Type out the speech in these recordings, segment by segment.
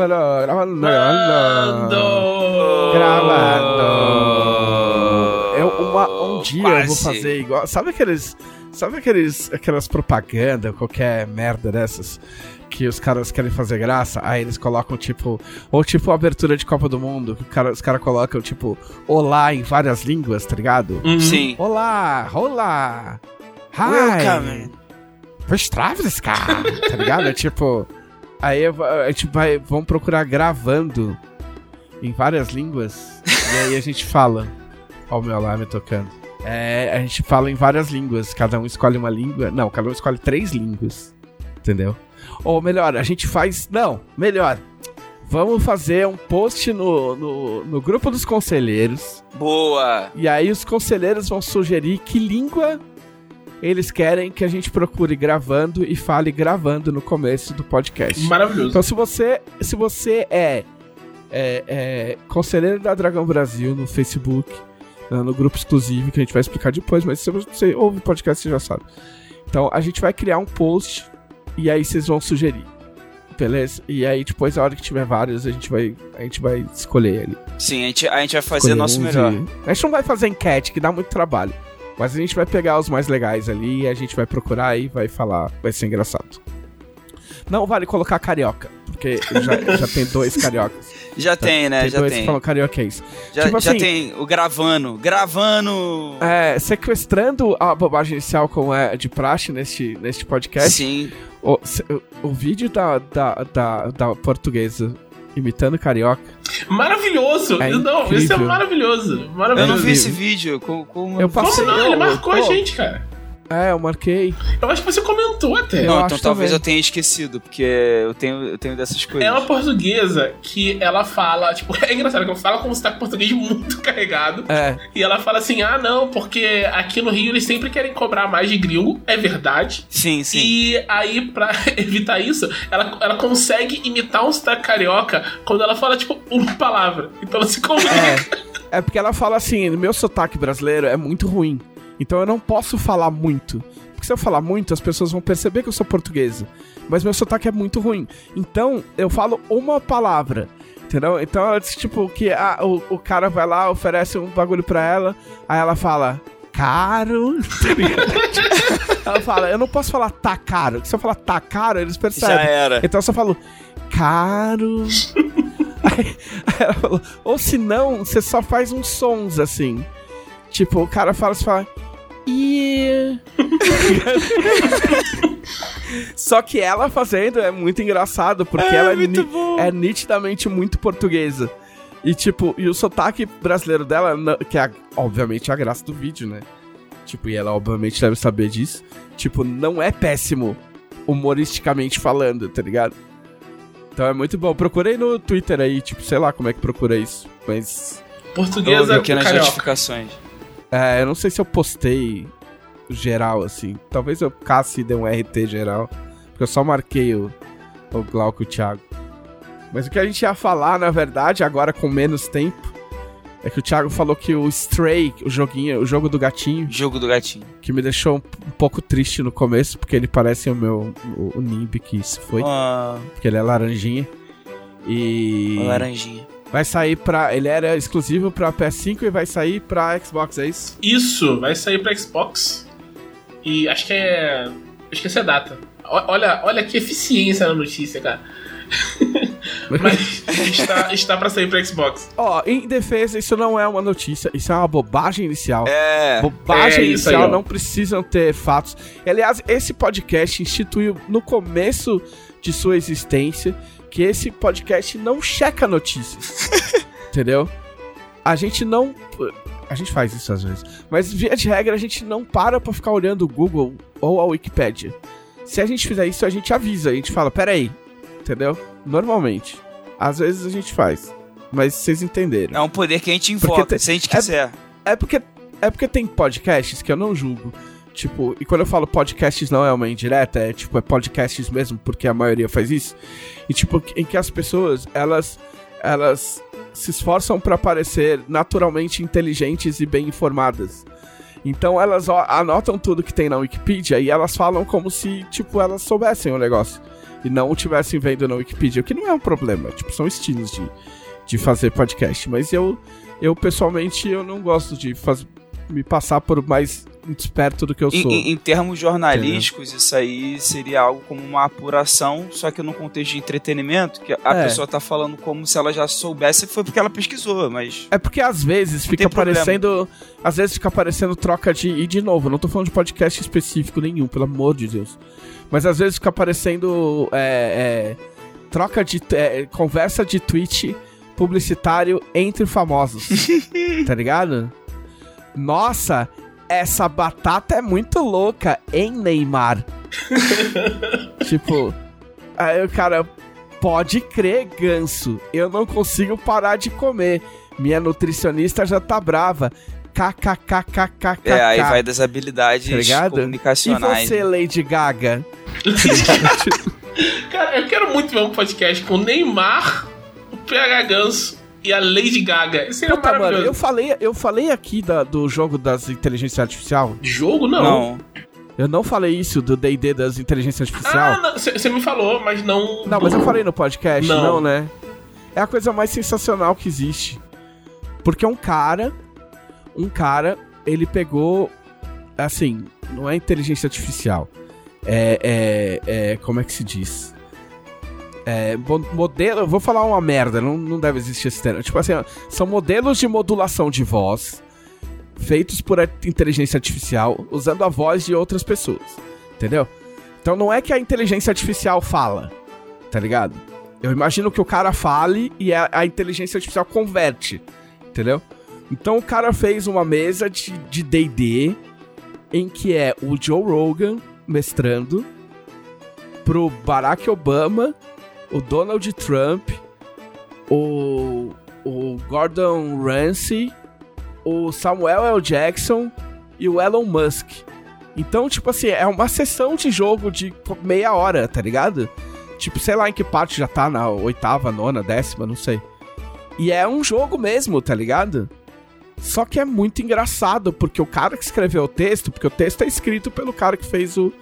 Gravando, gravando, gravando. Um dia eu vou Quase. fazer igual. Sabe aqueles. Sabe aqueles, aquelas propaganda, qualquer merda dessas, que os caras querem fazer graça? Aí eles colocam tipo. Ou tipo abertura de Copa do Mundo, que cara, os caras colocam tipo. Olá em várias línguas, tá ligado? Uhum. Sim. Olá, olá. Hi. Welcome. Postravska, tá ligado? É tipo. Aí eu- a gente vai. Vamos procurar gravando em várias línguas. e aí a gente fala. Ó, o meu alarme tocando. É, a gente fala em várias línguas. Cada um escolhe uma língua. Não, cada um escolhe três línguas. Entendeu? Ou melhor, a gente faz. Não, melhor. Vamos fazer um post no, no, no grupo dos conselheiros. Boa. E aí os conselheiros vão sugerir que língua eles querem que a gente procure gravando e fale gravando no começo do podcast. Maravilhoso. Então se você, se você é, é, é conselheiro da Dragão Brasil no Facebook, né, no grupo exclusivo, que a gente vai explicar depois, mas se você ouve o podcast, você já sabe. Então a gente vai criar um post e aí vocês vão sugerir. Beleza? E aí depois, a hora que tiver vários, a gente vai, a gente vai escolher ali. Sim, a gente, a gente vai fazer Escolher nosso melhor. e- A gente não vai fazer enquete, que dá muito trabalho. Mas a gente vai pegar os mais legais ali, a gente vai procurar e vai falar. Vai ser engraçado. Não vale colocar carioca, porque já, já tem dois cariocas. Já tem, né? tem já dois tem. que falam carioquês. Já, tipo já assim- tem o gravando. Gravando. É, sequestrando a bobagem inicial como é de praxe neste, neste podcast, Sim. o, o, vídeo da, da, da, da portuguesa imitando carioca, Maravilhoso. É não, isso é incrível. maravilhoso. Eu Maravilhoso. não vi esse vídeo. Com, com... Eu Como passei. não? Ele eu- marcou a gente, cara. É, eu marquei. Eu acho que você comentou até. Eu Não, acho então talvez também. eu tenha esquecido, porque eu tenho, eu tenho dessas coisas. É uma portuguesa que ela fala, tipo, é engraçado que ela fala como se tá com português muito carregado. É, E ela fala assim: ah, não, porque aqui no Rio eles sempre querem cobrar mais de gringo. É verdade. Sim, sim. E aí, pra evitar isso, ela, ela consegue imitar um sotaque carioca quando ela fala, tipo, uma palavra. Então ela se comunica. É, é porque ela fala assim, meu sotaque brasileiro é muito ruim. Então eu não posso falar muito. Porque se eu falar muito, as pessoas vão perceber que eu sou portuguesa. Mas meu sotaque é muito ruim. Então eu falo uma palavra. Entendeu? Então ela diz, tipo, que ah, o, o cara vai lá, oferece um bagulho pra ela, aí ela fala, caro. ela fala, eu não posso falar tá caro. porque Se eu falar tá caro, eles Já percebem. era. Então eu só falo, caro. aí, aí ela falou, ou se não, você só faz uns sons assim. Tipo, o cara fala, você fala. E. Só que ela fazendo é muito engraçado, porque ela é, ni- bom. é nitidamente muito portuguesa. E tipo, e o sotaque brasileiro dela, que é obviamente a graça do vídeo, né? Tipo, e ela obviamente deve saber disso. Tipo, não é péssimo humoristicamente falando, tá ligado? Então é muito bom. Procurei no Twitter aí, tipo, sei lá como é que procura isso. Mas. Portuguesa aqui nas carioca. notificações. É, eu não sei se eu postei geral, assim. Talvez eu casse e dê um RT geral. Porque eu só marquei o, o Glauco e o Thiago. Mas o que a gente ia falar, na verdade, agora com menos tempo, é que o Thiago falou que o Stray, o joguinho, o jogo do gatinho, Jogo do gatinho. que me deixou um, um pouco triste no começo, porque ele parece o meu o, o Nimb que se foi, Ah, porque ele é laranjinha. E uma laranjinha. Vai sair pra. Ele era exclusivo pra PS5 e vai sair pra Xbox, é isso? Isso, vai sair pra Xbox. E acho que é. Acho que essa é a data. O- Olha, olha que eficiência na notícia, cara. Mas está, está pra sair pra Xbox. Ó, em defesa, isso não é uma notícia, isso é uma bobagem inicial. É. Bobagem É aí, inicial, ó. não precisam ter fatos. Aliás, esse podcast instituiu no começo de sua existência que esse podcast não checa notícias. entendeu? A gente não. A gente faz isso às vezes. Mas, via de regra, a gente não para pra ficar olhando o Google ou a Wikipedia. Se a gente fizer isso, a gente avisa. A gente fala, peraí. Entendeu? Normalmente. Às vezes a gente faz. Mas vocês entenderam. É um poder que a gente invoca, tem- se a gente é- quiser. É porque, é porque tem podcasts que eu não julgo. Tipo, e quando eu falo podcasts não é uma indireta, é tipo, é podcasts mesmo, porque a maioria faz isso. E tipo, em que as pessoas, elas elas se esforçam pra parecer naturalmente inteligentes e bem informadas. Então elas anotam tudo que tem na Wikipedia e elas falam como se, tipo, elas soubessem o negócio. E não o tivessem vendo na Wikipedia, o que não é um problema. Tipo, são estilos de, de fazer podcast. Mas eu, eu pessoalmente, eu não gosto de me passar por mais esperto do que eu sou. em- em termos jornalísticos, isso aí seria algo como uma apuração, só que no contexto de entretenimento, que a É. pessoa tá falando como se ela já soubesse, foi porque ela pesquisou, mas. É porque às vezes fica tem problema. aparecendo. Às vezes fica aparecendo troca de. E de novo, não tô falando de podcast específico nenhum, pelo amor de Deus. Mas às vezes fica aparecendo. é, é, troca de. é, conversa de tweet publicitário entre famosos. tá ligado? Nossa, essa batata é muito louca, hein, Neymar? tipo. Aí o cara. Pode crer, ganso. Eu não consigo parar de comer. Minha nutricionista já tá brava. KKKKKK. É, aí vai das habilidades Tá ligado? E comunicacionais. você, Lady Gaga? Cara, eu quero muito ver um podcast com o Neymar, o PH Ganso e a Lady Gaga. Isso seria Puta, mano, maravilhoso. eu falei, eu falei aqui da- do jogo das inteligências artificial. Jogo não. Não. Eu não falei isso do D&D das inteligências artificial. Ah, não. Você me falou, mas não. Não, mas eu falei no podcast, não. Não. né? É a coisa mais sensacional que existe. Porque um cara, um cara, ele pegou, assim, não é inteligência artificial. É, é, é como é que se diz? É, mo- modelo, vou falar uma merda, não, não deve existir esse termo. Tipo assim, são modelos de modulação de voz feitos por inteligência artificial usando a voz de outras pessoas, entendeu? Então não é que a inteligência artificial fala, tá ligado? Eu imagino que o cara fale e a, a inteligência artificial converte, entendeu? Então o cara fez uma mesa de D&D em que é o Joe Rogan mestrando pro Barack Obama, o Donald Trump, o, o Gordon Ramsay, o Samuel L. Jackson e o Elon Musk. Então, tipo assim, é uma sessão de jogo de meia hora, tá ligado? Tipo, sei lá em que parte já tá, na oitava, nona, décima, não sei. E é um jogo mesmo, tá ligado? Só que é muito engraçado, porque o cara que escreveu o texto, porque o texto é escrito pelo cara que fez o,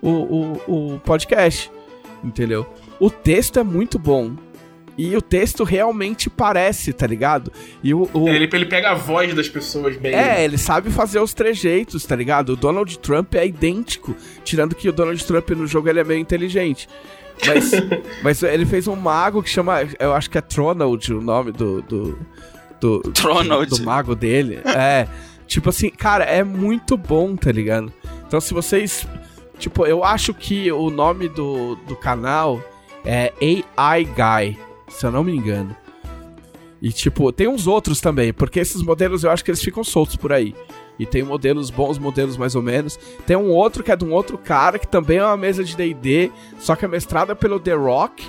o, o, o podcast, entendeu? O texto é muito bom. E o texto realmente parece, tá ligado? E o, o- Ele, ele pega a voz das pessoas bem. é, ele sabe fazer os trejeitos, tá ligado? O Donald Trump é idêntico, tirando que o Donald Trump no jogo ele é meio inteligente. Mas, mas ele fez um mago que chama, eu acho que é Tronald o nome do do do, Tronald. do mago dele. É, tipo assim, cara, é muito bom, tá ligado? Então se vocês, tipo, eu acho que o nome do, do canal é AI Guy, se eu não me engano. E, tipo, tem uns outros também, porque esses modelos eu acho que eles ficam soltos por aí. E tem modelos bons, modelos mais ou menos. Tem um outro que é de um outro cara, que também é uma mesa de D&D, só que é mestrada pelo The Rock.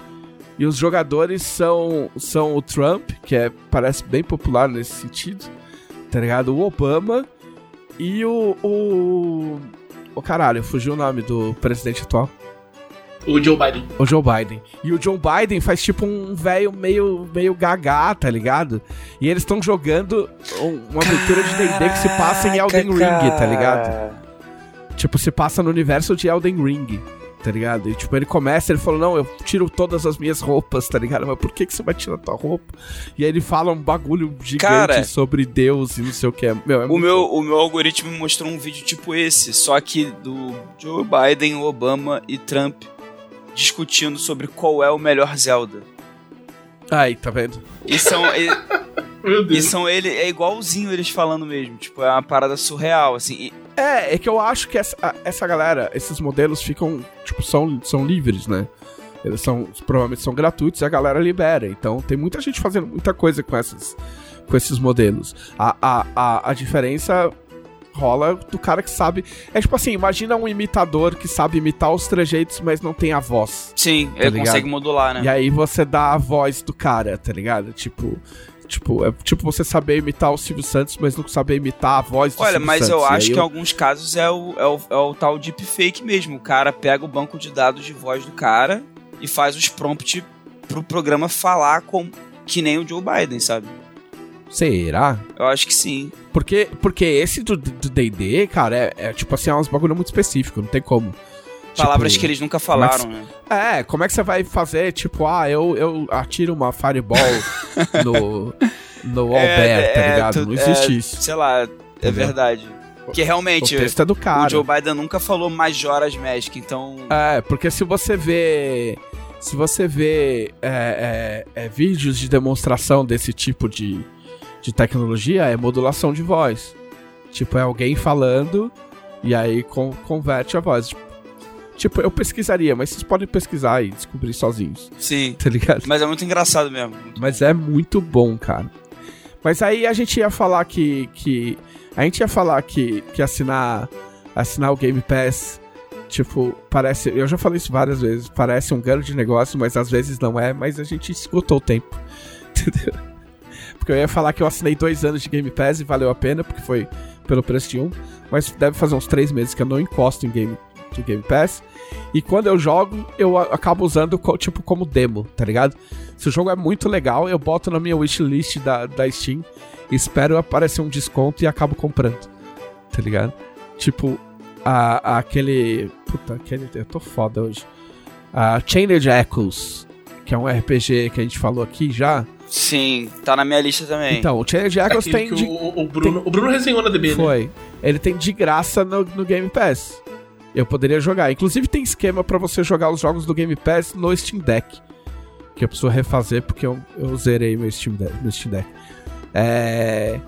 E os jogadores são, são o Trump, que é, parece bem popular nesse sentido, tá ligado? O Obama e o... O, o caralho, fugiu o nome do presidente atual. O Joe Biden. O Joe Biden. E o Joe Biden faz tipo um velho meio, meio gagá, tá ligado? E eles estão jogando um- uma aventura de D&D que se passa em Elden Ring, tá ligado? Tipo, se passa no universo de Elden Ring, tá ligado? E tipo, ele começa, ele falou, não, eu tiro todas as minhas roupas, tá ligado? Mas por que, que você vai tirar tua roupa? E aí ele fala um bagulho gigante Cara, sobre Deus e não sei o que. Meu, é O meu, o meu algoritmo mostrou um vídeo tipo esse, só que do Joe Biden, Obama e Trump discutindo sobre qual é o melhor Zelda. Aí, tá vendo? E são, e, Meu e Deus. são ele, é igualzinho eles falando mesmo, tipo, é uma parada surreal, assim. E- É, é que eu acho que essa, essa galera, esses modelos ficam, tipo, são, são livres, né? Eles são, provavelmente são gratuitos e a galera libera. Então tem muita gente fazendo muita coisa com, essas, com esses modelos. A, a, a, a diferença rola do cara que sabe. É tipo assim, imagina um imitador que sabe imitar os trejeitos, mas não tem a voz. sim, Tá ele ligado? consegue modular, né? E aí você dá a voz do cara, tá ligado? Tipo. Tipo, é tipo você saber imitar o Silvio Santos, mas não saber imitar a voz do Olha, Silvio mas Santos. eu acho que em alguns casos é o, é, o, é o tal deepfake mesmo. O cara pega o banco de dados de voz do cara e faz os prompts pro programa falar com, que nem o Joe Biden, sabe? Será? Eu acho que sim. Porque, porque esse do D&D, cara, é, é, tipo assim, é uns bagulho muito específico, não tem como. Palavras Tipo, que eles nunca como é falaram, que- né? É, como é que você vai fazer, tipo, ah, eu, eu atiro uma fireball no, no Albert, tá é, ligado? não existe é, isso. Sei lá, é verdade. Porque O realmente, texto é do o cara. Joe Biden nunca falou Majora's Mask, então... É, porque se você vê. Se você vê é, é, é, vídeos de demonstração desse tipo de, de tecnologia, é modulação de voz. Tipo, é alguém falando e aí con- converte a voz. Tipo, eu pesquisaria, mas vocês podem pesquisar e descobrir sozinhos, Sim. tá ligado? Mas é muito engraçado mesmo. Mas é muito bom, cara. Mas aí a gente ia falar que. que a gente ia falar que, que assinar, assinar o Game Pass, tipo, parece. Eu já falei isso várias vezes. Parece um grande negócio, mas às vezes não é. Mas a gente esgotou o tempo. Entendeu? Porque eu ia falar que eu assinei dois anos de Game Pass e valeu a pena, porque foi pelo preço de um. Mas deve fazer uns três meses que eu não encosto em Game, do Game Pass. E quando eu jogo, eu acabo usando tipo como demo, tá ligado? Se o jogo é muito legal, eu boto na minha wishlist da, da Steam, espero aparecer um desconto e acabo comprando. Tá ligado? Tipo, a, a- aquele. Puta, aquele. Eu tô foda hoje. A Chained Echoes, que é um RPG que a gente falou aqui já. Sim, tá na minha lista também. Então, o Chained Echoes Aquele tem. que de- o, o Bruno, o Bruno resenhou na DB, né? Foi. Ele tem de graça no, no Game Pass. Eu poderia jogar. Inclusive tem esquema pra você jogar os jogos do Game Pass no Steam Deck. Que eu preciso refazer porque eu, eu zerei meu Steam Deck. Meu Steam Deck. É...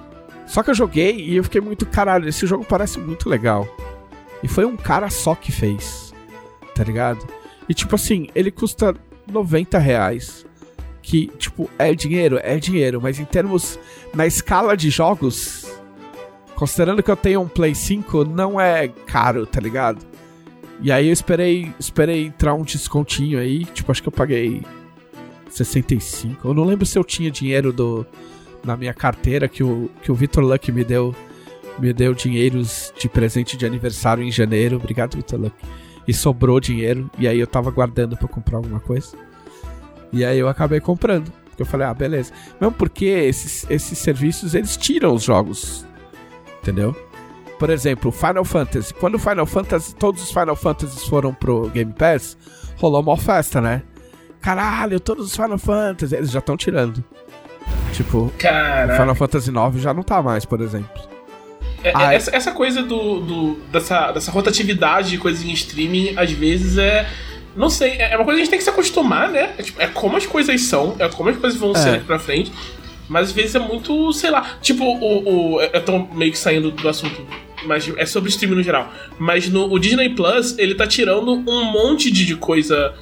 Só que eu joguei e eu fiquei muito caralho. Esse jogo parece muito legal. E foi um cara só que fez. Tá ligado? E tipo assim, ele custa 90 reais. Que, tipo, é dinheiro, é dinheiro, mas em termos. Na escala de jogos, Considerando que eu tenho um Play 5, não é caro, tá ligado? E aí eu esperei, esperei entrar um descontinho aí, tipo, acho que eu paguei 65. Eu não lembro se eu tinha dinheiro do na minha carteira que o que o Vitor Luck me deu me deu dinheiros de presente de aniversário em janeiro. Obrigado, Vitor Luck. E sobrou dinheiro e aí eu tava guardando pra comprar alguma coisa. E aí eu acabei comprando. Porque eu falei, ah, beleza. Mesmo porque esses, esses serviços, eles tiram os jogos entendeu? Por exemplo, Final Fantasy. Quando Final Fantasy, todos os Final Fantasies foram pro Game Pass, rolou uma festa, né? Caralho, todos os Final Fantasy, eles já estão tirando. Tipo, o Cara, Final Fantasy IX já não tá mais, por exemplo. é- Ai. essa, essa coisa do, do- dessa, dessa rotatividade de coisas em streaming, às vezes é. Não sei, é é uma coisa que a gente tem que se acostumar, né? É, tipo, é como as coisas são, é como as coisas vão ser É. daqui pra frente. Mas às vezes é muito, sei lá. Tipo, o. o eu tô meio que saindo do assunto. Mas é sobre streaming no geral. Mas no o Disney Plus, ele tá tirando um monte de, de coisa.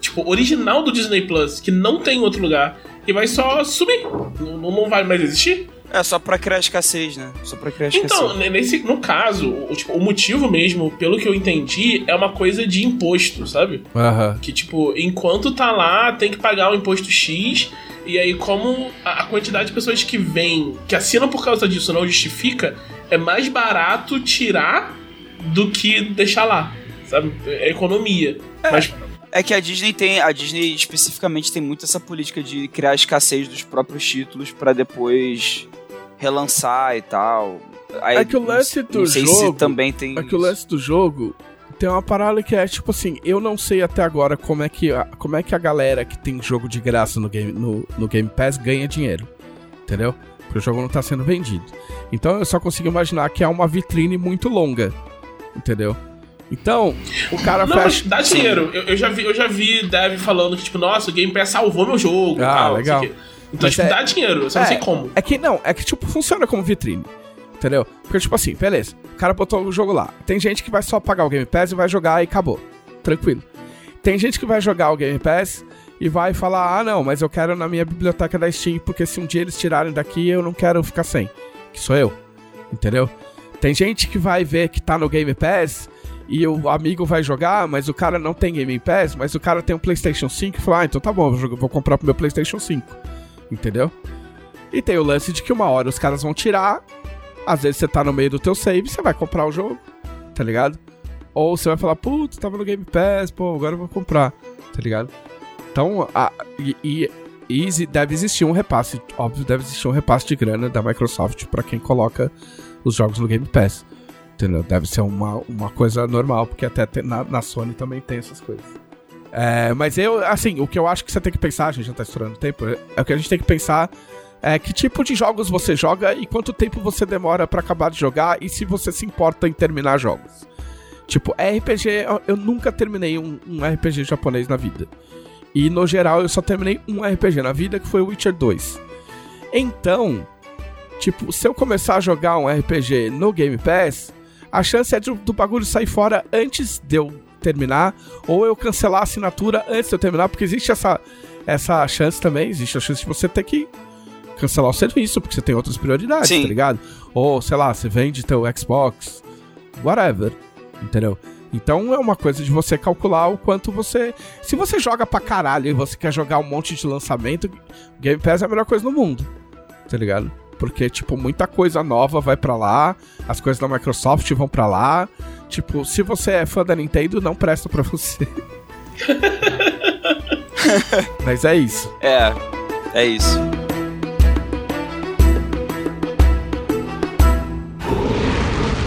Tipo, original do Disney Plus, que não tem em outro lugar. E vai só sumir. Não- não vai mais existir. É só pra criar escassez, né? Só pra criar escassez. Então, ne- nesse, no caso, o, tipo, o motivo mesmo, pelo que eu entendi, é uma coisa de imposto, sabe? Aham. Que, tipo, enquanto tá lá, tem que pagar o imposto X. E aí, como a, a quantidade de pessoas que vêm, que assinam por causa disso não justifica, é mais barato tirar do que deixar lá. Sabe? É economia. Mas É que a Disney tem. A Disney especificamente tem muito essa política de criar escassez dos próprios títulos pra depois relançar e tal. Aí, É que o lance não, do não sei jogo- se também tem. É que o lance do jogo tem uma parada que é tipo assim, eu não sei até agora como é que a, como é que a galera que tem jogo de graça no Game, no, no Game Pass ganha dinheiro. Entendeu? Porque o jogo não tá sendo vendido. Então eu só consigo imaginar que é uma vitrine muito longa. Entendeu? Então, o cara Não, mas fecha. dá dinheiro. Eu, eu já vi, eu já vi Dev falando que, tipo, nossa, o Game Pass salvou meu jogo. e Ah, tal, legal. o quê. Então, Mas tipo, é- dá dinheiro, só não sei como. É que não, é que tipo, funciona como vitrine. Entendeu? Porque, tipo assim, beleza. O cara botou o jogo lá. Tem gente que vai só pagar o Game Pass e vai jogar e acabou. Tranquilo. Tem gente que vai jogar o Game Pass e vai falar: ah, não, mas eu quero na minha biblioteca da Steam, porque se um dia eles tirarem daqui, eu não quero ficar sem. Que sou eu. Entendeu? Tem gente que vai ver que tá no Game Pass e o amigo vai jogar, mas o cara não tem Game Pass, mas o cara tem um PlayStation 5 e fala: ah, então tá bom, vou comprar pro meu PlayStation 5. Entendeu? E tem o lance de que uma hora os caras vão tirar. Às vezes você tá no meio do teu save, você vai comprar o jogo, tá ligado? Ou você vai falar, putz, tava no Game Pass, pô, agora eu vou comprar, tá ligado? Então, a, e, e E deve existir um repasse, óbvio, deve existir um repasse de grana da Microsoft para quem coloca os jogos no Game Pass. Entendeu? Deve ser uma, uma coisa normal, porque até na, na Sony também tem essas coisas. É, mas eu, assim, o que eu acho que você tem que pensar, a gente já tá estourando tempo, é o que a gente tem que pensar é que tipo de jogos você joga e quanto tempo você demora para acabar de jogar e se você se importa em terminar jogos. Tipo, RPG, eu nunca terminei um, um RPG japonês na vida. E no geral eu só terminei um RPG na vida, que foi Witcher 2. Então, tipo, se eu começar a jogar um RPG no Game Pass, a chance é do, do bagulho sair fora antes de eu terminar, ou eu cancelar a assinatura antes de eu terminar, porque existe essa, essa chance também, existe a chance de você ter que cancelar o serviço, porque você tem outras prioridades, Sim. tá ligado? Ou, sei lá, você vende teu Xbox, whatever, entendeu? Então é uma coisa de você calcular o quanto você. Se você joga pra caralho e você quer jogar um monte de lançamento, Game Pass é a melhor coisa no mundo. Tá ligado? Porque, tipo, muita coisa nova vai para lá, as coisas da Microsoft vão para lá. Tipo, se você é fã da Nintendo, não presta pra você. Mas é isso. É, é isso.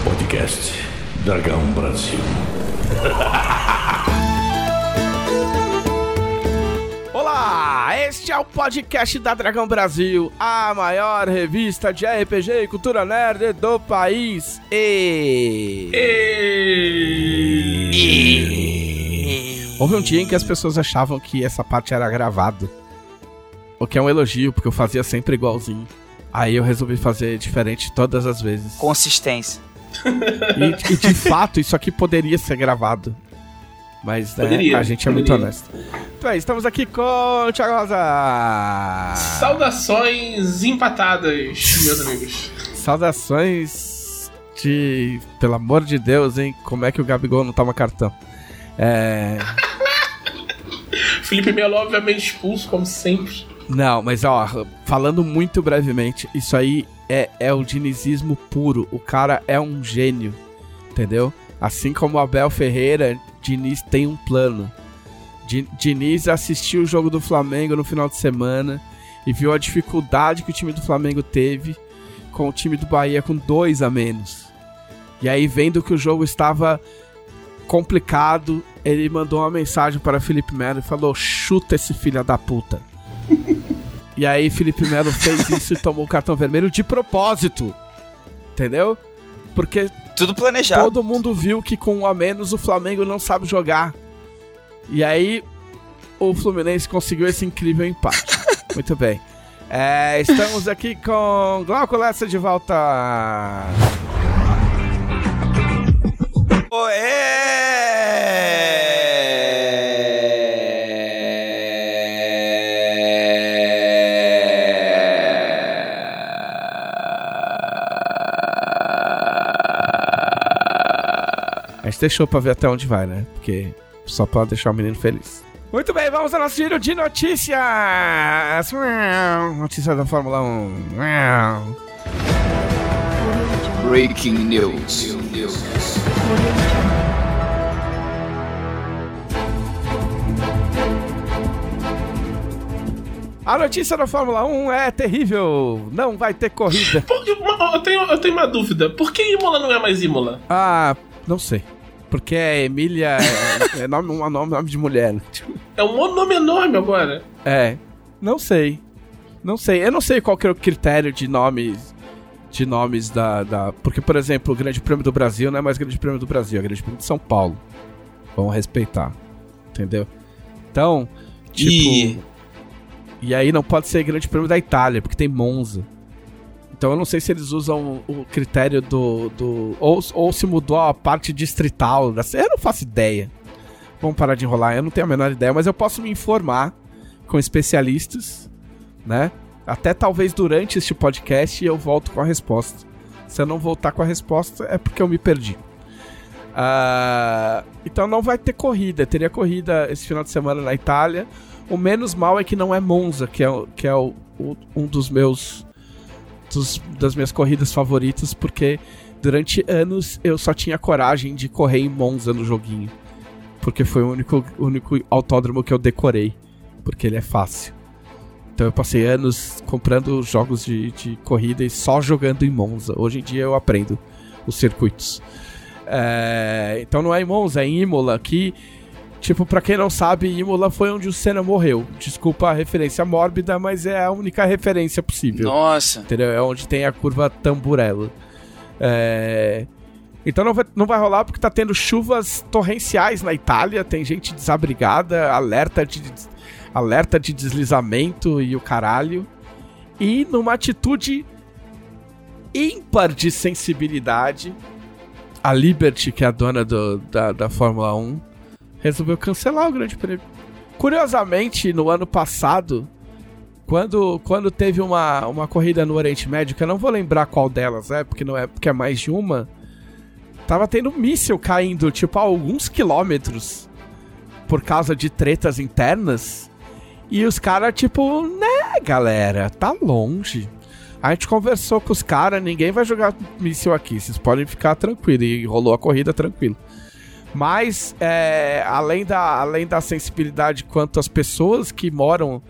Podcast Dragão Brasil. este é o podcast da Dragão Brasil, a maior revista de RPG e cultura nerd do país. E... e... Houve um dia em que as pessoas achavam que essa parte era gravada. O que é um elogio, porque eu fazia sempre igualzinho. Aí eu resolvi fazer diferente todas as vezes. Consistência. E, e, de fato, isso aqui poderia ser gravado. Mas né, poderia, a gente é poderia. muito honesto. Então é, estamos aqui com o Thiago Rosa. Saudações empatadas, meus amigos. Saudações de. Pelo amor de Deus, hein? Como é que o Gabigol não toma cartão? É. Felipe Melo, obviamente, expulso, como sempre. Não, mas ó, falando muito brevemente, isso aí é, é o dinizismo puro. O cara é um gênio, entendeu? Assim como Abel Ferreira, Diniz tem um plano. Diniz assistiu o jogo do Flamengo no final de semana e viu a dificuldade que o time do Flamengo teve com o time do Bahia com dois a menos. E aí, vendo que o jogo estava complicado, ele mandou uma mensagem para Felipe Melo e falou: chuta esse filho da puta. E aí Felipe Melo fez isso e tomou o cartão vermelho de propósito. Entendeu? Porque tudo planejado. Todo mundo viu que com um a menos o Flamengo não sabe jogar. E aí o Fluminense conseguiu esse incrível empate. Muito bem. É, estamos aqui com Glauco Lessa de volta. Oê! Deixou pra ver até onde vai, né? Porque só pra deixar o menino feliz. Muito bem, vamos ao nosso giro de notícias! Notícias da Fórmula 1. Breaking News. A notícia da Fórmula 1 é terrível. Não vai ter corrida. Eu tenho, eu tenho uma dúvida. Por que Imola não é mais Imola? Ah, não sei. Porque é Emília é, nome, um nome, nome de mulher. Né? É um nome enorme agora. É. Não sei. Não sei. Eu não sei qual que é o critério de nomes. De nomes da, da. Porque, por exemplo, o Grande Prêmio do Brasil não é mais Grande Prêmio do Brasil, é Grande Prêmio de São Paulo. Vamos respeitar. Entendeu? Então, tipo. E... e aí não pode ser Grande Prêmio da Itália, porque tem Monza. Então eu não sei se eles usam o critério do. do ou, ou se mudou a parte distrital. Da, eu não faço ideia. Vamos parar de enrolar, eu não tenho a menor ideia, mas eu posso me informar com especialistas, né? Até talvez durante este podcast eu volto com a resposta. Se eu não voltar com a resposta, é porque eu me perdi. Uh, então não vai ter corrida. Teria corrida esse final de semana na Itália. O menos mal é que não é Monza, que é, que é o, o, um dos meus dos, das minhas corridas favoritas, porque durante anos eu só tinha coragem de correr em Monza no joguinho. Porque foi o único, único autódromo que eu decorei. Porque ele é fácil. Então eu passei anos comprando jogos de, de corrida e só jogando em Monza. Hoje em dia eu aprendo os circuitos. É, então não é em Monza, é em Imola, que, tipo, pra quem não sabe, Imola foi onde o Senna morreu. Desculpa a referência mórbida, mas é a única referência possível. Nossa. Entendeu? É onde tem a curva Tamburello. É... Então não vai, não vai rolar porque tá tendo chuvas torrenciais na Itália, tem gente desabrigada, alerta de, alerta de deslizamento e o caralho. E numa atitude ímpar de sensibilidade, a Liberty, que é a dona do, da, da Fórmula 1, resolveu cancelar o Grande Prêmio. Curiosamente, no ano passado, quando, quando teve uma, uma corrida no Oriente Médio, que eu não vou lembrar qual delas é, porque não é porque é mais de uma, tava tendo um míssil caindo, tipo, a alguns quilômetros por causa de tretas internas. E os caras, tipo, né, galera, tá longe. A gente conversou com os caras, ninguém vai jogar míssil aqui, vocês podem ficar tranquilos. E rolou a corrida tranquilo. Mas, é, além, da, além da sensibilidade quanto às pessoas que moram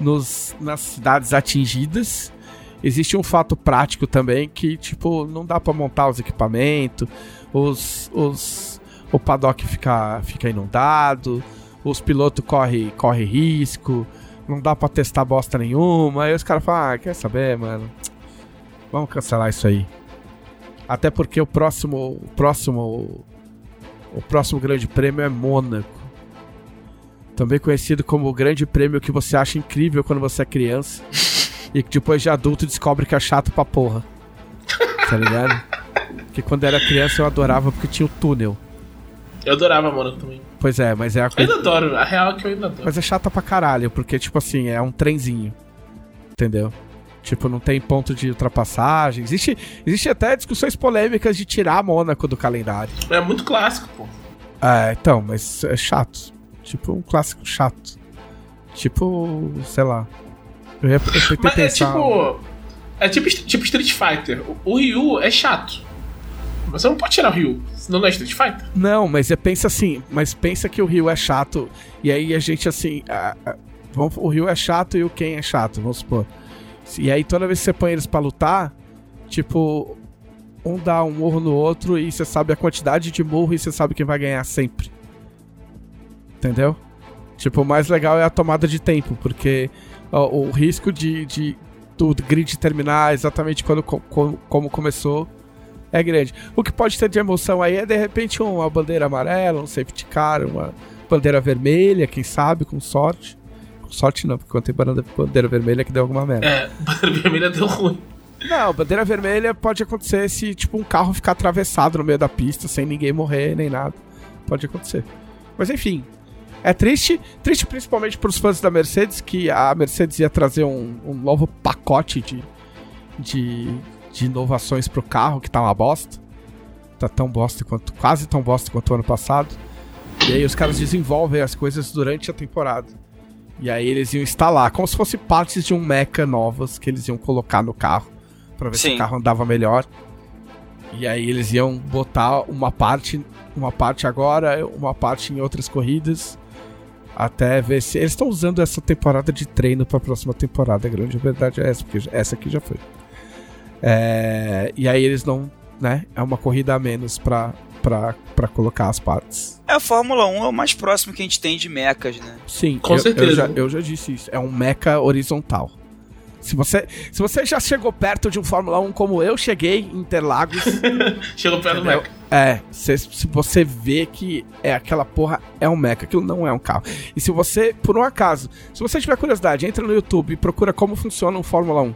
nos, nas cidades atingidas, existe um fato prático também que, tipo, não dá para montar os equipamentos, os, os, o paddock fica, fica inundado, os pilotos correm corre risco, não dá para testar bosta nenhuma. Aí os caras falam, ah, quer saber, mano? Vamos cancelar isso aí. Até porque o próximo, o próximo, o próximo grande prêmio é Mônaco. Também conhecido como o grande prêmio que você acha incrível quando você é criança. e que depois de adulto descobre que é chato pra porra. Tá ligado? Que quando era criança eu adorava porque tinha o túnel. Eu adorava Mônaco também. Pois é, mas é a Eu coisa. ainda adoro, a real é que eu ainda adoro. Mas é chata pra caralho, porque, tipo assim, é um trenzinho. Entendeu? Tipo, não tem ponto de ultrapassagem. Existe, existe até discussões polêmicas de tirar Mônaco do calendário. É muito clássico, pô. É, então, mas é chato. Tipo, um clássico chato. Tipo, sei lá. Eu ia eu Mas é pensar. tipo. É tipo, tipo Street Fighter. O, o Ryu é chato. Você não pode tirar o Ryu, senão não é Street Fighter. Não, mas é, pensa assim, mas pensa que o Rio é chato, e aí a gente assim. a- a- vamos, o Rio é chato e o Ken é chato, vamos supor. E aí toda vez que você põe eles pra lutar, tipo, um dá um morro no outro e você sabe a quantidade de morro e você sabe quem vai ganhar sempre. Entendeu? Tipo, o mais legal é a tomada de tempo, porque ó, o risco de, de do grid terminar exatamente quando co- co- como começou é grande. O que pode ter de emoção aí é de repente uma bandeira amarela, um safety car, uma bandeira vermelha, quem sabe, com sorte. Sorte não, porque quando tem bandeira, vermelha que deu alguma merda. É, bandeira vermelha deu ruim. Não, bandeira vermelha pode acontecer se tipo um carro ficar atravessado no meio da pista sem ninguém morrer nem nada. Pode acontecer. Mas enfim, é triste, triste principalmente para os fãs da Mercedes que a Mercedes ia trazer um, um novo pacote de, de, de inovações pro carro que tá uma bosta. Tá tão bosta quanto quase tão bosta quanto o ano passado. E aí os caras desenvolvem as coisas durante a temporada. E aí eles iam instalar como se fosse partes de um mecha novas que eles iam colocar no carro pra ver se Sim. o carro andava melhor. E aí eles iam botar uma parte, uma parte agora, uma parte em outras corridas, até ver se eles estão usando essa temporada de treino para a próxima temporada. A grande verdade é essa, porque essa aqui já foi. É, e aí eles não, né? É uma corrida a menos pra, pra, pra colocar as partes. É, a Fórmula 1 é o mais próximo que a gente tem de mechas, né? Sim, Com eu, certeza. Eu já, eu já disse isso. É um mecha horizontal. Se você, se você já chegou perto de um Fórmula 1 como eu cheguei em Interlagos, Chegou perto do? Mecha. É, se, se você vê que é aquela porra, é um mecha, aquilo não é um carro. E se você, por um acaso, se você tiver curiosidade, entra no YouTube e procura como funciona um Fórmula 1.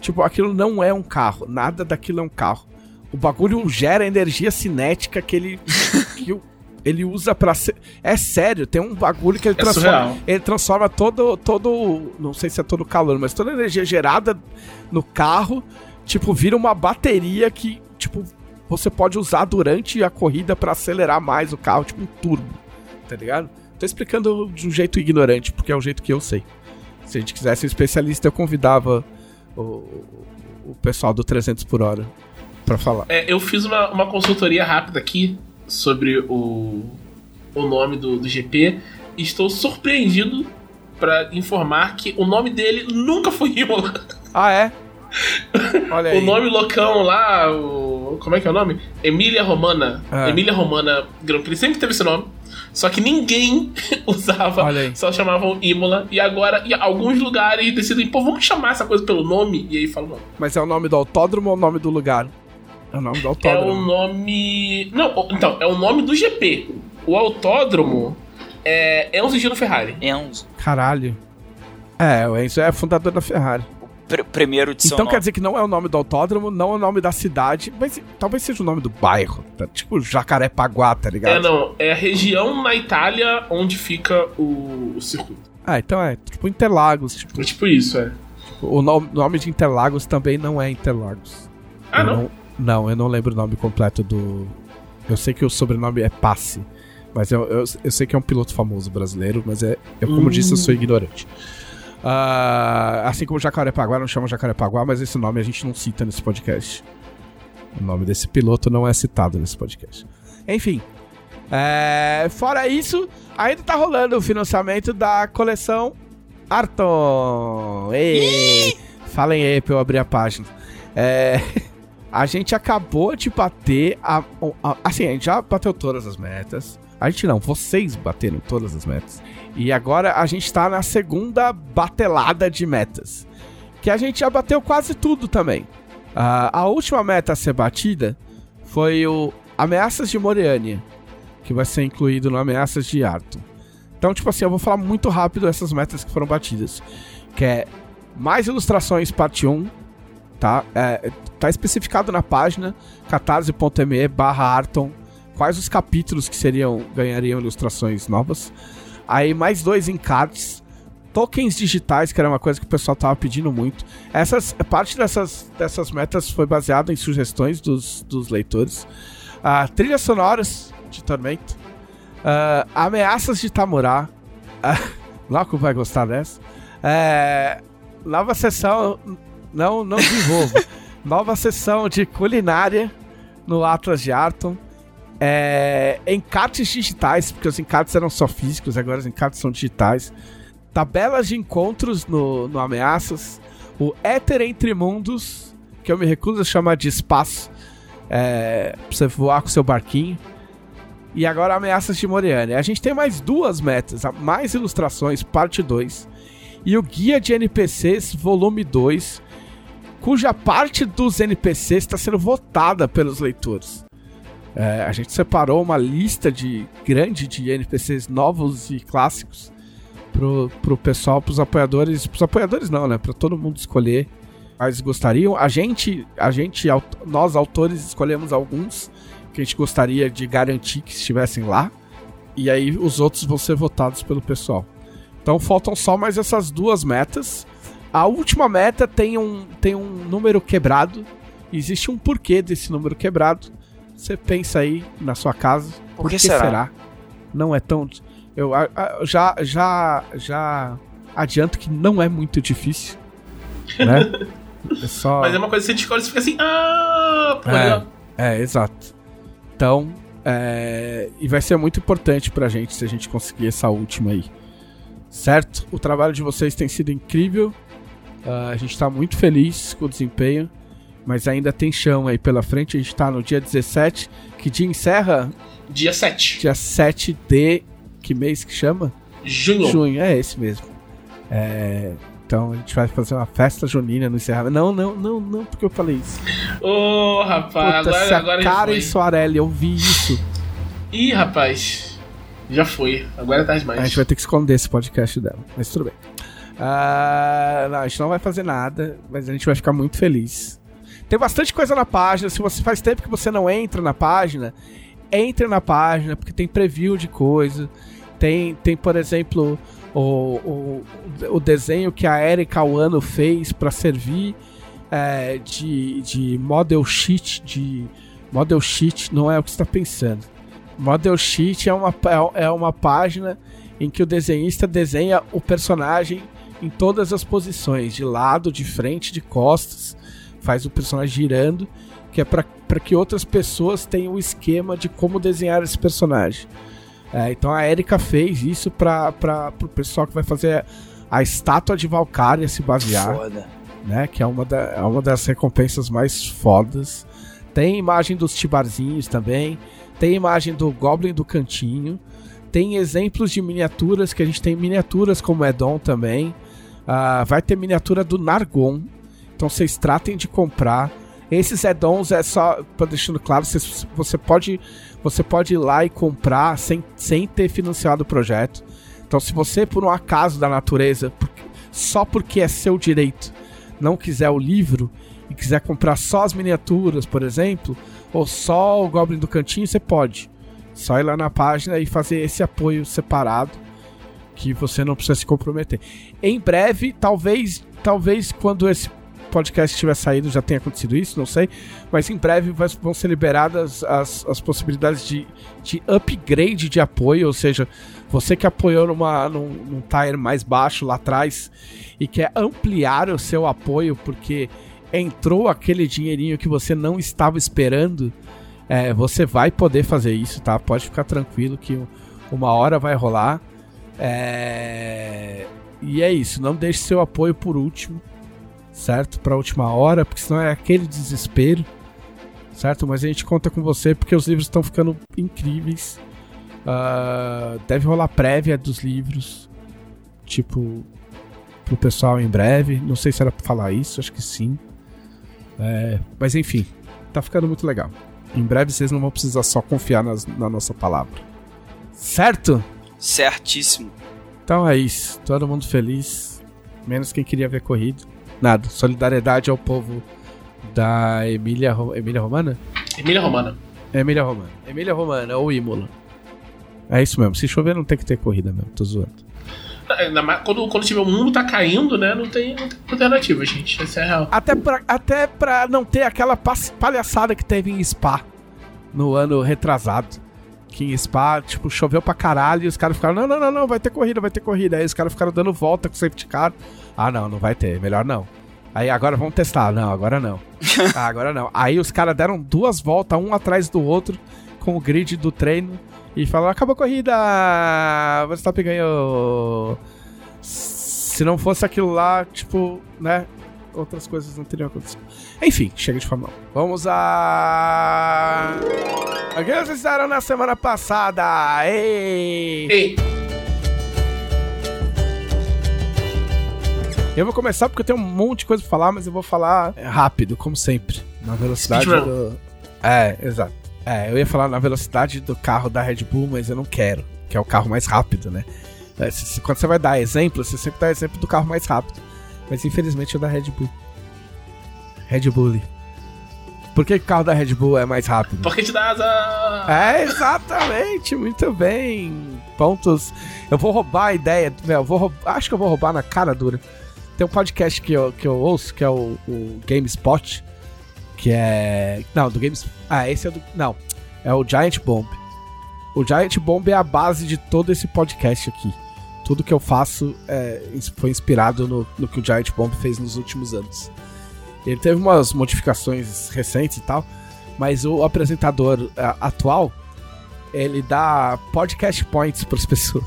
Tipo, aquilo não é um carro, nada daquilo é um carro. O bagulho gera energia cinética que ele que o- ele usa pra ser. É sério, tem um bagulho que ele É transforma. surreal. Ele transforma todo todo, não sei se é todo calor, mas toda a energia gerada no carro, tipo, vira uma bateria que, tipo, você pode usar durante a corrida pra acelerar mais o carro, tipo um turbo, tá ligado? Tô explicando de um jeito ignorante, porque é o jeito que eu sei. Se a gente quisesse um especialista, eu convidava o, o pessoal do 300 por hora pra falar. É, eu fiz uma, uma consultoria rápida aqui sobre o, o nome do, do GP e estou surpreendido pra informar que o nome dele nunca foi Imola. Ah, é? Olha aí. O nome loucão lá, o. Como é que é o nome? Emília Romana. É. Emília Romana Grand Prix. Sempre teve esse nome. Só que ninguém usava, só chamavam Imola. E agora, em alguns lugares decidem, pô, vamos chamar essa coisa pelo nome? E aí falam, não. Mas é o nome do autódromo ou o nome do lugar? É o nome do É o autódromo. nome. Não, então, é o nome do GP. O autódromo é Enzo Gino Ferrari. Enzo. Caralho. É, o Enzo é fundador da Ferrari. Pr- primeiro de seu Então nome. quer dizer que não é o nome do autódromo, não é o nome da cidade, mas talvez seja o nome do bairro. tá? Tipo Jacarepaguá, tá ligado? É, não. É a região na Itália onde fica o, o circuito. Ah, então é tipo Interlagos. Tipo, É tipo isso, é. o nome, nome de Interlagos também não é Interlagos. Ah, Eu não? Não, eu não lembro o nome completo do. Eu sei que o sobrenome é Passe. Mas eu, eu, eu sei que é um piloto famoso brasileiro, mas é. Eu, como Hum. disse, eu sou ignorante. Ah, assim como Jacarepaguá não chama Jacarepaguá, mas esse nome a gente não cita nesse podcast. O nome desse piloto não é citado nesse podcast. Enfim. é, fora isso, ainda tá rolando o financiamento da coleção Arton. Ei, falem aí pra eu abrir a página. É, a gente acabou de bater a, a- Assim, a gente já bateu todas as metas. A gente não, vocês bateram todas as metas. E agora a gente tá na segunda batelada de metas. Que a gente já bateu quase tudo também. Ah, a última meta a ser batida foi o Ameaças de Moriania. Que vai ser incluído no Ameaças de Arton. Então, tipo assim, eu vou falar muito rápido essas metas que foram batidas. Que é mais ilustrações parte 1, tá? É, tá especificado na página catarse.me barra Arton quais os capítulos que seriam ganhariam ilustrações novas. Aí mais dois encartes, tokens digitais, que era uma coisa que o pessoal tava pedindo muito. Essas parte dessas, dessas metas foi baseada em sugestões dos, dos leitores. Ah, trilhas sonoras de Tormento. Ah, ameaças de Tamurá. Ah, Loco vai gostar dessa. É, nova sessão. Não, não desenvolvo. nova sessão de culinária no Atlas de Arton. É, encartes digitais, porque os encartes eram só físicos, agora os encartes são digitais. Tabelas de encontros no, no Ameaças. O Éter Entre Mundos, que eu me recuso a chamar de espaço. É, pra você voar com seu barquinho. E agora Ameaças de Moriane. A gente tem mais duas metas, mais ilustrações, parte 2. E o Guia de NPCs, volume 2, cuja parte dos NPCs está sendo votada pelos leitores. É, a gente separou uma lista de grande de NPCs novos e clássicos pro, pro pessoal, pros apoiadores. Pros apoiadores não, né? Pra todo mundo escolher quais gostariam. A gente, a gente, nós autores, escolhemos alguns que a gente gostaria de garantir que estivessem lá. E aí os outros vão ser votados pelo pessoal. Então faltam só mais essas duas metas. A última meta tem um, tem um número quebrado. Existe um porquê desse número quebrado. Você pensa aí na sua casa. Por que será? Não é tão. Eu a- a- já, já, já adianto que não é muito difícil. Né? É só. Mas é uma coisa que você descobre e fica assim, ah, legal. É, exato. Então, é, e vai ser muito importante pra gente se a gente conseguir essa última aí. Certo? O trabalho de vocês tem sido incrível. Ah, a gente tá muito feliz com o desempenho. Mas ainda tem chão aí pela frente. A gente tá no dia 17. Que dia encerra? Dia 7. Dia 7 de. Que mês que chama? Junho. Junho, é esse mesmo. É, então a gente vai fazer uma festa junina no encerramento. Não, não, não, não, porque eu falei isso. Ô, rapaz, Puta, agora, agora Karen foi. Soarelli ouvir isso. Ih, rapaz. Já foi. Agora é tarde demais. A gente vai ter que esconder esse podcast dela, mas tudo bem. Ah, não, a gente não vai fazer nada, mas a gente vai ficar muito feliz. Tem bastante coisa na página. Se você faz tempo que você não entra na página, entre na página, porque tem preview de coisa. Tem, tem por exemplo, o, o, o desenho que a Erika Wano fez para servir é, de, de model sheet. De, model sheet não é o que você está pensando. Model sheet é uma, é é uma página em que o desenhista desenha o personagem em todas as posições, de lado, de frente, de costas, faz o personagem girando, que é para que outras pessoas tenham o esquema de como desenhar esse personagem. É, então a Erika fez isso para o pessoal que vai fazer a estátua de Valkyria se basear. Foda. Né, que é uma, da, é uma das recompensas mais fodas. Tem imagem dos tibarzinhos também. Tem imagem do Goblin do Cantinho. Tem exemplos de miniaturas, que a gente tem miniaturas como Edon também. Uh, vai ter miniatura do Nargon. Então vocês tratem de comprar. Esses addons é só, deixando claro, você, você, pode, você pode ir lá e comprar sem, sem ter financiado o projeto. Então, se você, por um acaso da natureza, só porque é seu direito, não quiser o livro e quiser comprar só as miniaturas, por exemplo, ou só o Goblin do Cantinho, você pode. Só ir lá na página e fazer esse apoio separado que você não precisa se comprometer. Em breve, talvez, talvez quando esse podcast tiver saído já tenha acontecido isso, não sei. Mas em breve vão ser liberadas as, as possibilidades de, de upgrade de apoio, ou seja, você que apoiou numa, num, num tire mais baixo lá atrás e quer ampliar o seu apoio porque entrou aquele dinheirinho que você não estava esperando, é, você vai poder fazer isso, tá? Pode ficar tranquilo que uma hora vai rolar. É... E é isso, não deixe seu apoio por último certo? Para a última hora, porque senão é aquele desespero, certo? Mas a gente conta com você porque os livros estão ficando incríveis. Uh, deve rolar prévia dos livros, tipo, pro pessoal em breve. Não sei se era pra falar isso, acho que sim. É, mas enfim, tá ficando muito legal. Em breve vocês não vão precisar só confiar nas, na nossa palavra. Certo? Certíssimo. Então é isso. Todo mundo feliz. Menos quem queria ver corrido. Nada. Solidariedade ao povo da Emília, Emília Romana? Emília Romana. Emília Romana. Emília Romana ou Imola. É isso mesmo. Se chover, não tem que ter corrida mesmo. Tô zoando. Quando, quando tiver o mundo tá caindo, né? Não tem, não tem alternativa, gente. Isso é real. Até pra, até pra não ter aquela palhaçada que teve em Spa no ano retrasado. Que em Spa, tipo, choveu pra caralho e os caras ficaram: não, não, não, não, vai ter corrida, vai ter corrida. Aí os caras ficaram dando volta com o safety car. Ah, não, não vai ter. Melhor não. Aí agora vamos testar. Não, agora não. ah, agora não. Aí os caras deram duas voltas, um atrás do outro, com o grid do treino. E falaram: acabou a corrida! Verstappen ganhou. Se não fosse aquilo lá, tipo, né? Outras coisas não teriam acontecido. Enfim, chega de Fórmula 1. Vamos a. O que vocês fizeram na semana passada? Ei! Ei! Eu vou começar porque eu tenho um monte de coisa pra falar, mas eu vou falar rápido, como sempre. Na velocidade do. É, exato. É, eu ia falar na velocidade do carro da Red Bull, mas eu não quero, que é o carro mais rápido, né? É, se, se, quando você vai dar exemplo, você sempre dá exemplo do carro mais rápido. Mas infelizmente é o da Red Bull. Red Bull. Por que o carro da Red Bull é mais rápido? Porque te dá asa. É, exatamente, muito bem. Pontos. Eu vou roubar a ideia. Eu vou roubar, acho que eu vou roubar na cara dura. Tem um podcast que eu, que eu ouço, que é o, o GameSpot, que é. Não, do Games. Ah, esse é do. Não. É o Giant Bomb. O Giant Bomb é a base de todo esse podcast aqui. Tudo que eu faço é, foi inspirado no, no que o Giant Bomb fez nos últimos anos. Ele teve umas modificações recentes e tal, mas o apresentador a, atual ele dá podcast points para as pessoas.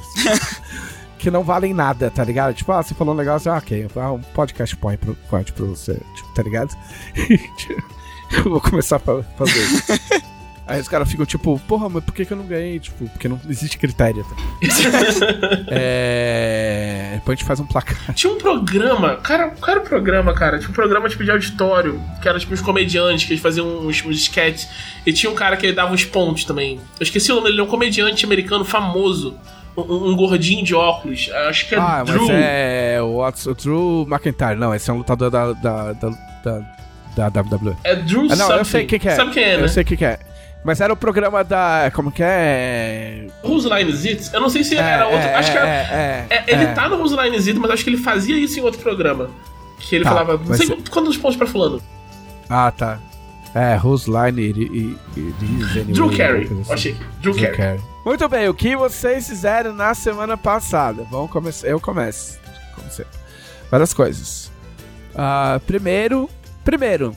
que não valem nada, tá ligado? Tipo, ah, você falou um negócio, ah, ok, um podcast point pro, point pra você, tipo, tá ligado? eu vou começar a fazer isso. Aí os caras ficam tipo, porra, mas por que, que eu não ganhei? Tipo, porque não existe critério. Tá? é. Depois a gente faz um placar. Tinha um programa, cara, qual era o programa, cara? Tinha um programa tipo de auditório, que era tipo uns comediantes, que eles faziam uns, uns sketches. E tinha um cara que ele dava uns pontos também. Eu esqueci o nome, ele é um comediante americano famoso um, um, gordinho de óculos. Acho que é ah, Drew. mas é o, o Drew McIntyre. Não, esse é um lutador da, da, da, da, da WWE. É Drew ah, não, eu sei o que, que, é. Sabe quem é, né? Eu sei o que, que é. Mas era o programa da. Como que é? Whose Line Is It? Eu não sei se é, era outro. É, acho que era. É, é, ele tá no Whose Line Is It, mas acho que ele fazia isso em outro programa. Que ele tá, falava. Não sei quantos pontos pra fulano. Ah, tá. É, Whose Line It Is Anyway. Drew Carey. Assim. Achei. Drew, Drew Carey. Carey. Muito bem, o que vocês fizeram na semana passada? Vamos começar. Eu começo. Comecei. Várias coisas. Uh, primeiro. Primeiro,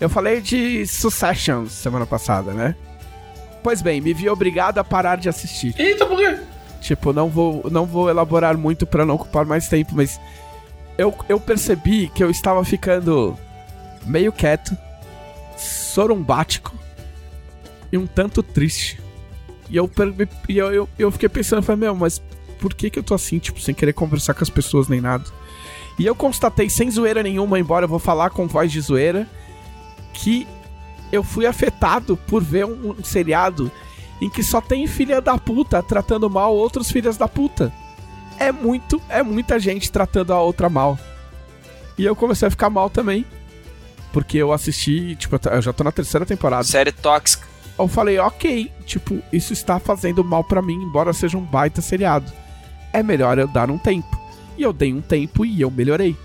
eu falei de Succession semana passada, né? Pois bem, me vi obrigado a parar de assistir. Eita, por quê? Tipo, não vou, não vou elaborar muito pra não ocupar mais tempo, mas eu, eu percebi que eu estava ficando meio quieto, sorumbático e um tanto triste. E eu, e eu, eu, eu fiquei pensando, falei, meu, mas por que que eu tô assim, tipo, sem querer conversar com as pessoas nem nada? E eu constatei, sem zoeira nenhuma, embora eu vou falar com voz de zoeira, que eu fui afetado por ver um, um seriado em que só tem filha da puta tratando mal outros filhas da puta. É muito, é muita gente tratando a outra mal. E eu comecei a ficar mal também. Porque eu assisti, tipo, eu já tô na terceira temporada. Série tóxica. Eu falei, ok, tipo, isso está fazendo mal pra mim, embora seja um baita seriado. É melhor eu dar um tempo. E eu dei um tempo e eu melhorei.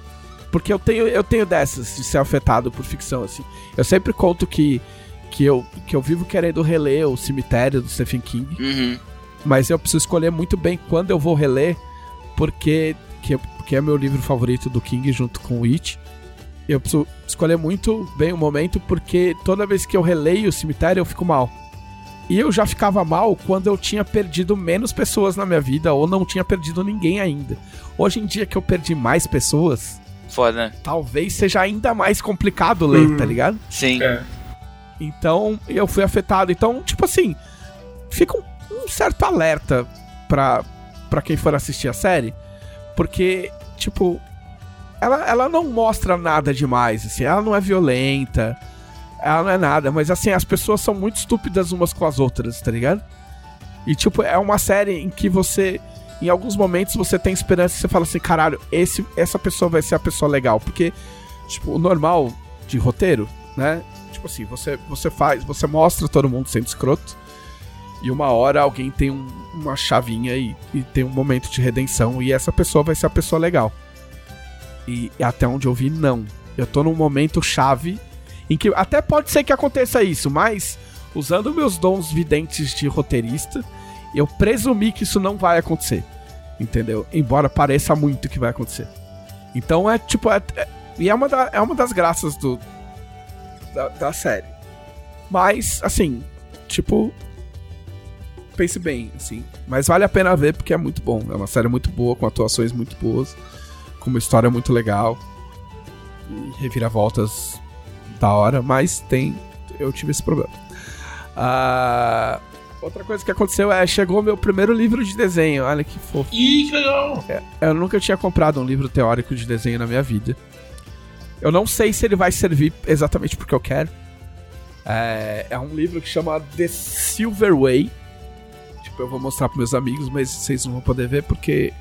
Porque eu tenho, eu tenho dessas de ser afetado por ficção, assim. Eu sempre conto que, que, eu, que eu vivo querendo reler o cemitério do Stephen King. Uhum. Mas eu preciso escolher muito bem quando eu vou reler, porque, que, porque é meu livro favorito do King junto com o It. Eu preciso escolher muito bem o momento, porque toda vez que eu releio o cemitério eu fico mal. E eu já ficava mal quando eu tinha perdido menos pessoas na minha vida ou não tinha perdido ninguém ainda. Hoje em dia que eu perdi mais pessoas, Foda, né? talvez seja ainda mais complicado ler, Hum. tá ligado? Sim. É. Então, eu fui afetado. Então, tipo assim, fica um, um certo alerta pra, pra quem for assistir a série. Porque, tipo, ela, ela não mostra nada demais, assim. Ela não é violenta, ela não é nada. Mas, assim, as pessoas são muito estúpidas umas com as outras, tá ligado? E, tipo, é uma série em que você... Em alguns momentos você tem esperança e você fala assim, caralho, esse, essa pessoa vai ser a pessoa legal. Porque, tipo, o normal de roteiro, né? Tipo assim, você, você faz, você mostra todo mundo sendo escroto. E uma hora alguém tem um- uma chavinha e, e tem um momento de redenção. E essa pessoa vai ser a pessoa legal. E, até onde eu vi, não. Eu tô num momento chave em que até pode ser que aconteça isso, mas usando meus dons videntes de roteirista, eu presumi que isso não vai acontecer. Entendeu? Embora pareça muito que vai acontecer. Então é tipo. É, é- e é uma, da- é uma das graças do, da, da série. Mas, assim, tipo. Pense bem, assim. Mas vale a pena ver porque é muito bom. É uma série muito boa, com atuações muito boas, com uma história muito legal. E reviravoltas da hora, mas tem. Eu tive esse problema. Ah, outra coisa que aconteceu é chegou meu primeiro livro de desenho. Olha que fofo. Ih, que legal. Eu nunca tinha comprado um livro teórico de desenho na minha vida. Eu não sei se ele vai servir exatamente porque eu quero. É, é um livro que chama The Silver Way. Tipo, eu vou mostrar para meus amigos, mas vocês não vão poder ver porque,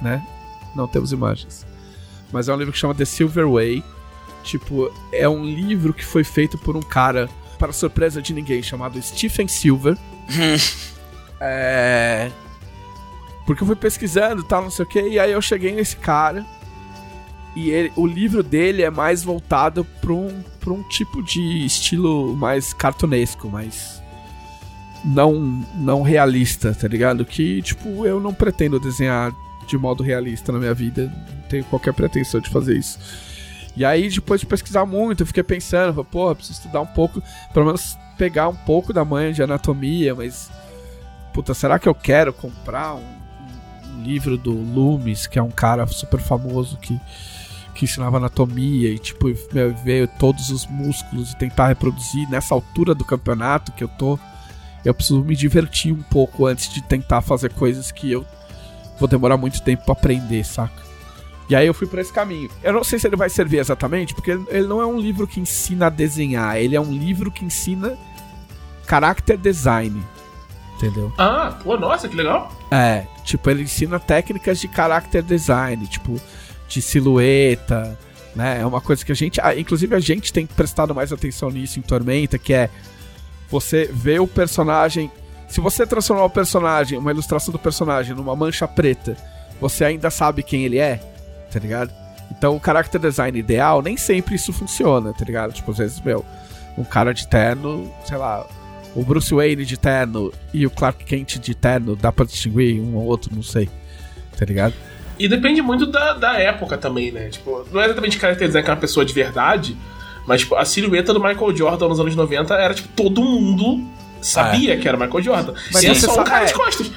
né? Não temos imagens. Mas é um livro que chama The Silver Way. Tipo, é um livro que foi feito por um cara, para surpresa de ninguém, chamado Stephen Silver. É. Porque eu fui pesquisando e tal, não sei o que, e aí eu cheguei nesse cara. E ele, o livro dele é mais voltado pra um, pra um tipo de estilo mais cartunesco, mais. Não, não realista, tá ligado? Que, tipo, eu não pretendo desenhar de modo realista na minha vida. Não tenho qualquer pretensão de fazer isso. E aí, depois de pesquisar muito, eu fiquei pensando, porra, preciso estudar um pouco, pelo menos pegar um pouco da manha de anatomia, mas. Puta, será que eu quero comprar um, um- livro do Loomis, que é um cara super famoso que, que ensinava anatomia e, tipo, ver todos os músculos e tentar reproduzir nessa altura do campeonato que eu tô? Eu preciso me divertir um pouco antes de tentar fazer coisas que eu vou demorar muito tempo pra aprender, saca? E aí eu fui por esse caminho. Eu não sei se ele vai servir exatamente, porque ele não é um livro que ensina a desenhar, ele é um livro que ensina character design. Entendeu? Ah, pô, nossa, que legal. É, tipo, ele ensina técnicas de character design, tipo, de silhueta, né? É uma coisa que a gente, ah, inclusive a gente tem prestado mais atenção nisso em Tormenta, que é você vê o personagem, se você transformar o personagem, uma ilustração do personagem numa mancha preta, você ainda sabe quem ele é, tá ligado? Então o character design ideal, nem sempre isso funciona, tá ligado? Tipo, às vezes, meu, um cara de terno, sei lá, o Bruce Wayne de terno e o Clark Kent de terno, dá pra distinguir um ou outro, não sei. Tá ligado? E depende muito da, da época também, né? Tipo, não é exatamente caracterizar que é uma pessoa de verdade, mas tipo, a silhueta do Michael Jordan nos anos 90 era, tipo, todo mundo sabia que era Michael Jordan. Mas e é só um cara é. de costas.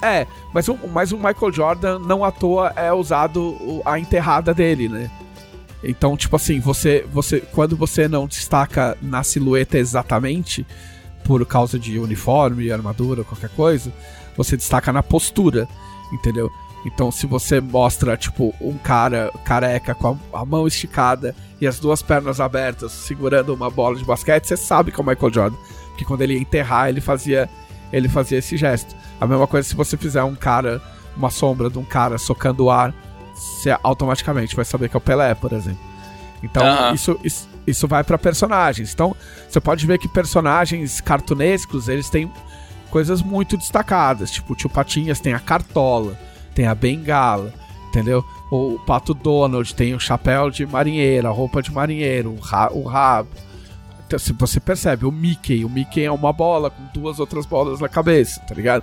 É, mas o, mas o Michael Jordan não à toa é usado a enterrada dele, né? Então, tipo assim, você, você quando você não destaca na silhueta exatamente, por causa de uniforme, armadura, qualquer coisa, você destaca na postura, entendeu? Então, se você mostra, tipo, um cara careca com a, a mão esticada e as duas pernas abertas, segurando uma bola de basquete, você sabe que é o Michael Jordan. Porque quando ele ia enterrar, ele fazia, ele fazia esse gesto. A mesma coisa se você fizer um cara, uma sombra de um cara socando o ar, você automaticamente vai saber que é o Pelé, por exemplo. Então, Aham. isso, isso, isso vai pra personagens. Então, você pode ver que personagens cartunescos, eles têm coisas muito destacadas. Tipo, o Tio Patinhas tem a cartola, tem a bengala, entendeu? O Pato Donald tem o chapéu de marinheiro, a roupa de marinheiro, o, ra o rabo. Então, se você percebe, o Mickey, o Mickey é uma bola com duas outras bolas na cabeça, tá ligado?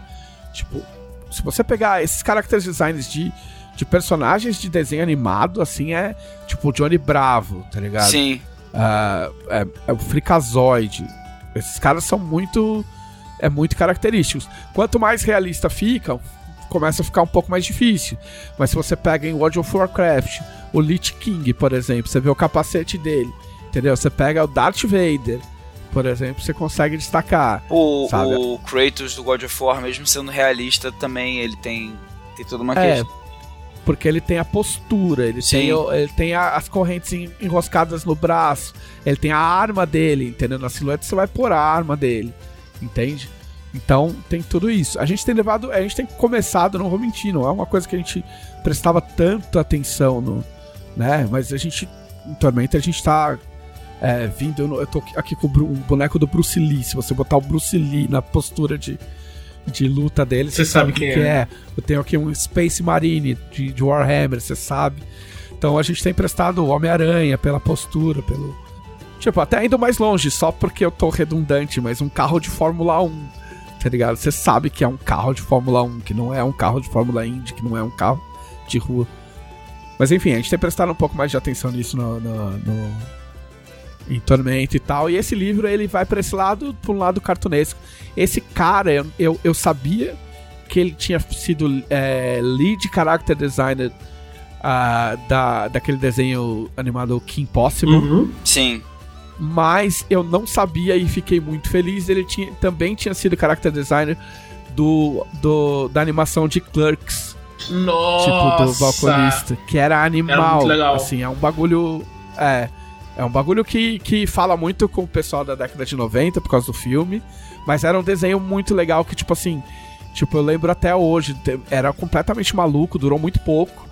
Tipo, se você pegar esses character designs de, de personagens de desenho animado, assim, é tipo o Johnny Bravo, tá ligado? Sim. Ah, é, é o Freakazoid. Esses caras são muito. É muito característicos. Quanto mais realista ficam, começa a ficar um pouco mais difícil. Mas se você pega em World of Warcraft, o Lich King, por exemplo, você vê o capacete dele, entendeu? Você pega o Darth Vader, por exemplo, você consegue destacar. O, o Kratos do God of War, mesmo sendo realista, também ele tem, tem toda uma É, questão. porque ele tem a postura, ele Sim. tem, ele tem a- as correntes en- enroscadas no braço, ele tem a arma dele, entendeu? Na silhueta você vai pôr a arma dele, entende? Então tem tudo isso. A gente tem levado, a gente tem começado, não vou mentir, não é uma coisa que a gente prestava tanta atenção no, né? Mas a gente, em Tormenta, a gente tá é, vindo, eu, eu tô aqui com o, o boneco do Bruce Lee, se você botar o Bruce Lee na postura de, de luta dele, Você sabe quem que é. é. Eu tenho aqui um Space Marine de, de Warhammer, você sabe. Então a gente tem emprestado o Homem-Aranha pela postura, pelo. Tipo, até indo mais longe, só porque eu tô redundante, mas um carro de Fórmula 1, tá ligado? Você sabe que é um carro de Fórmula 1, que não é um carro de Fórmula Indy, que não é um carro de rua. Mas enfim, a gente tem prestado um pouco mais de atenção nisso no, no, no- em Tormento e tal. E esse livro, ele vai pra esse lado, pra um lado cartunesco. Esse cara, eu, eu, eu sabia que ele tinha sido é, lead character designer ah, da, daquele desenho animado Kim Possible, Uhum. Sim. mas eu não sabia e fiquei muito feliz. Ele tinha, também tinha sido character designer do, do, da animação de Clerks, Nossa. tipo, do balconista, que era animal. muito legal. Assim, é um bagulho. É. É um bagulho que, que fala muito com o pessoal da década de 90 por causa do filme. Mas era um desenho muito legal que, tipo assim. Tipo, eu lembro até hoje. Era completamente maluco, durou muito pouco.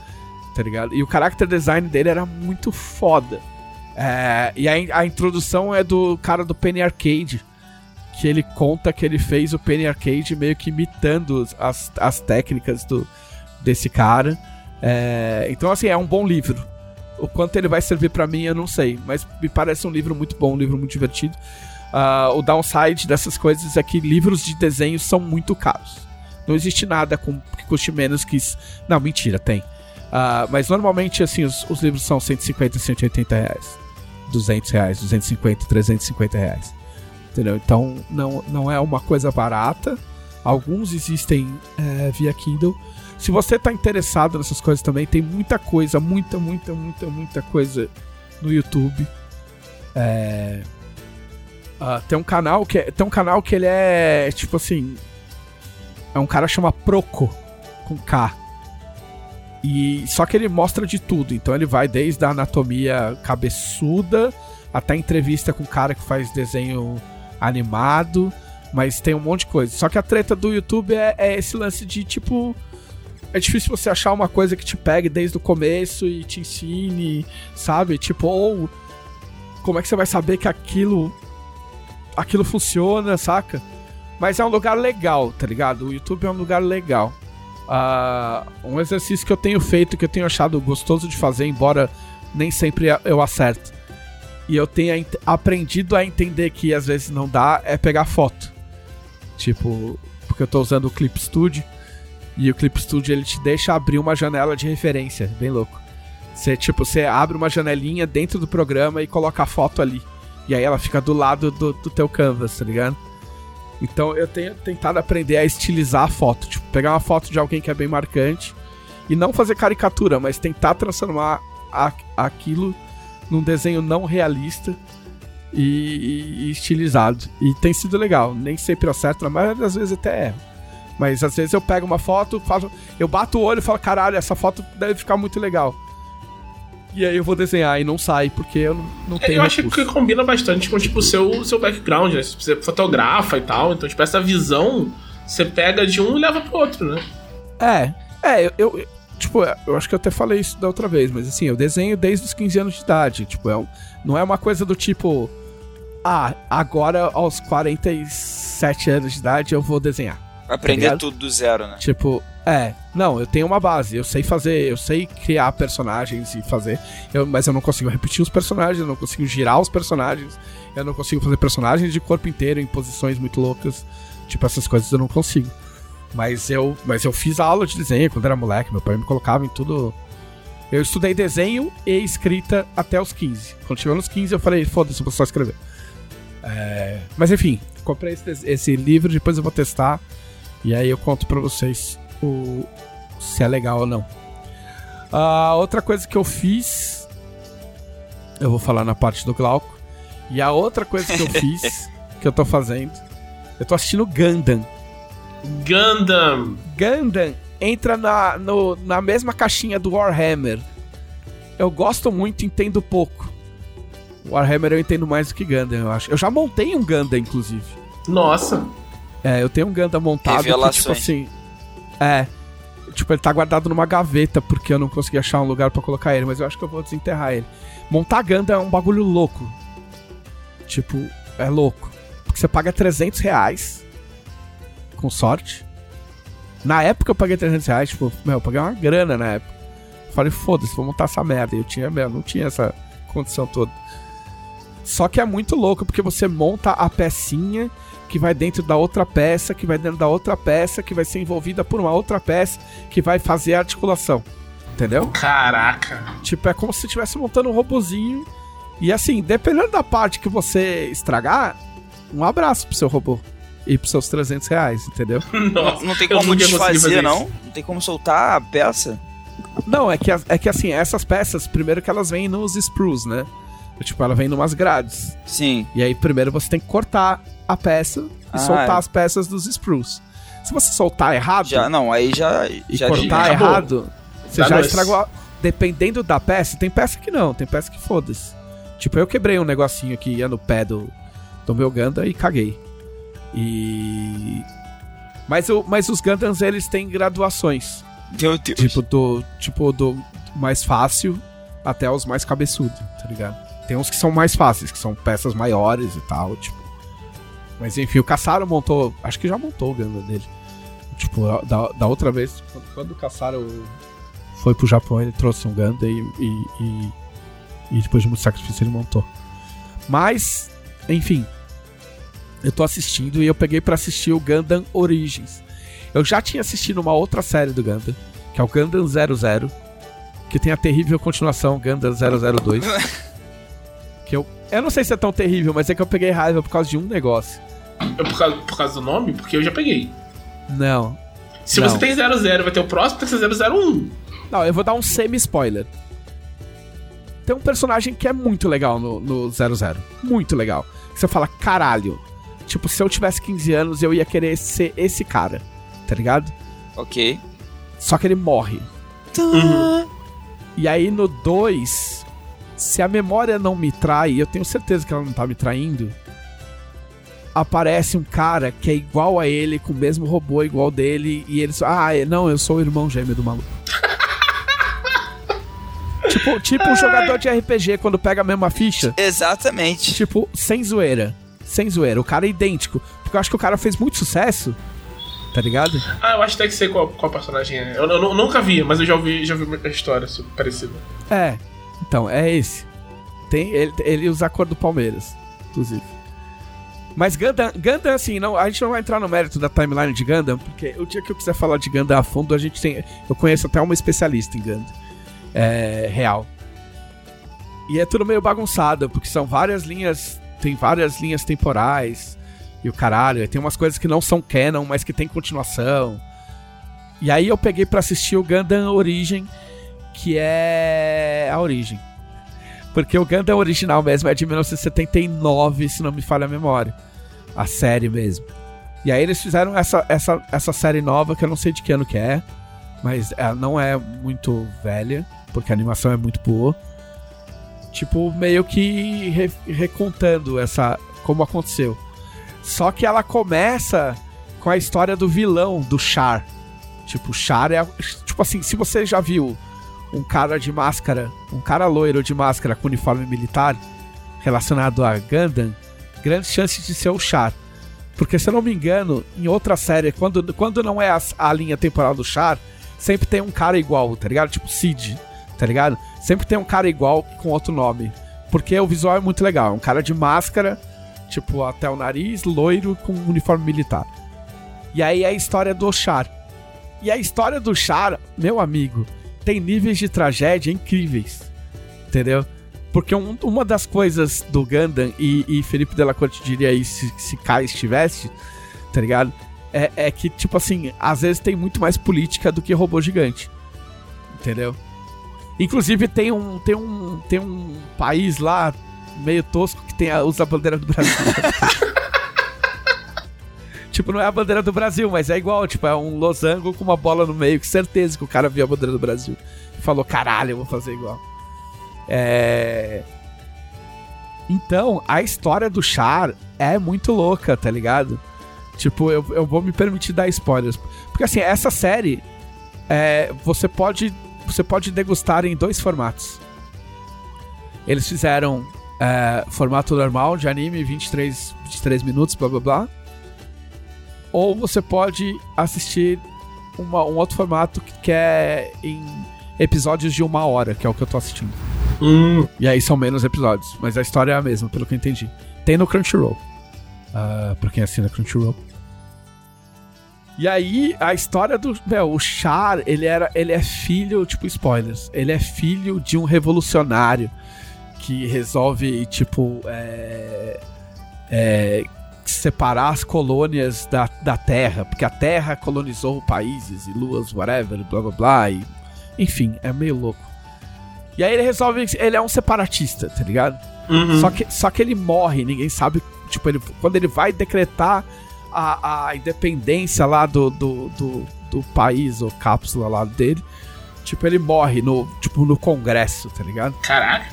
Tá ligado? E o character design dele era muito foda. É, e a, a introdução é do cara do Penny Arcade. Que ele conta que ele fez o Penny Arcade meio que imitando as, as técnicas do, desse cara. É, então, assim, é um bom livro. O quanto ele vai servir pra mim, eu não sei. Mas me parece um livro muito bom, um livro muito divertido. Ah, o downside dessas coisas é que livros de desenho são muito caros. Não existe nada com, que custe menos que isso. Não, mentira, tem. Ah, mas normalmente, assim, os, os livros são 150, 180 reais. 200 reais, 250, 350 reais. Entendeu? Então, não, não é uma coisa barata. Alguns existem é, via Kindle. Se você tá interessado nessas coisas também, tem muita coisa, muita, muita, muita, muita coisa no YouTube. É... ah, tem um canal que é, tem um canal que ele é tipo assim, é um cara chama Proco com K. E só que ele mostra de tudo, então ele vai desde a anatomia cabeçuda até entrevista com o cara que faz desenho animado, mas tem um monte de coisa. Só que a treta do YouTube é, é esse lance de tipo é difícil você achar uma coisa que te pegue desde o começo e te ensine, sabe? Tipo, ou como é que você vai saber que aquilo aquilo funciona, saca? Mas é um lugar legal, tá ligado? O YouTube é um lugar legal. Ah, um exercício que eu tenho feito, que eu tenho achado gostoso de fazer, embora nem sempre eu acerte. E eu tenho aprendido a entender que às vezes não dá, é pegar foto. Tipo, porque eu tô usando o Clip Studio. E o Clip Studio ele te deixa abrir uma janela de referência, bem louco. Você, tipo, você abre uma janelinha dentro do programa e coloca a foto ali. E aí ela fica do lado do, do teu canvas, tá ligado? Então eu tenho tentado aprender a estilizar a foto. Tipo, pegar uma foto de alguém que é bem marcante e não fazer caricatura, mas tentar transformar a, aquilo num desenho não realista e, e, estilizado. E tem sido legal. Nem sempre acerto, na maioria das vezes até erro. Mas às vezes eu pego uma foto, faço, eu bato o olho e falo, caralho, essa foto deve ficar muito legal. E aí eu vou desenhar e não sai, porque eu não, não é, tenho. Eu acho que combina bastante com tipo, o seu, seu background, né? Você fotografa e tal, então, tipo, essa visão você pega de um e leva pro outro, né? É, é, eu, eu, Tipo, eu acho que eu até falei isso da outra vez, mas assim, eu desenho desde os 15 anos de idade. Tipo, é um, não é uma coisa do tipo. Ah, agora aos 47 anos de idade eu vou desenhar. Aprender tá tudo do zero, né? Tipo, é, não, eu tenho uma base, eu sei fazer, eu sei criar personagens e fazer, eu, mas eu não consigo repetir os personagens, eu não consigo girar os personagens, eu não consigo fazer personagens de corpo inteiro em posições muito loucas, tipo, essas coisas eu não consigo. Mas eu, mas eu fiz aula de desenho quando era moleque, meu pai me colocava em tudo. Eu estudei desenho e escrita até os 15. Quando chegou nos 15 eu falei, foda-se, eu vou só escrever. É... Mas enfim, comprei esse, esse livro, depois eu vou testar. E aí eu conto pra vocês o, se é legal ou não. A outra coisa que eu fiz. Eu vou falar na parte do Glauco. E a outra coisa que eu fiz, que eu tô fazendo. Eu tô assistindo Gundam. Gundam! Gundam entra na, no, na mesma caixinha do Warhammer. Eu gosto muito, entendo pouco. Warhammer eu entendo mais do que Gundam, eu acho. Eu já montei um Gundam, inclusive. Nossa! É, eu tenho um Gundam montado que, tipo assim. É. Tipo, ele tá guardado numa gaveta porque eu não consegui achar um lugar para colocar ele, mas eu acho que eu vou desenterrar ele. Montar Gundam é um bagulho louco. Tipo, é louco. Porque você paga 300 reais. Com sorte. Na época eu paguei 300 reais, tipo, meu, eu paguei uma grana na época. Falei, foda-se, vou montar essa merda. Eu tinha, meu, não tinha essa condição toda. Só que é muito louco porque você monta a pecinha que vai dentro da outra peça, que vai dentro da outra peça, que vai ser envolvida por uma outra peça, que vai fazer a articulação. Entendeu? Caraca. Tipo, é como se estivesse montando um robozinho. E assim, dependendo da parte que você estragar, um abraço pro seu robô. E pros seus 300 reais, entendeu? Nossa, não tem como desfazer, não? Não tem como soltar a peça? Não, é que, é que assim, essas peças, primeiro que elas vêm nos sprues, né? Tipo, ela vem numas grades. Sim. E aí, primeiro você tem que cortar a peça e ah, soltar é. as peças dos sprues. Se você soltar errado. Já, não, aí já. E já cortar errado, você Dá já dois. estragou. A... Dependendo da peça, tem peça que não, tem peça que foda-se. Tipo, eu quebrei um negocinho que ia no pé do, do meu Ganda e caguei. E. Mas, o, mas os Gundams, eles têm graduações. Meu Deus. Tipo, do, tipo, do mais fácil até os mais cabeçudos, tá ligado? Tem uns que são mais fáceis, que são peças maiores e tal, tipo. Mas enfim, o Caçaro montou. Acho que já montou o Gundam dele. Tipo, da, da outra vez, quando, quando o Caçaro foi pro Japão, ele trouxe um Gundam e, e, e, e depois de muito sacrifício ele montou. Mas, enfim. Eu tô assistindo e eu peguei para assistir o Gundam Origins. Eu já tinha assistido uma outra série do Gundam, que é o Gundam 00, que tem a terrível continuação Gundam 002. que eu, eu não sei se é tão terrível, mas é que eu peguei raiva por causa de um negócio. É por causa, por causa do nome? Porque eu já peguei. Não. Se não. você tem 00 vai ter o próximo, tem que ser 001. Não, eu vou dar um semi-spoiler. Tem um personagem que é muito legal no, no 00. Muito legal. Você fala, caralho. Tipo, se eu tivesse 15 anos, eu ia querer ser esse cara. Tá ligado? Ok. Só que ele morre. Uhum. E aí no 2, se a memória não me trai, eu tenho certeza que ela não tá me traindo. Aparece um cara que é igual a ele, com o mesmo robô igual dele, e eles. Ah, é, não, eu sou o irmão gêmeo do maluco. tipo, tipo um jogador de RPG quando pega a mesma ficha. Exatamente. Tipo, sem zoeira. Sem zoeira. O cara é idêntico. Porque eu acho que o cara fez muito sucesso. Tá ligado? Ah, eu acho até que sei qual, qual personagem é. Eu, eu, eu, nunca vi, mas eu já ouvi, já ouvi uma história parecida. É. Então, é esse. Tem, ele, ele usa a cor do Palmeiras, inclusive. Mas Gundam, Gundam, assim, não, a gente não vai entrar no mérito da timeline de Gundam, porque o dia que eu quiser falar de Gundam a fundo, a gente tem. Eu conheço até uma especialista em Gundam. É, real. E é tudo meio bagunçado, porque são várias linhas. Tem várias linhas temporais. E o caralho, tem umas coisas que não são canon, mas que tem continuação. E aí eu peguei para assistir o Gundam Origin, que é a origem. Porque o Gundam original mesmo é de 1979, se não me falha a memória. A série mesmo. E aí eles fizeram essa, essa, essa série nova, que eu não sei de que ano que é, mas ela não é muito velha, porque a animação é muito boa. Tipo, meio que re, recontando essa como aconteceu. Só que ela começa com a história do vilão, do Char. Tipo, Char é. Tipo assim, se você já viu um cara de máscara, um cara loiro de máscara com uniforme militar relacionado a Gundam, grandes chances de ser o Char. Porque se eu não me engano, em outra série, quando, quando não é a, a linha temporal do Char, sempre tem um cara igual, tá ligado? Tipo Sid, tá ligado? Sempre tem um cara igual com outro nome. Porque o visual é muito legal. É um cara de máscara, tipo, até o nariz, loiro, com um uniforme militar. E aí é a história do Char. E a história do Char, meu amigo, tem níveis de tragédia incríveis. Entendeu? Porque um, uma das coisas do Gundam, e, e Felipe Delacorte diria aí se, se Kai estivesse, tá ligado? É, é, que, tipo assim, às vezes tem muito mais política do que robô gigante. Entendeu? Inclusive tem um, tem um, tem um país lá, meio tosco, que tem a, usa a bandeira do Brasil. tipo, não é a bandeira do Brasil, mas é igual, tipo, é um losango com uma bola no meio, que certeza que o cara viu a bandeira do Brasil. E falou, caralho, eu vou fazer igual. É... Então, a história do Char é muito louca, tá ligado? Tipo, eu, eu vou me permitir dar spoilers. Porque assim, essa série é, você pode você pode degustar em dois formatos. Eles fizeram é, formato normal de anime, 23, 23 minutos, blá blá blá. Ou você pode assistir uma, um outro formato que é em episódios de uma hora, que é o que eu tô assistindo. Hum. E aí são menos episódios, mas a história é a mesma, pelo que eu entendi. Tem no Crunchyroll. Uh, pra quem assina Crunchyroll. E aí, a história do. Meu, o Char, ele, era, ele é filho, tipo, spoilers. Ele é filho de um revolucionário que resolve, tipo, é, é, separar as colônias da, da Terra, porque a Terra colonizou países e luas, whatever, blá blá blá. E, enfim, é meio louco. E aí ele resolve. Ele é um separatista, tá ligado? Uhum. Só, que, só que ele morre, ninguém sabe. Tipo, ele, quando ele vai decretar a, a independência lá do, do, do, do país, ou cápsula lá dele, tipo, ele morre no, tipo, no congresso, tá ligado? Caraca.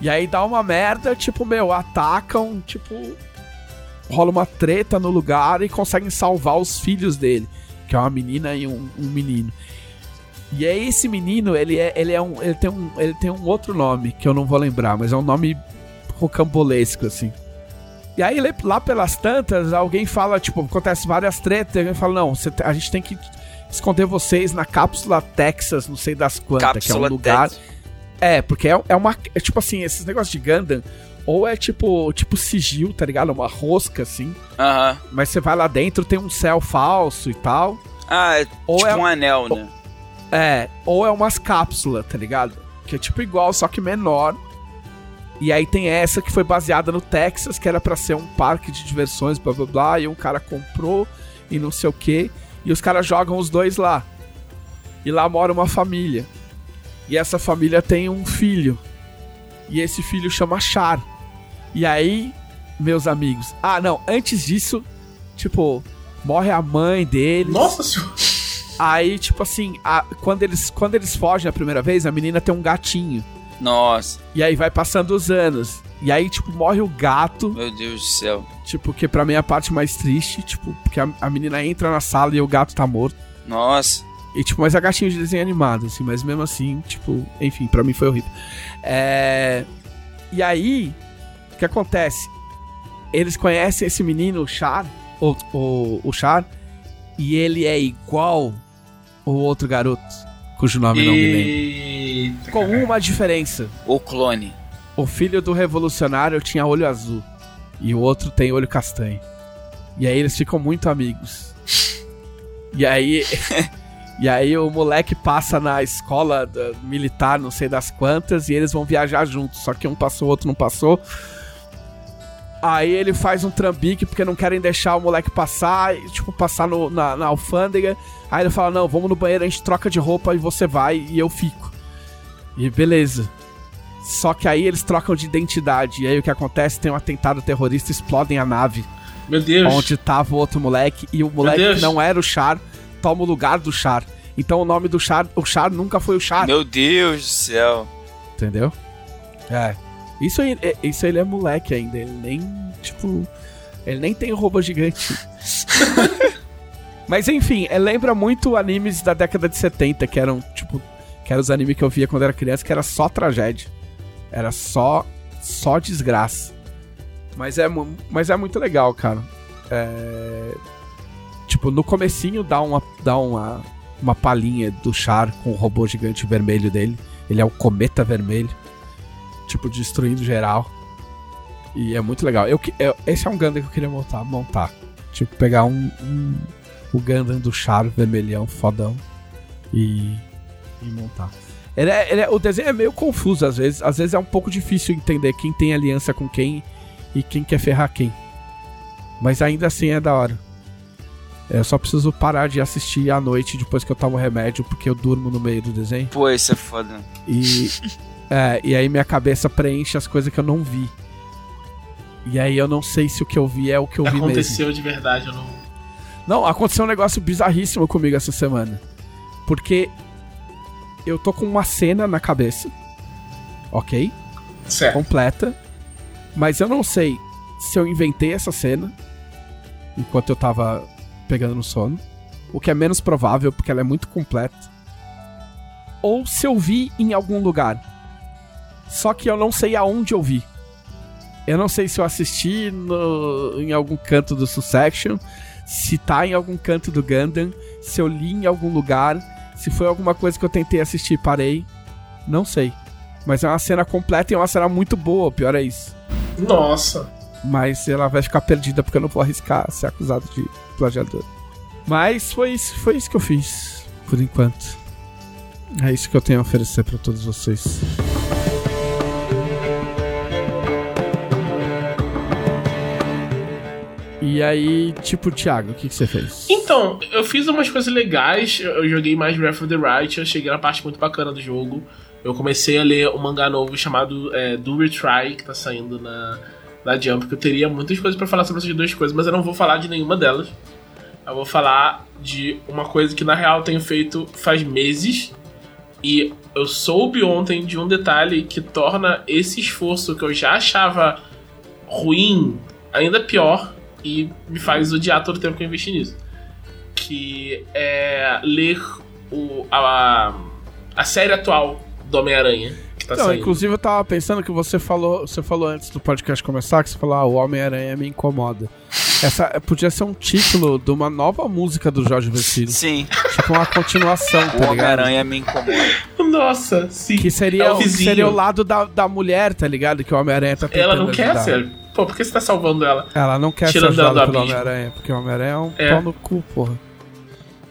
E aí dá uma merda, tipo, meu, atacam, tipo. Rola uma treta no lugar e conseguem salvar os filhos dele, que é uma menina e um, um menino. E aí esse menino, ele é, ele é um, ele tem um, ele tem um outro nome que eu não vou lembrar, mas é um nome rocambolesco assim. E aí lá pelas tantas, alguém fala, tipo, acontece várias tretas, e alguém fala, não, você, a gente tem que esconder vocês na cápsula Texas, não sei das quantas, que é um lugar. Texas. É, porque é, é uma. É tipo assim, esses negócios de Gundam, ou é tipo, tipo sigil, tá ligado? Uma rosca, assim. Aham. Mas você vai lá dentro, tem um céu falso e tal. Ah, é Ou tipo é- um anel, né? É, ou é umas cápsulas, tá ligado? Que é tipo igual, só que menor. E aí tem essa que foi baseada no Texas, que era pra ser um parque de diversões, blá blá blá, e um cara comprou e não sei o que, e os caras jogam os dois lá. E lá mora uma família. E essa família tem um filho. E esse filho chama Char. E aí, meus amigos. Ah, não, antes disso, tipo, morre a mãe deles. Nossa senhora. Aí, tipo assim, a- quando, eles, quando eles fogem a primeira vez, a menina tem um gatinho. Nossa, E aí vai passando os anos. E aí, tipo, morre o gato. meu Deus do céu. Tipo, que pra mim é a parte mais triste. Tipo, porque a, a menina entra na sala e o gato tá morto. Nossa. E, tipo, mas é gatinho de desenho animado, assim. Mas mesmo assim, tipo, enfim, pra mim foi horrível. É... E aí, que acontece? Eles conhecem esse menino, o Char, o, o, o Char, e ele é igual o outro garoto, cujo nome não me lembro. Com uma diferença. O clone. O filho do revolucionário tinha olho azul e o outro tem olho castanho. E aí eles ficam muito amigos. E aí E aí o moleque passa na escola da- militar, não sei das quantas, e eles vão viajar juntos, só que um passou, o outro não passou. Aí ele faz um trambique porque não querem deixar o moleque passar, e, tipo, passar no, na, na alfândega. Aí ele fala: Não, vamos no banheiro, a gente troca de roupa e você vai e eu fico. E beleza. Só que aí eles trocam de identidade. E aí o que acontece? Tem um atentado terrorista, explodem a nave Meu Deus. onde tava o outro moleque. E o moleque que não era o Char toma o lugar do Char. Então o nome do Char, o Char nunca foi o Char. Meu Deus do céu. Entendeu? É. Isso, é- isso ele é moleque ainda. Ele nem, tipo. Ele nem tem roupa gigante. Mas enfim, é, lembra muito animes da década de 70, que eram, tipo. Que eram os animes que eu via quando era criança, que era só tragédia. Era só. Só desgraça. Mas é, mas é muito legal, cara. É, Tipo, no comecinho dá uma. Dá uma. Uma palhinha do Char com o robô gigante vermelho dele. Ele é o cometa vermelho. Tipo, destruindo geral. E é muito legal. Eu, que- eu- esse é um Gundam que eu queria montar. montar. Tipo, pegar um, um- o Gundam do Char vermelhão, fodão. E. E montar. Ele é- ele é- o desenho é meio confuso às vezes. Às vezes é um pouco difícil entender quem tem aliança com quem e quem quer ferrar quem. Mas ainda assim é da hora. Eu só preciso parar de assistir à noite depois que eu tomo remédio, porque eu durmo no meio do desenho. Pô, isso é foda. E, é, e aí minha cabeça preenche as coisas que eu não vi. E aí eu não sei se o que eu vi é o que eu vi mesmo. Aconteceu de verdade, eu não. Não, aconteceu um negócio bizarríssimo comigo essa semana. Porque eu tô com uma cena na cabeça. Ok? Certo. Completa. Mas eu não sei se eu inventei essa cena enquanto eu tava pegando no sono. O que é menos provável, porque ela é muito completa. Ou se eu vi em algum lugar. Só que eu não sei aonde eu vi. Eu não sei se eu assisti no- em algum canto do Sussection, se tá em algum canto do Gundam, se eu li em algum lugar, se foi alguma coisa que eu tentei assistir e parei. Não sei. Mas é uma cena completa e é uma cena muito boa, pior é isso. Nossa. Mas ela vai ficar perdida porque eu não vou arriscar ser acusado de plagiador. Mas foi isso, foi isso que eu fiz, por enquanto. É isso que eu tenho a oferecer pra todos vocês. E aí, tipo, Thiago, o que, que você fez? Então, eu fiz umas coisas legais. Eu joguei mais Breath of the Wild. Eu cheguei na parte muito bacana do jogo. Eu comecei a ler um mangá novo chamado é, Do Retry, que tá saindo na, na Jump. Que eu teria muitas coisas pra falar sobre essas duas coisas, mas eu não vou falar de nenhuma delas. Eu vou falar de uma coisa que na real eu tenho feito faz meses. E eu soube ontem de um detalhe que torna esse esforço que eu já achava ruim ainda pior e me faz odiar todo o tempo que eu investi nisso. Que é ler o, a, a série atual do Homem-Aranha. Tá Então, saindo. inclusive eu tava pensando que você falou, você falou antes do podcast começar, que você falou, ah, o Homem-Aranha me incomoda. Essa podia ser um título de uma nova música do Jorge Vecino. Sim, tipo uma continuação, o tá ligado? Homem-Aranha me incomoda. Nossa, sim. Que seria, É o que seria o lado da, da mulher, tá ligado? Que o Homem-Aranha tá tentando Ela não quer ajudar. ser. Pô, por que você tá salvando ela? Ela não quer Tirando ser ela ajudada pelo. Homem-Aranha, porque o Homem-Aranha é um É. pau no cu, porra.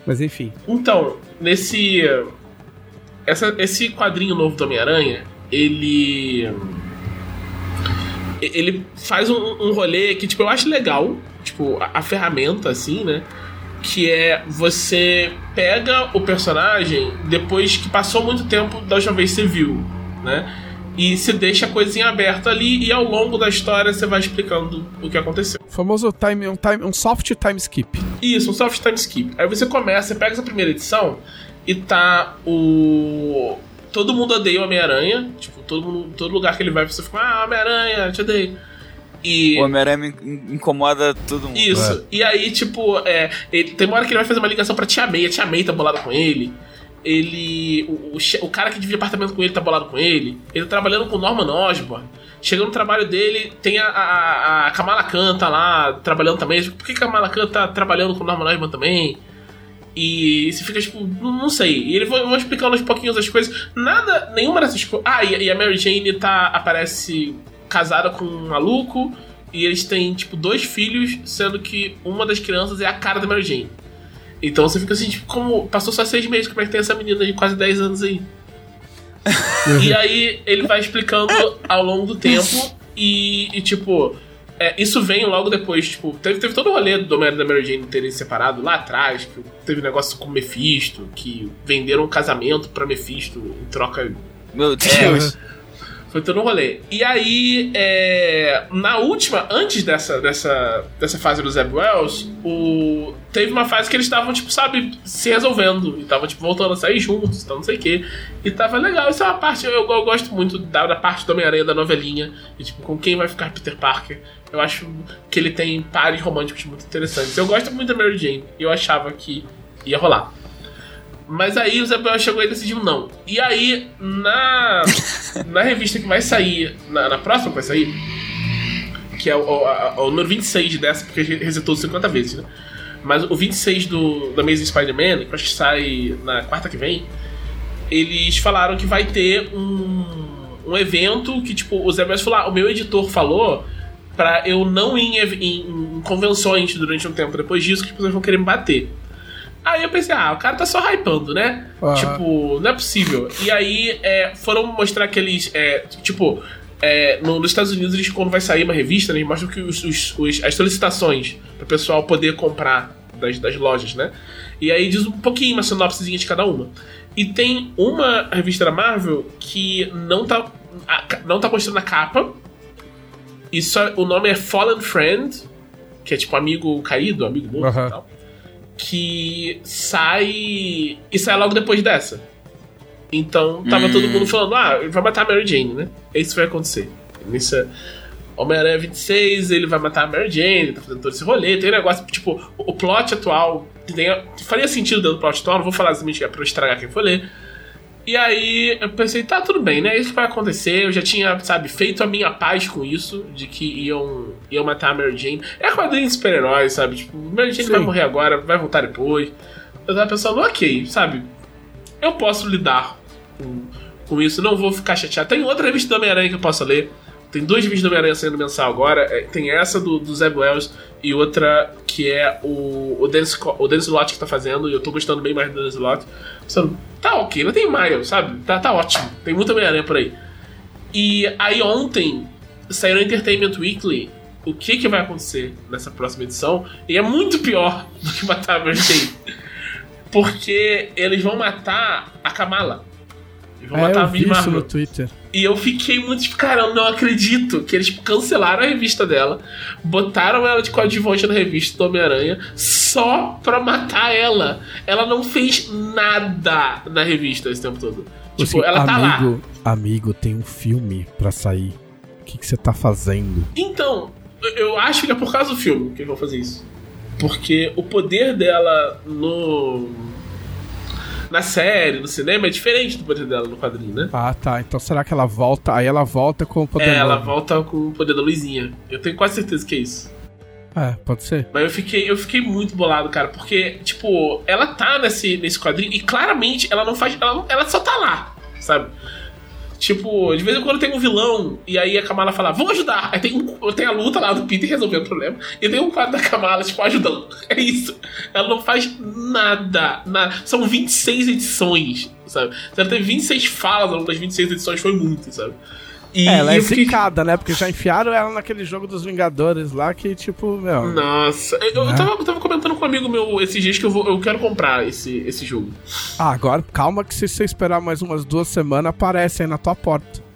Mas enfim. Então, nesse. Essa, esse quadrinho novo do Homem-Aranha, ele. Ele faz um, um rolê que, tipo, eu acho legal. Tipo, a, a ferramenta, assim, né? Que é você pega o personagem depois que passou muito tempo da última vez que você viu, né? E você deixa a coisinha aberta ali e ao longo da história você vai explicando o que aconteceu. O famoso time, um, time, um soft time skip. Isso, um soft time skip. Aí você começa, você pega essa primeira edição e tá o. Todo mundo odeia o Homem-Aranha. Tipo, todo, mundo, todo lugar que ele vai, você fica, ah, Homem-Aranha, te odeio. E. O Homem-Aranha me in- incomoda todo mundo. Isso. E aí, tipo, é, ele, tem uma hora que ele vai fazer uma ligação pra Tia May, a Tia May tá bolada com ele. Ele. O, o, o cara que divide apartamento com ele tá bolado com ele. Ele tá trabalhando com Norman Osborn. Chega no trabalho dele, tem a, a, a Kamala Khan tá lá trabalhando também. Por que Kamala Khan tá trabalhando com Norman Osborn também? E você fica tipo, não, sei. E ele vai, vai explicando pouquinhos as coisas. Nada, nenhuma dessas coisas. Ah, e, e a Mary Jane tá, aparece casada com um maluco. E eles têm, tipo, dois filhos, sendo que uma das crianças é a cara da Mary Jane. Então você fica assim, tipo, como. Passou só seis meses, como é que tem essa menina de quase 10 anos aí? e aí ele vai explicando ao longo do tempo e, e, tipo, é, isso vem logo depois, tipo, teve, teve todo o rolê do Homem da Mary Jane terem separado lá atrás, que teve negócio com Mephisto, que venderam um casamento pra Mephisto em troca. Meu Deus. É, foi todo um rolê. E aí, é, na última, antes dessa, dessa, dessa fase do Zeb Wells, o, teve uma fase que eles estavam, tipo, sabe, se resolvendo. E estavam, tipo, voltando a sair juntos, então não sei o quê. E tava legal. Isso é uma parte, eu, eu gosto muito da, da parte do Homem-Aranha da novelinha. E, tipo, com quem vai ficar Peter Parker. Eu acho que ele tem pares românticos muito interessantes. Eu gosto muito da Mary Jane. E eu achava que ia rolar. Mas aí o Zé Bel chegou e decidiu não. E aí, na, na revista que vai sair, na, na próxima que vai sair, que é o, o, o número 26 dessa, porque resetou 50 vezes, né? Mas o 26 do, da Amazing Spider-Man, que acho que sai na quarta que vem, eles falaram que vai ter um, um evento que, tipo, o Zé Bel falou: ah, o meu editor falou pra eu não ir em, em, em convenções durante um tempo depois disso, que as pessoas vão querer me bater. Aí eu pensei, ah, o cara tá só hypando, né? Uhum. Tipo, não é possível. E aí é, foram mostrar aqueles. É, tipo, é, no, nos Estados Unidos, eles, quando vai sair uma revista, né, eles mostram que os, os, os, as solicitações para o pessoal poder comprar das, das lojas, né? E aí diz um pouquinho, uma sinopsezinha de cada uma. E tem uma revista da Marvel que não tá, não tá mostrando a capa. E só, o nome é Fallen Friend, que é tipo amigo caído, amigo morto uhum. e tal que sai. E sai logo depois dessa. Então tava hum. todo mundo falando, ah, vai matar a Mary Jane, né? É isso que vai acontecer. Nessa. Homem-Aranha 26, ele vai matar a Mary Jane, tá fazendo todo esse rolê. Tem um negócio, tipo, o, plot atual. Tem, faria sentido dentro do plot atual, não vou falar exatamente é pra eu estragar quem for ler. E aí eu pensei, tá, tudo bem, né? Isso que vai acontecer. Eu já tinha, sabe, feito a minha paz com isso, de que iam, iam matar a Mary Jane. É quadrinho de super-heróis, sabe? Tipo, Mary Jane Sim. vai morrer agora, vai voltar depois. Eu tava pensando, ok, sabe? Eu posso lidar com, com isso, não vou ficar chateado. Tem outra revista do Homem-Aranha que eu posso ler. Tem duas revistas do Homem-Aranha saindo mensal agora. É, tem essa do, do Zeb Wells e outra que é o, o, Dennis, o Dennis Lott que tá fazendo. E eu tô gostando bem mais do Dennis Lott. Pensando, tá ok, não tem Miles, sabe? Tá, tá ótimo. Tem muita Homem-Aranha por aí. E aí ontem saiu no Entertainment Weekly o que, que vai acontecer nessa próxima edição. E é muito pior do que matar a. Porque eles vão matar a Kamala. Eles vão matar a Miss Marvel. no Twitter. E eu fiquei muito tipo, cara, eu não acredito que eles cancelaram a revista dela, botaram ela de coadjuvante na revista do Homem-Aranha só pra matar ela. Ela não fez nada na revista esse tempo todo. Tipo, assim, ela tá amigo, lá. Amigo, tem um filme pra sair. O que você tá fazendo? Então, eu acho que é por causa do filme que eles vão fazer isso. Porque o poder dela no na série, no cinema, é diferente do poder dela no quadrinho, né? Ah, tá. Então será que ela volta? Aí ela volta com o poder É, ela volta com o poder da luzinha. Eu tenho quase certeza que é isso. É, pode ser. Mas eu fiquei, eu fiquei muito bolado, cara, porque, tipo, ela tá nesse, nesse quadrinho e claramente ela não faz. Ela, ela só tá lá, sabe? Tipo, de vez em quando tem um vilão, e aí a Kamala fala, vamos ajudar. Aí tem, um, tem a luta lá do Peter resolvendo o problema, e tem um quadro da Kamala, tipo, ajudando. É isso. Ela não faz nada. nada. São 26 edições, sabe? Se ela teve 26 falas ao longo das 26 edições, foi muito, sabe? E, é, ela é fiquei... zicada, né? Porque já enfiaram ela naquele jogo dos Vingadores lá que, tipo, meu. Nossa, eu, né? eu, tava, eu tava comentando com um amigo meu esses dias que eu, vou, eu quero comprar esse, esse jogo. Ah, agora calma que se você esperar mais umas duas semanas, aparece aí na tua porta.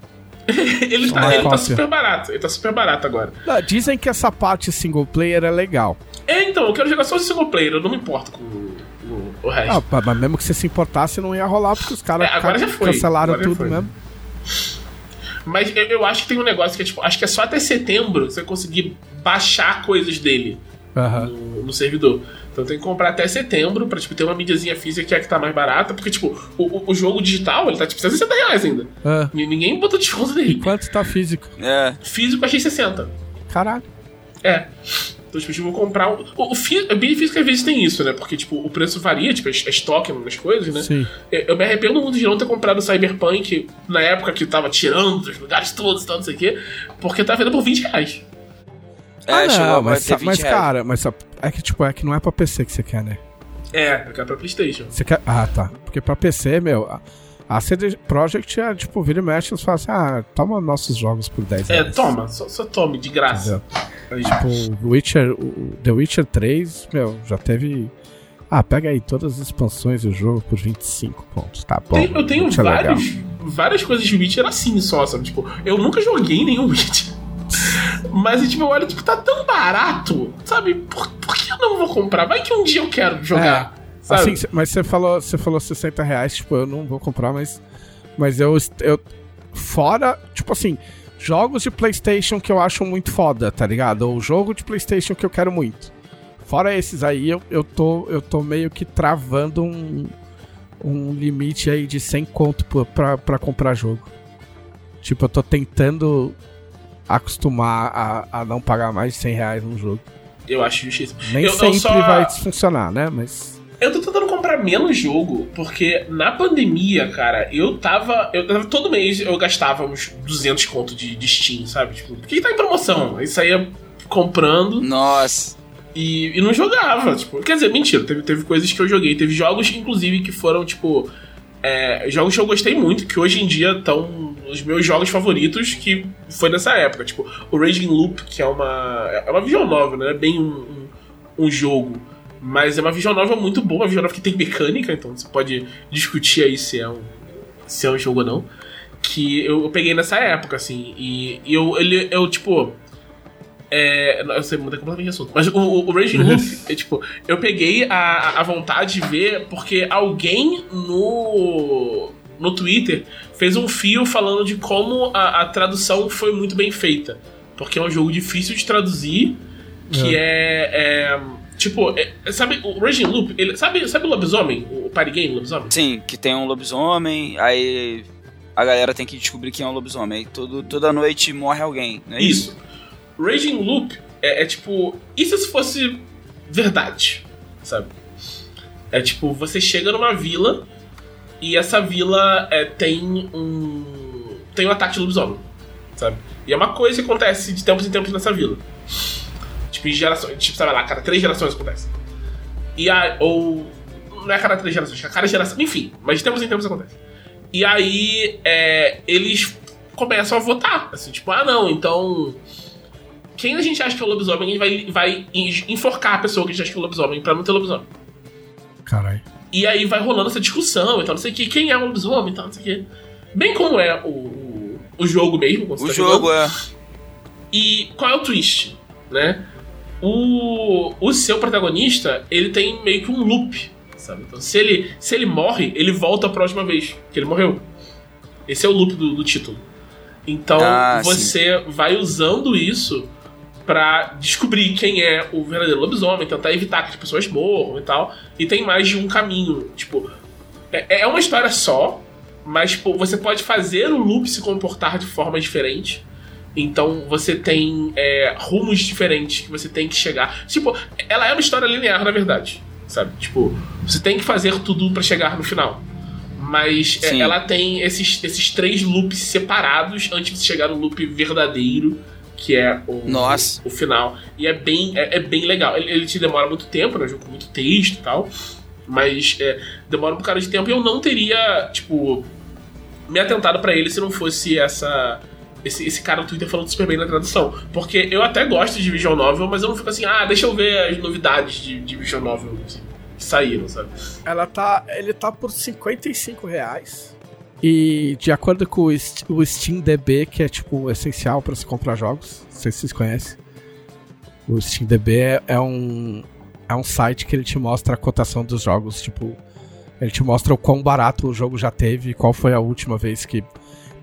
ele, tá, ele tá, super barato, ele tá super barato agora. Não, dizem que essa parte single player é legal. É, então, eu quero jogar só o single player, eu não me importo com o, o resto. Ah, mas mesmo que você se importasse, não ia rolar, porque os caras é, cancelaram tudo foi. mesmo. Mas eu, eu, acho que tem um negócio que é tipo, acho que é só até setembro você conseguir baixar coisas dele uhum. no, no, servidor. Então tem que comprar até setembro pra tipo, ter uma mídiazinha física que é que tá mais barata, porque, tipo, o, o jogo digital ele tá tipo 60 reais ainda. Uhum. Ninguém botou desconto nele. Quanto tá físico? É. Físico achei 60. Caralho. É. Então, tipo, eu vou comprar. O, o, o benefício que às vezes tem isso, né? Porque, tipo, o preço varia, tipo, é, é estoque nas coisas, né? Sim. Eu, eu me arrependo muito de não ter comprado o Cyberpunk na época que tava tirando dos lugares todos e tal, não sei o quê, porque tava vendo por 20 reais. É, ah, chegou mas, mas cara, mas é que, tipo, é que não é pra PC que você quer, né? É, eu quero pra Playstation. Você quer... Ah, tá. Porque pra PC, meu, a, CD Projekt é tipo, vira e mexe, eles falam assim: ah, toma nossos jogos por 10 É, reais. toma, só, só tome, de graça. Entendeu? Tipo, Witcher, o The Witcher 3, meu, já teve. Ah, pega aí todas as expansões do jogo por 25 pontos. Tá bom. Tem- eu tenho é legal. vários, várias coisas de Witcher assim só, sabe? Tipo, eu nunca joguei nenhum Witcher. Mas, tipo, eu olho, tipo, tá tão barato, sabe? Por, por que eu não vou comprar? Vai que um dia eu quero jogar, sabe? Assim, mas você falou, você falou 60 reais, tipo, eu não vou comprar, mas. Mas eu, eu. Fora, tipo assim, jogos de PlayStation que eu acho muito foda, tá ligado? Ou jogo de PlayStation que eu quero muito. Fora esses aí, eu, eu, tô, eu tô meio que travando um, um limite aí de 100 conto pra- pra, pra comprar jogo. Tipo, eu tô tentando acostumar a, a não pagar mais de 100 reais num jogo. Eu acho justiça. Nem Eu- eu sempre só- vai funcionar, né? Mas. Eu tô tentando comprar menos jogo, porque na pandemia, cara, eu tava. Eu todo mês eu gastava uns 200 conto de, de Steam, sabe? Tipo, porque tá em promoção. Aí saía comprando Nossa. e, e não jogava. Tipo, quer dizer, mentira, teve, teve coisas que eu joguei. Teve jogos, inclusive, que foram, tipo. é, jogos que eu gostei muito, que hoje em dia estão os meus jogos favoritos, que foi nessa época. Tipo, o Raging Loop, que é uma. É uma visual novel, né? É bem um, um, um jogo. Mas é uma visual novel muito boa, uma visual novel que tem mecânica, então você pode discutir aí se é um, se é um jogo ou não. Que eu, eu peguei nessa época, assim. E, e eu, ele, eu, tipo. É, eu sei, mudei completamente de assunto. Mas o, o, o Raging Loop, é, tipo, eu peguei a, a vontade de ver porque alguém no, no Twitter fez um fio falando de como a, a tradução foi muito bem feita. Porque é um jogo difícil de traduzir, que é. é, tipo, é- sabe, o Raging Loop, ele, sabe, sabe o lobisomem? O party game lobisomem? Sim, que tem um lobisomem, aí a galera tem que descobrir quem é um lobisomem. Aí todo, toda noite morre alguém, é isso? Isso. Raging Loop é, é tipo. E se isso fosse verdade? Sabe? É tipo, você chega numa vila e essa vila é, tem um. tem um ataque de lobisomem. Sabe? E é uma coisa que acontece de tempos em tempos nessa vila. Tipo, em gerações. Tipo, sabe lá, cada três gerações acontece. E a, ou. Não é a cada três gerações, é a cada geração. Enfim, mas de tempos em tempos acontece. E aí é, eles começam a votar. Assim, tipo, ah não, então. Quem a gente acha que é o lobisomem, a gente vai, vai en- enforcar a pessoa que a gente acha que é o lobisomem pra não ter lobisomem. Caralho. E aí vai rolando essa discussão e tal, não sei o que, quem é o lobisomem e tal, não sei o que. Bem como é o, o, jogo mesmo. O tá jogo jogando. é. E qual é o twist, né? O, o seu protagonista, ele tem meio que um loop, sabe? Então, se ele, se ele morre, ele volta a próxima vez que ele morreu. Esse é o loop do, do título. Então, Ah, você vai usando isso pra descobrir quem é o verdadeiro lobisomem, tentar evitar que as pessoas morram e tal. E tem mais de um caminho. Tipo, é, é uma história só, mas tipo, você pode fazer o loop se comportar de forma diferente. Então você tem é, rumos diferentes que você tem que chegar. Tipo, ela é uma história linear, na verdade. Sabe? Tipo, você tem que fazer tudo pra chegar no final. Mas é, Sim. ela tem esses, esses três loops separados antes de chegar no loop verdadeiro, que é o, Nossa. o final. E é bem, é, é bem legal. Ele, ele te demora muito tempo, né? Jogo com muito texto e tal. Mas é, demora um bocado de tempo e eu não teria, tipo, me atentado pra ele se não fosse essa. Esse, esse cara no Twitter falando super bem na tradução. Porque eu até gosto de visual novel, mas eu não fico assim, ah, deixa eu ver as novidades de, de visual novel que saíram, sabe? Ela tá. Ele tá por 55 reais. E de acordo com o, St- o Steam DB, que é tipo essencial pra se comprar jogos, não sei se vocês conhecem. O Steam DB é, é um. É um site que ele te mostra a cotação dos jogos, tipo. Ele te mostra o quão barato o jogo já teve qual foi a última vez que.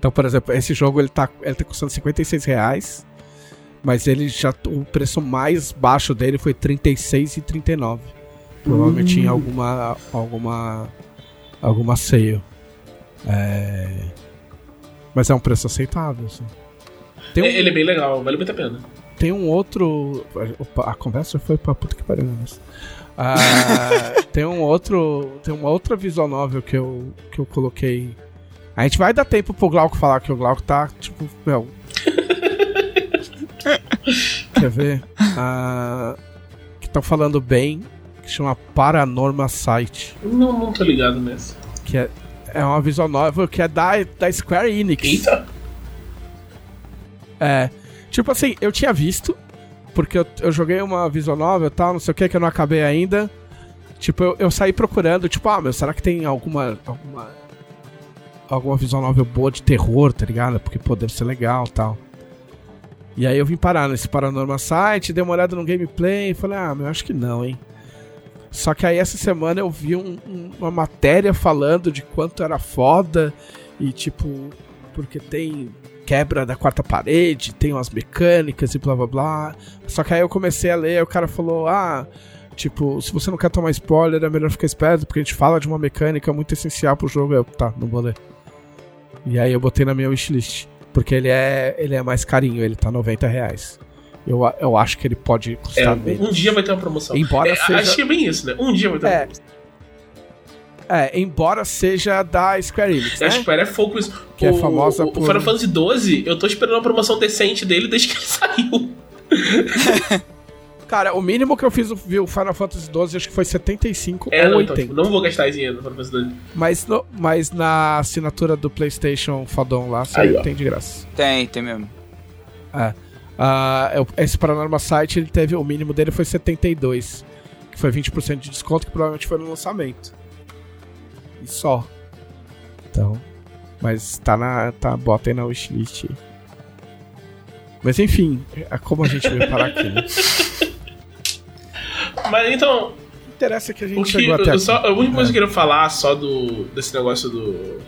Então, por exemplo, esse jogo ele tá, ele tá custando 56 reais. Mas ele já. O preço mais baixo dele foi 36,39. Provavelmente em alguma. alguma. alguma sale. É... Mas é um preço aceitável, assim. Tem um, Ele é bem legal, vale muito a pena. tem um outro. Opa, a conversa foi pra puta que pariu, né? Mas- Ah, tem um outro. Tem uma outra visual novel que eu, que eu coloquei. A gente vai dar tempo pro Glauco falar que o Glauco tá, tipo, meu. Quer ver? Ah, que estão falando bem, que chama Paranorma Site. Não, não tô ligado nessa. Que é, é uma visual novel que é da, da Square Enix. Eita! É. Tipo assim, eu tinha visto, porque eu, eu joguei uma visual novel e tal, não sei o que, que eu não acabei ainda. Tipo, eu, eu saí procurando, tipo, ah, meu, será que tem alguma. alguma. Alguma visual novel boa de terror, tá ligado? Porque, pô, deve ser legal tal. E aí eu vim parar nesse Paranormal Site, dei uma olhada no gameplay e falei, ah, meu, acho que não, hein. Só que aí essa semana eu vi um- um- uma matéria falando de quanto era foda e tipo, porque tem quebra da quarta parede, tem umas mecânicas e blá blá blá. Só que aí eu comecei a ler o cara falou: ah, tipo, se você não quer tomar spoiler, é melhor ficar esperto, porque a gente fala de uma mecânica muito essencial pro jogo. Eu, tá, não vou ler. E aí eu botei na minha wishlist. Porque ele é, ele é mais carinho, ele tá 90 reais. Eu, eu acho que ele pode É, custar um, menos. um dia vai ter uma promoção. Embora É, seja- Acho que é bem isso, né? Um dia vai ter uma É. promoção. É, embora seja da Square Enix, A né? Square é Focus. Que é o, famosa o, por- O Final Fantasy XII, eu tô esperando uma promoção decente dele desde que ele saiu. Cara, o mínimo que eu fiz vi o Final Fantasy XII acho que foi 75 É, ou não, 80. então, tipo, não vou gastar esse dinheiro no Final Fantasy XII. Mas, no- mas na assinatura do PlayStation Fodon lá, você Aí, ó. tem de graça. Tem, tem mesmo. É. Ah, eu- esse Paranormal Site, ele teve, o mínimo dele foi 72. Que foi 20% de desconto, que provavelmente foi no lançamento. E só. Então. Mas tá na. Tá, bota aí na wishlist. Mas enfim, é como a gente veio parar aqui, né? Mas então, O interessa que a o gente que, chegou até eu aqui. só, a única coisa É. que eu queria falar só do, desse negócio do.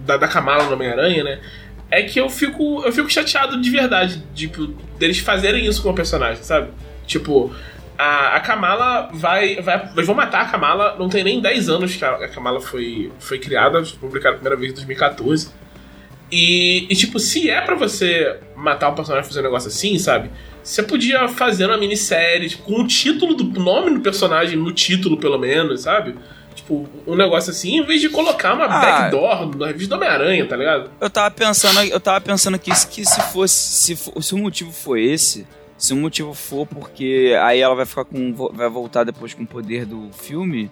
Da, da Kamala no Homem-Aranha, né? É que eu fico, eu fico chateado de verdade, tipo, deles fazerem isso com o personagem, sabe? Tipo, a, a Kamala vai, vai. Eles vão matar a Kamala, não tem nem 10 anos que a, a Kamala foi, foi criada, foi publicada a primeira vez em 2014. E, e, tipo, se é pra você matar um personagem fazer um negócio assim, sabe? Você podia fazer uma minissérie, tipo, com o título do nome do personagem no título, pelo menos, sabe? Tipo, um negócio assim, em vez de colocar uma Ah. backdoor na revista do Homem-Aranha, tá ligado? Eu tava pensando, eu tava pensando que, que se fosse. Se, fo- se o motivo for esse, se o motivo for porque aí ela vai ficar com. vai voltar depois com o poder do filme.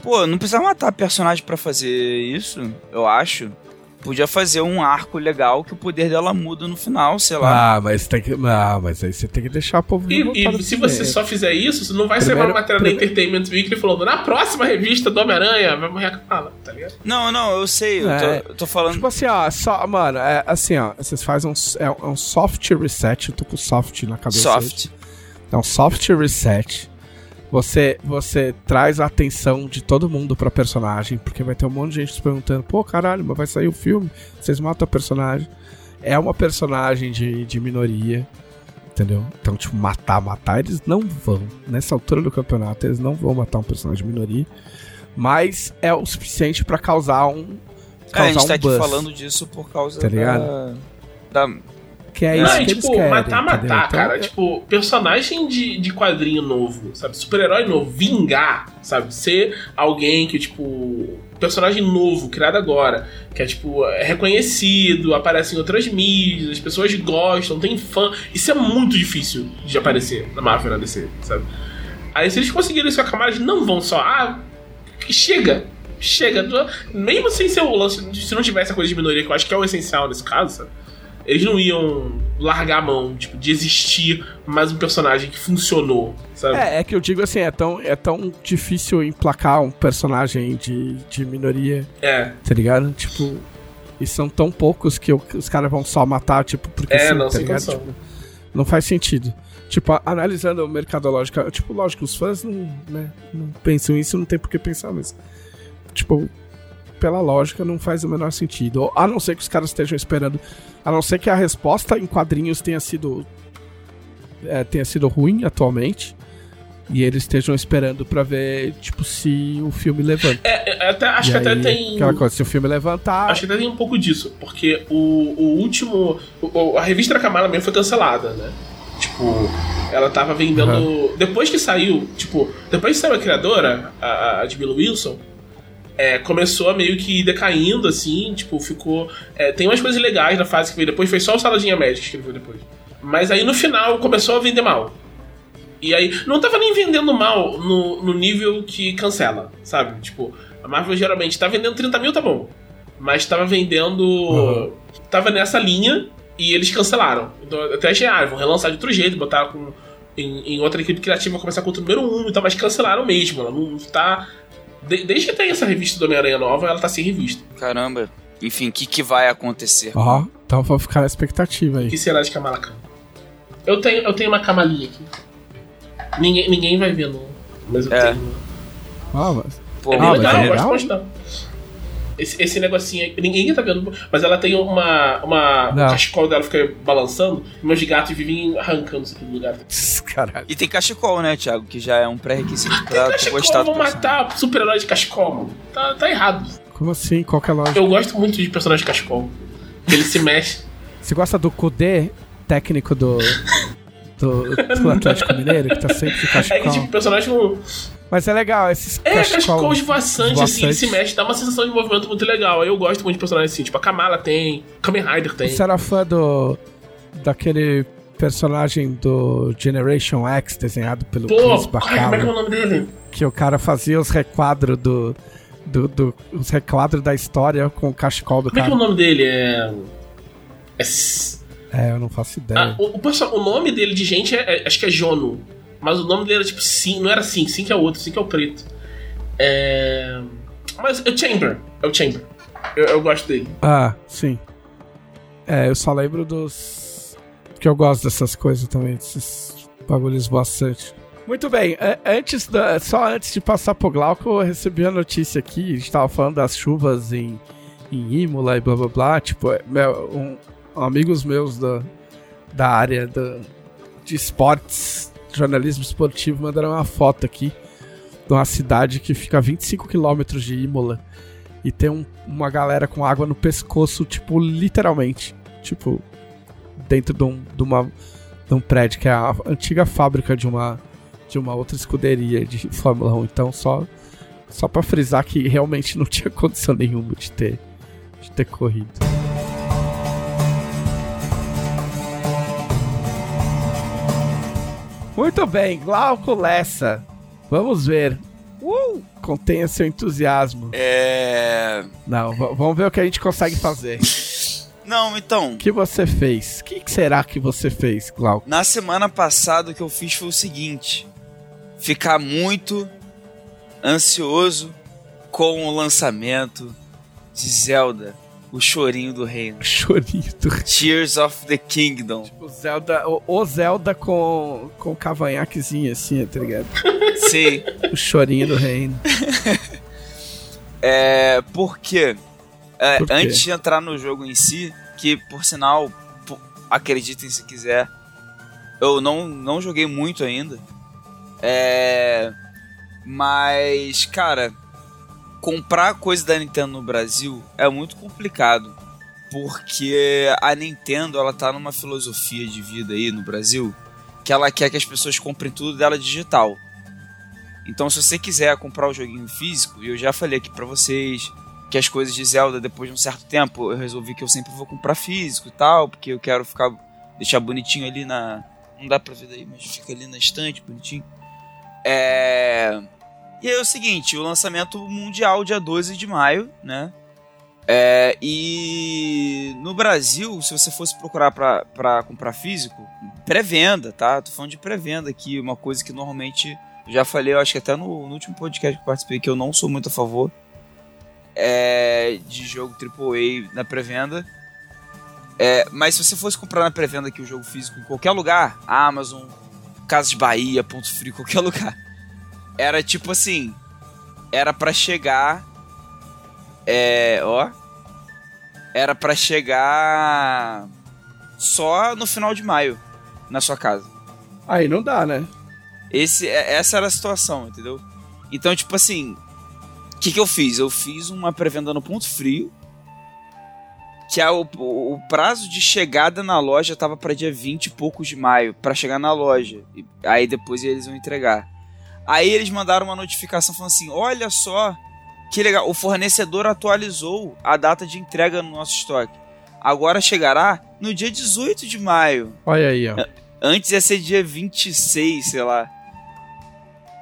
Pô, não precisava matar personagem pra fazer isso, eu acho. Podia fazer um arco legal que o poder dela muda no final, sei lá. Ah, mas tem que. Ah, mas aí você tem que deixar o povo E, e se você só fizer isso, você não vai ser uma matéria da primeiro- Entertainment Weekly falando na próxima revista do Homem-Aranha vai morrer a Kamala, tá ligado? Não, não, eu sei, eu, É. tô, eu tô falando. Tipo assim, ó, só, mano, é assim, ó, vocês fazem um, é um soft reset, eu tô com soft na cabeça. soft. É um soft reset. Você, você traz a atenção de todo mundo pra personagem, porque vai ter um monte de gente se perguntando, pô, caralho, mas vai sair o filme, vocês matam a personagem. É uma personagem de, de minoria, entendeu? Então, tipo, matar, matar, eles não vão. Nessa altura do campeonato, eles não vão matar um personagem de minoria. Mas é o suficiente pra causar um. É, a Causar gente tá um aqui buzz. falando disso por causa Tá da, da. Que é Não, isso que tipo, eles querem. matar, matar, entendeu? Então, cara. é- Tipo, personagem de, de quadrinho novo, sabe? Super-herói novo, vingar, sabe? Ser alguém que, tipo. Personagem novo, criado agora, que é, tipo, é reconhecido, aparece em outras mídias, as pessoas gostam, tem fã. Isso é muito difícil de aparecer na Marvel na DC, sabe? Aí, se eles conseguirem isso com a Kamala, eles não vão só. Ah, chega! Chega! Mesmo sem ser o lance, se não tivesse a coisa de minoria, que eu acho que é o essencial nesse caso, sabe? Eles não iam largar a mão, tipo, de existir mais um personagem que funcionou, sabe? É, é que eu digo assim, é tão, é tão difícil emplacar um personagem de, de minoria, É, tá ligado? Tipo, e são tão poucos que os caras vão só matar, tipo, porque É, sim, não, tá ligado? Tipo, não faz sentido. Tipo, analisando o mercadológica, tipo, lógico, os fãs não, né, não pensam isso, não tem por que pensar, mas, tipo, pela lógica, não faz o menor sentido. A não ser que os caras estejam esperando, a não ser que a resposta em quadrinhos tenha sido é, tenha sido ruim atualmente. E eles estejam esperando pra ver, tipo, se o filme levanta. É, é, até, acho E que até aí, tem. Aquela coisa, se o filme levantar. Acho que até tem um pouco disso, porque o, o último. o- a revista da Kamala mesmo foi cancelada, né? Tipo, ela tava vendendo. Depois que saiu, tipo, depois que saiu a criadora, a, a Jamila Wilson, é, começou a meio que decaindo, assim, tipo, ficou. é, tem umas coisas legais na fase que veio depois, foi só o Saladinha Magic que ele veio depois. Mas aí no final começou a vender mal. E aí, não tava nem vendendo mal no, no nível que cancela, sabe? Tipo, a Marvel geralmente tá vendendo 30 mil, tá bom. Mas tava vendendo. Uhum. Tava nessa linha e eles cancelaram. Então até achei, ah, vão relançar de outro jeito, botar com. Em, em outra equipe criativa começar com o número 1 um, e tal, mas cancelaram mesmo. Ela não tá. De, desde que tem essa revista do Homem-Aranha nova, ela tá sem revista. Caramba. Enfim, o que, que vai acontecer? Ó, oh, então vou ficar na expectativa aí. O que será de Kamala Khan? Eu tenho, eu tenho uma camalinha aqui. Ninguém, ninguém vai ver, não. Mas eu é. tenho. Ah, mas... Pô, é bem legal, é legal? gosto de postar. Esse, esse negocinho aí, ninguém tá vendo, mas ela tem uma. uma não. o cachecol dela fica balançando, e meus gatos vivem arrancando isso aqui do lugar. Caralho. E tem cachecol, né, Thiago? Que já é um pré-requisito ah, pra tu gostar do matar super-herói de cachecol, mano. Tá, tá errado. Como assim? Qual que é a lógica? Eu gosto muito de personagem de cachecol. Ele se mexe. Você gosta do Kudê técnico do, do, do Atlético Mineiro, que tá sempre de cachecol? É que, tipo, personagem mas é legal, esses É, cachecol esvoaçante, assim, ele se mexe, dá uma sensação de movimento muito legal. Eu gosto muito de personagens assim, tipo, a Kamala tem, Kamen Rider tem. Você era fã do. daquele personagem do Generation X desenhado pelo Pô, Chris Bacala, como é que é o nome dele? Que o cara fazia os requadros do, do, do, os requadros da história com o cachecol do como cara. Como é que é o nome dele? É. É, é eu não faço ideia. Ah, o, o, o, nome dele de gente é, é, acho que é Jono. Mas o nome dele era tipo Sim, não era Sim, Sim que é outro, Sim que é o preto. É... Mas é o Chamber, é o Chamber. Eu, eu gosto dele. Ah, sim. É, eu só lembro dos. Que eu gosto dessas coisas também, desses bagulhos bastante. Muito bem, é, antes da, só antes de passar pro Glauco, eu recebi a notícia aqui, a gente tava falando das chuvas em, em Imola e blá blá blá, tipo, é, meu, um, amigos meus da, da área da, de esportes jornalismo esportivo mandaram uma foto aqui de uma cidade que fica a 25 quilômetros de Imola e tem um, uma galera com água no pescoço, tipo, literalmente. Tipo, dentro de um, de uma, de um prédio que é a antiga fábrica de uma, de uma outra escuderia de Fórmula 1. Então, só, só pra frisar que realmente não tinha condição nenhuma de ter, de ter corrido. Muito bem, Glauco Lessa. Vamos ver. Uh, contenha seu entusiasmo. É. Não, vamos ver o que a gente consegue fazer. Não, então. O que você fez? O que será que você fez, Glauco? Na semana passada, o que eu fiz foi o seguinte: ficar muito ansioso com o lançamento de Zelda o chorinho do reino. O chorinho do reino. Tears of the Kingdom. Tipo, Zelda, o, o Zelda com, com cavanhaquezinho assim, tá ligado? Sim. o chorinho do reino. é, porque é, por antes de entrar no jogo em si, que por sinal, acreditem se quiser, eu não, não joguei muito ainda. É, mas, cara, comprar coisa da Nintendo no Brasil é muito complicado. Porque a Nintendo, ela tá numa filosofia de vida aí no Brasil que ela quer que as pessoas comprem tudo dela digital. Então, se você quiser comprar o joguinho físico, e eu já falei aqui para vocês que as coisas de Zelda, depois de um certo tempo, eu resolvi que eu sempre vou comprar físico e tal, porque eu quero ficar deixar bonitinho ali na. Não dá pra ver daí, mas fica ali na estante, bonitinho. É. E aí é o seguinte, o lançamento mundial dia 12 de maio, né? É, e no Brasil, se você fosse procurar para comprar físico, pré-venda, tá? Tô falando de pré-venda aqui, uma coisa que normalmente já falei, eu acho que até no, no, último podcast que participei, que eu não sou muito a favor é, de jogo AAA na pré-venda. É, mas se você fosse comprar na pré-venda aqui o jogo físico em qualquer lugar, Amazon, Casas Bahia, Ponto Frio, qualquer lugar, era tipo assim, era para chegar é, ó, era para chegar só no final de maio na sua casa. Aí não dá, né? Esse, é, essa era a situação, entendeu? Então, tipo assim, o que, que eu fiz? Eu fiz uma pré-venda no ponto frio, que é o, o, prazo de chegada na loja tava para dia 20 e poucos de maio, para chegar na loja. E aí depois eles vão entregar. Aí eles mandaram uma notificação falando assim: olha só, que legal, o fornecedor atualizou a data de entrega no nosso estoque. Agora chegará no dia 18 de maio. Olha aí, ó. Antes ia ser dia 26, sei lá.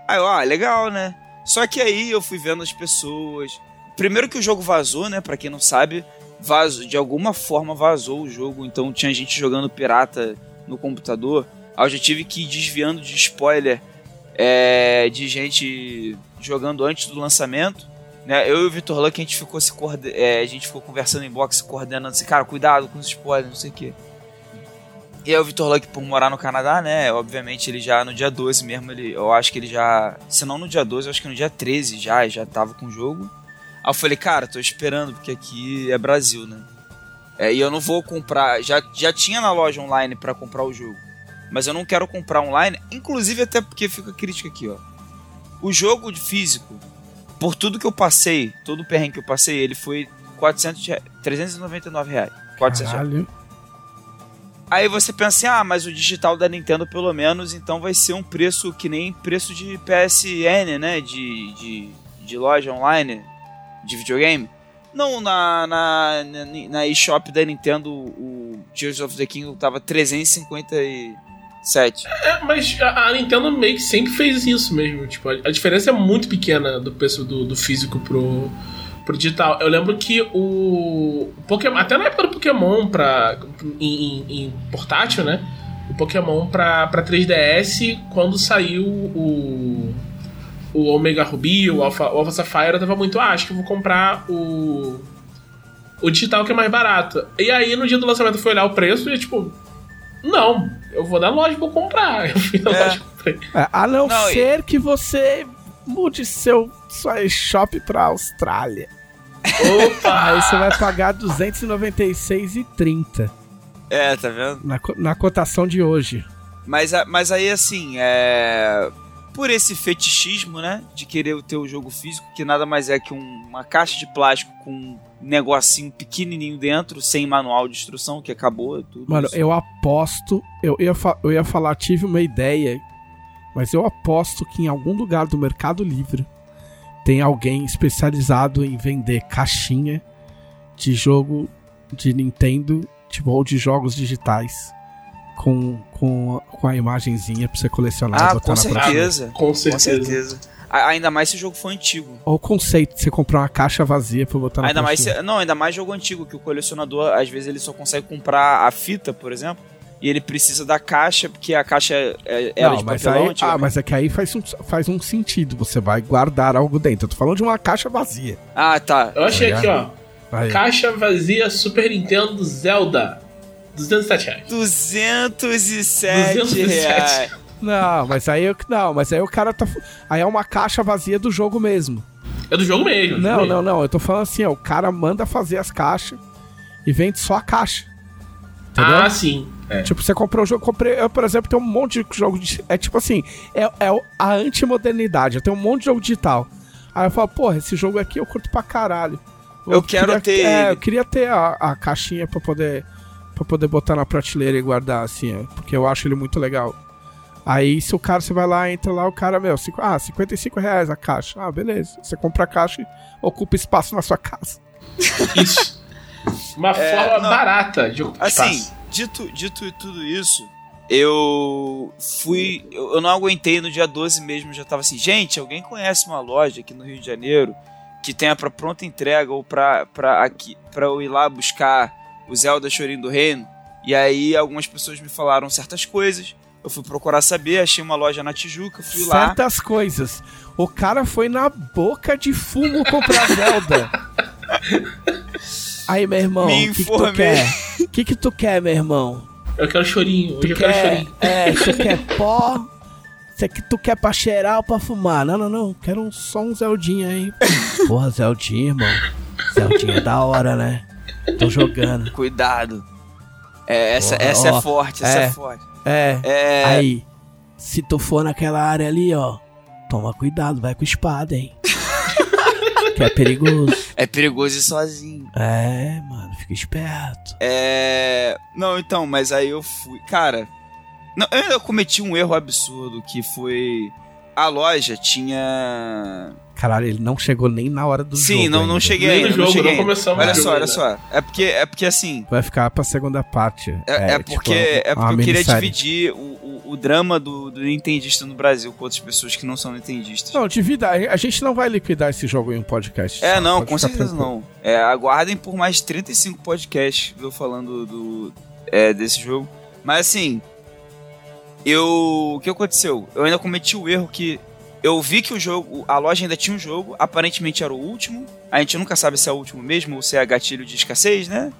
Aí eu, ah, legal, né? Só que aí eu fui vendo as pessoas. Primeiro que o jogo vazou, né? Pra quem não sabe, vazou, de alguma forma vazou o jogo. Então tinha gente jogando pirata no computador. Aí eu já tive que ir desviando de spoiler é, de gente jogando antes do lançamento. Né? Eu e o Vitor Luck, a gente ficou se é, a gente ficou conversando em box, coordenando assim, cara, cuidado com os spoilers, não sei o quê. E aí o Vitor Luck, por morar no Canadá, né? Obviamente ele já no dia 12 mesmo, ele, eu acho que ele já. Se não no dia 12, eu acho que no dia 13 já, já tava com o jogo. Aí eu falei, cara, tô esperando, porque aqui é Brasil, né? É, e eu não vou comprar. Já, já tinha na loja online para comprar o jogo. Mas eu não quero comprar online. Inclusive, até porque fica a crítica aqui, ó. O jogo de físico, por tudo que eu passei, todo o perrengue que eu passei, ele foi 400, 399 reais. 400 Caralho. reais. Aí você pensa assim, ah, mas o digital da Nintendo pelo menos, então vai ser um preço que nem preço de PSN, né? De, de, de loja online de videogame. Não, na, na, na, na eShop da Nintendo, o Tears of the Kingdom tava 357. É, mas a, Nintendo meio que sempre fez isso mesmo. Tipo, a, a diferença é muito pequena do preço do, do físico pro, pro digital. Eu lembro que o, Pokémon, até na época do Pokémon pra, em, em, em portátil, né? O Pokémon pra, pra 3DS, quando saiu o, o Omega Ruby, o Alpha, o Alpha Sapphire, eu tava muito, ah, acho que eu vou comprar o, o digital que é mais barato. E aí, no dia do lançamento, eu fui olhar o preço e, tipo, não, eu vou na loja e vou comprar. Eu fui na é. loja e comprei. É, a não, não ser e... que você mude seu sua shop pra Austrália. Opa! Aí você vai pagar 296,30. É, tá vendo? Na, na cotação de hoje. Mas, mas aí, assim, é... Por esse fetichismo, né? De querer ter o jogo físico, que nada mais é que um, uma caixa de plástico com um negocinho pequenininho dentro, sem manual de instrução, que acabou tudo. Mano, isso. eu aposto... Eu ia, eu ia falar, tive uma ideia, mas eu aposto que em algum lugar do Mercado Livre tem alguém especializado em vender caixinha de jogo de Nintendo, tipo, ou de jogos digitais com, com, com a imagenzinha pra você colecionar ah, e botar com na certeza. Com certeza. Com certeza. Ainda mais se o jogo for antigo. Ou o conceito de você comprar uma caixa vazia pra botar na ainda mais se, Não, ainda mais jogo antigo, que o colecionador, às vezes, ele só consegue comprar a fita, por exemplo e ele precisa da caixa, porque a caixa é, era não, de mas papelão. Aí, ah, mas é que aí faz um, faz um sentido. Você vai guardar algo dentro. Eu tô falando de uma caixa vazia. Ah, tá. Eu achei aqui, ó. Aí. Caixa vazia Super Nintendo Zelda. 207 reais. 207, 207. reais. Não, mas aí não, mas aí o cara tá. Aí é uma caixa vazia do jogo mesmo. É do jogo mesmo. Não, mesmo. não, não. Eu tô falando assim, ó. O cara manda fazer as caixas e vende só a caixa. Entendeu? Ah, sim. É. Tipo, você comprou um jogo. Comprei, eu, por exemplo, tenho um monte de jogo. De, é tipo assim, é, é a antimodernidade. Eu tenho um monte de jogo digital. Aí eu falo, porra, esse jogo aqui eu curto pra caralho. Eu, eu quero queria, ter. É, eu queria ter a, a caixinha pra poder, pra poder botar na prateleira e guardar, assim, é, porque eu acho ele muito legal. Aí, se o cara, você vai lá, entra lá, o cara, meu, cinco, ah, 55 reais a caixa. Ah, beleza. Você compra a caixa e ocupa espaço na sua casa. Isso. Uma é, forma não, barata de ocupar assim, espaço dito, dito tudo isso, eu fui. Eu, não aguentei no dia 12 mesmo, já tava assim, gente, alguém conhece uma loja aqui no Rio de Janeiro que tenha para pronta entrega ou pra, pra, aqui, pra eu ir lá buscar o Zelda Chorinho do Reino? E aí algumas pessoas me falaram certas coisas. Eu fui procurar saber, achei uma loja na Tijuca, fui certas lá. Certas coisas. O cara foi na boca de fumo comprar Zelda. Aí, meu irmão, o que, que, tu quer? O que, que tu quer, meu irmão? Eu quero chorinho, hoje tu eu quer, quero chorinho. É, quer pó? Você que tu quer pra cheirar ou pra fumar? Não, não, não. Quero só um Zeldinha aí. Porra, Zeldinha, irmão. Zeldinha é da hora, né? Tô jogando. Cuidado. É, essa essa é é forte, essa é, é forte. É, é. Aí, se tu for naquela área ali, ó, toma cuidado, vai com espada, hein? que é perigoso. É perigoso ir sozinho. É, mano, fica esperto. É. Não, então, mas aí eu fui. Cara, não, eu ainda cometi um erro absurdo que foi. A loja tinha. Caralho, ele não chegou nem na hora do Sim, jogo. não, não ainda. cheguei ainda. não jogo, cheguei não ainda. começamos Olha só, jogo olha ainda. só. É porque, é porque assim. Vai ficar pra segunda parte. É, é porque, tipo, é porque eu queria dividir o, o, o drama do, do Nintendista no Brasil com outras pessoas que não são Nintendistas. Não, divida. A gente não vai liquidar esse jogo em um podcast. É, não, com certeza tranquilo. não. É, aguardem por mais 35 podcasts eu falando do, é, desse jogo. Mas assim, eu. O que aconteceu? Eu ainda cometi o erro que eu vi que o jogo. A loja ainda tinha um jogo, aparentemente era o último. A gente nunca sabe se é o último mesmo ou se é gatilho de escassez, né?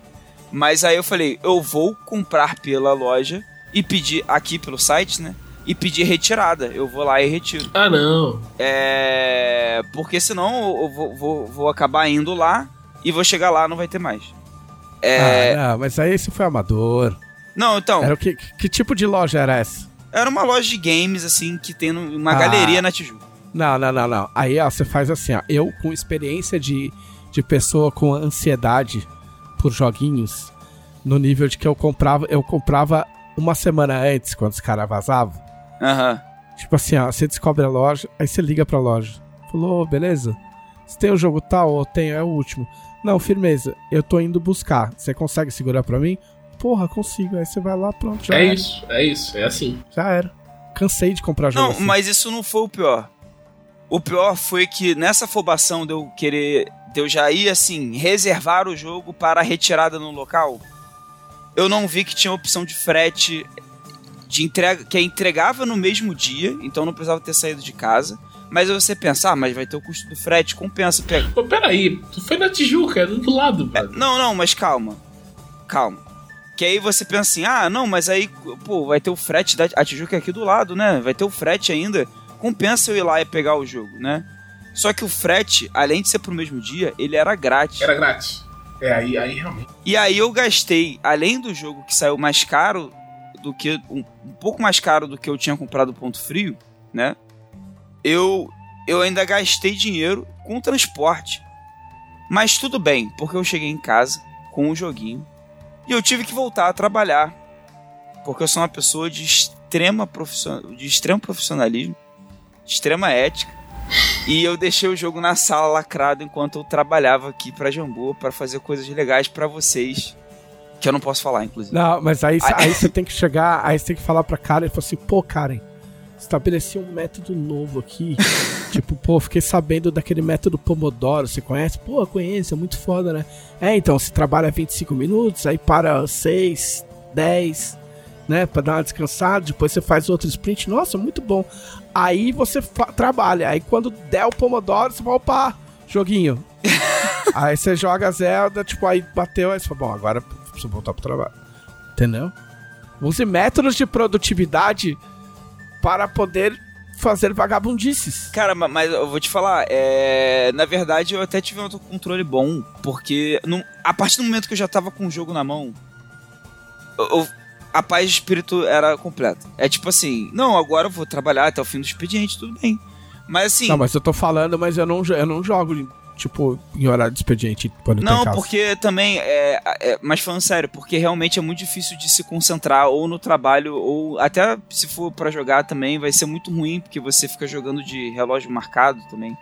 Mas aí eu falei, eu vou comprar pela loja e pedir aqui pelo site, né? E pedir retirada. Eu vou lá e retiro. Ah, não. É. Porque senão eu vou, vou, vou acabar indo lá e vou chegar lá não vai ter mais. É. Ah, não, mas aí esse foi amador. Não, então. Era o que, que tipo de loja era essa? Era uma loja de games, assim, que tem uma Ah. galeria na Tijuca. Não, não, não, não. Aí, ó, você faz assim, ó. Eu, com experiência de, de pessoa com ansiedade por joguinhos, no nível de que eu comprava, eu comprava uma semana antes, quando os caras vazavam. Aham. Tipo assim, ó, você descobre a loja, aí você liga pra loja. Falou, "Ô, beleza? Você tem o jogo tal ou tem? É o último. Não, firmeza, eu tô indo buscar. Você consegue segurar pra mim? Porra, consigo. Aí você vai lá, pronto, já É era. isso, é isso, é assim. Já era. Cansei de comprar jogo Não, assim. mas isso não foi o pior. O pior foi que nessa afobação de eu querer. De eu já ir assim, reservar o jogo para a retirada no local, eu não vi que tinha opção de frete de entrega, que é entregável no mesmo dia, então não precisava ter saído de casa. Mas aí você pensar, ah, mas vai ter o custo do frete, compensa. Pega. Pô, peraí, tu foi na Tijuca, é do lado, É, mano. não, não, mas calma. Calma. Que aí você pensa assim, ah, não, mas aí, pô, vai ter o frete da a Tijuca é aqui do lado, né? Vai ter o frete ainda. Compensa eu ir lá e pegar o jogo, né? Só que o frete, além de ser pro mesmo dia, ele era grátis. Era grátis. É, aí, aí realmente. E aí eu gastei, além do jogo que saiu mais caro do que. Um, um pouco mais caro do que eu tinha comprado ponto frio, né? Eu, eu ainda gastei dinheiro com transporte. Mas tudo bem, porque eu cheguei em casa com o joguinho e eu tive que voltar a trabalhar. Porque eu sou uma pessoa de extrema profissional, de extremo profissionalismo, de extrema ética. E eu deixei o jogo na sala lacrado enquanto eu trabalhava aqui pra Jambu para fazer coisas legais pra vocês. Que eu não posso falar, inclusive. Não, mas aí, Aí- aí você tem que chegar, aí você tem que falar pra Karen e falar assim, pô, Karen, estabeleci um método novo aqui. tipo, pô, fiquei sabendo daquele método Pomodoro, você conhece? Pô, conheço, é muito foda, né? É, então, você trabalha 25 minutos, aí para 6, 10, né, pra dar uma descansada, depois você faz outro sprint, nossa, muito bom. Aí você trabalha, aí quando der o Pomodoro, você fala, opa, joguinho. aí você joga Zelda, tipo, aí bateu, aí você fala, bom, agora preciso voltar pro trabalho. Entendeu? Use métodos de produtividade para poder fazer vagabundices. Cara, ma- mas eu vou te falar, é... na verdade eu até tive um autocontrole bom, porque não- a partir do momento que eu já tava com o jogo na mão, eu- a paz de espírito era completa. É tipo assim, não, agora eu vou trabalhar até o fim do expediente, tudo bem. Mas assim, Não, mas eu tô falando, mas eu não, eu não jogo, tipo, em horário de expediente quando Não, porque também é, é- Mas falando sério, porque realmente é muito difícil de se concentrar ou no trabalho, ou até se for pra jogar também, vai ser muito ruim, porque você fica jogando de relógio marcado também.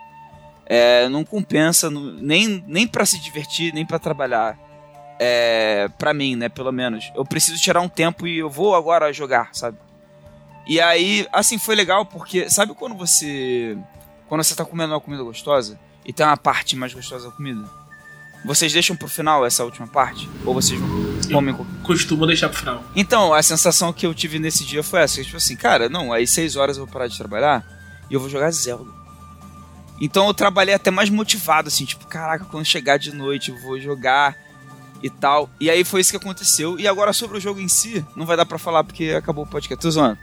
É, não compensa, nem, nem para se divertir, nem pra trabalhar. É, pra mim, né, pelo menos. Eu preciso tirar um tempo e eu vou agora jogar, sabe? E aí, assim, foi legal porque, sabe quando você. Quando você tá comendo uma comida gostosa e tem uma parte mais gostosa da comida? Vocês deixam pro final essa última parte? Ou vocês comem com... Costumo deixar pro final. Então, a sensação que eu tive nesse dia foi essa. Tipo assim, cara, não, aí seis horas eu vou parar de trabalhar e eu vou jogar Zelda. Então eu trabalhei até mais motivado, assim, tipo, caraca, quando chegar de noite eu vou jogar e tal. E aí foi isso que aconteceu. E agora sobre o jogo em si, não vai dar pra falar porque acabou o podcast, tô zoando.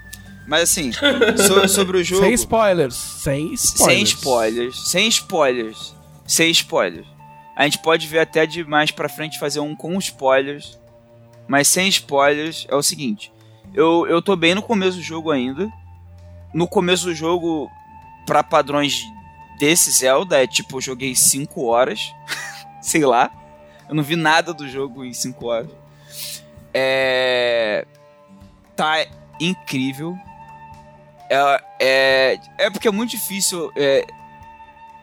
Mas assim, so- sobre o jogo... Sem spoilers. Sem spoilers. Sem spoilers, sem spoilers, sem spoilers. A gente pode ver até de mais pra frente fazer um com spoilers, mas sem spoilers é o seguinte. Eu, eu tô bem no começo do jogo ainda. No começo do jogo, pra padrões desse Zelda, é tipo, eu joguei 5 horas. Sei lá. Eu não vi nada do jogo em 5 horas. É. Tá incrível. É, é, é porque é muito difícil. É,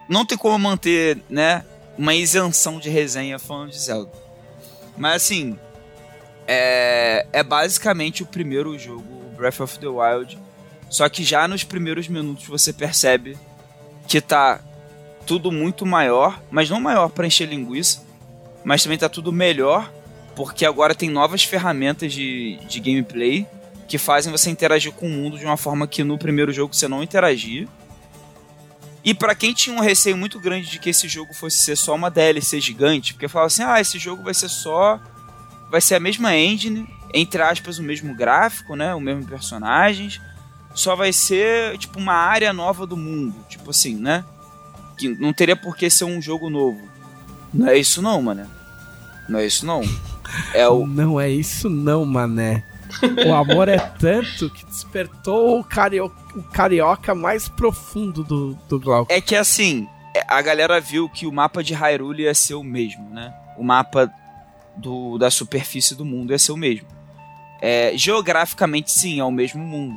não tem como manter, né, uma isenção de resenha falando de Zelda. Mas assim, é, é basicamente o primeiro jogo, Breath of the Wild. Só que já nos primeiros minutos você percebe que tá tudo muito maior, mas não maior para encher linguiça, mas também tá tudo melhor, porque agora tem novas ferramentas de, de gameplay que fazem você interagir com o mundo de uma forma que no primeiro jogo você não interagia. E para quem tinha um receio muito grande de que esse jogo fosse ser só uma DLC gigante, porque falava assim: "Ah, esse jogo vai ser só vai ser a mesma engine, entre aspas, o mesmo gráfico, né, o mesmo personagens, só vai ser tipo uma área nova do mundo, tipo assim, né? Que não teria por que ser um jogo novo. Não é isso não, mano. Não é isso não. É o Não é isso não, mané. O amor é tanto que despertou o, cario... o carioca mais profundo do, do Glauco. É que assim, é, a galera viu que o mapa de Hyrule ia ser o mesmo, né? O mapa do, da superfície do mundo ia ser o mesmo. É, geograficamente, sim, é o mesmo mundo.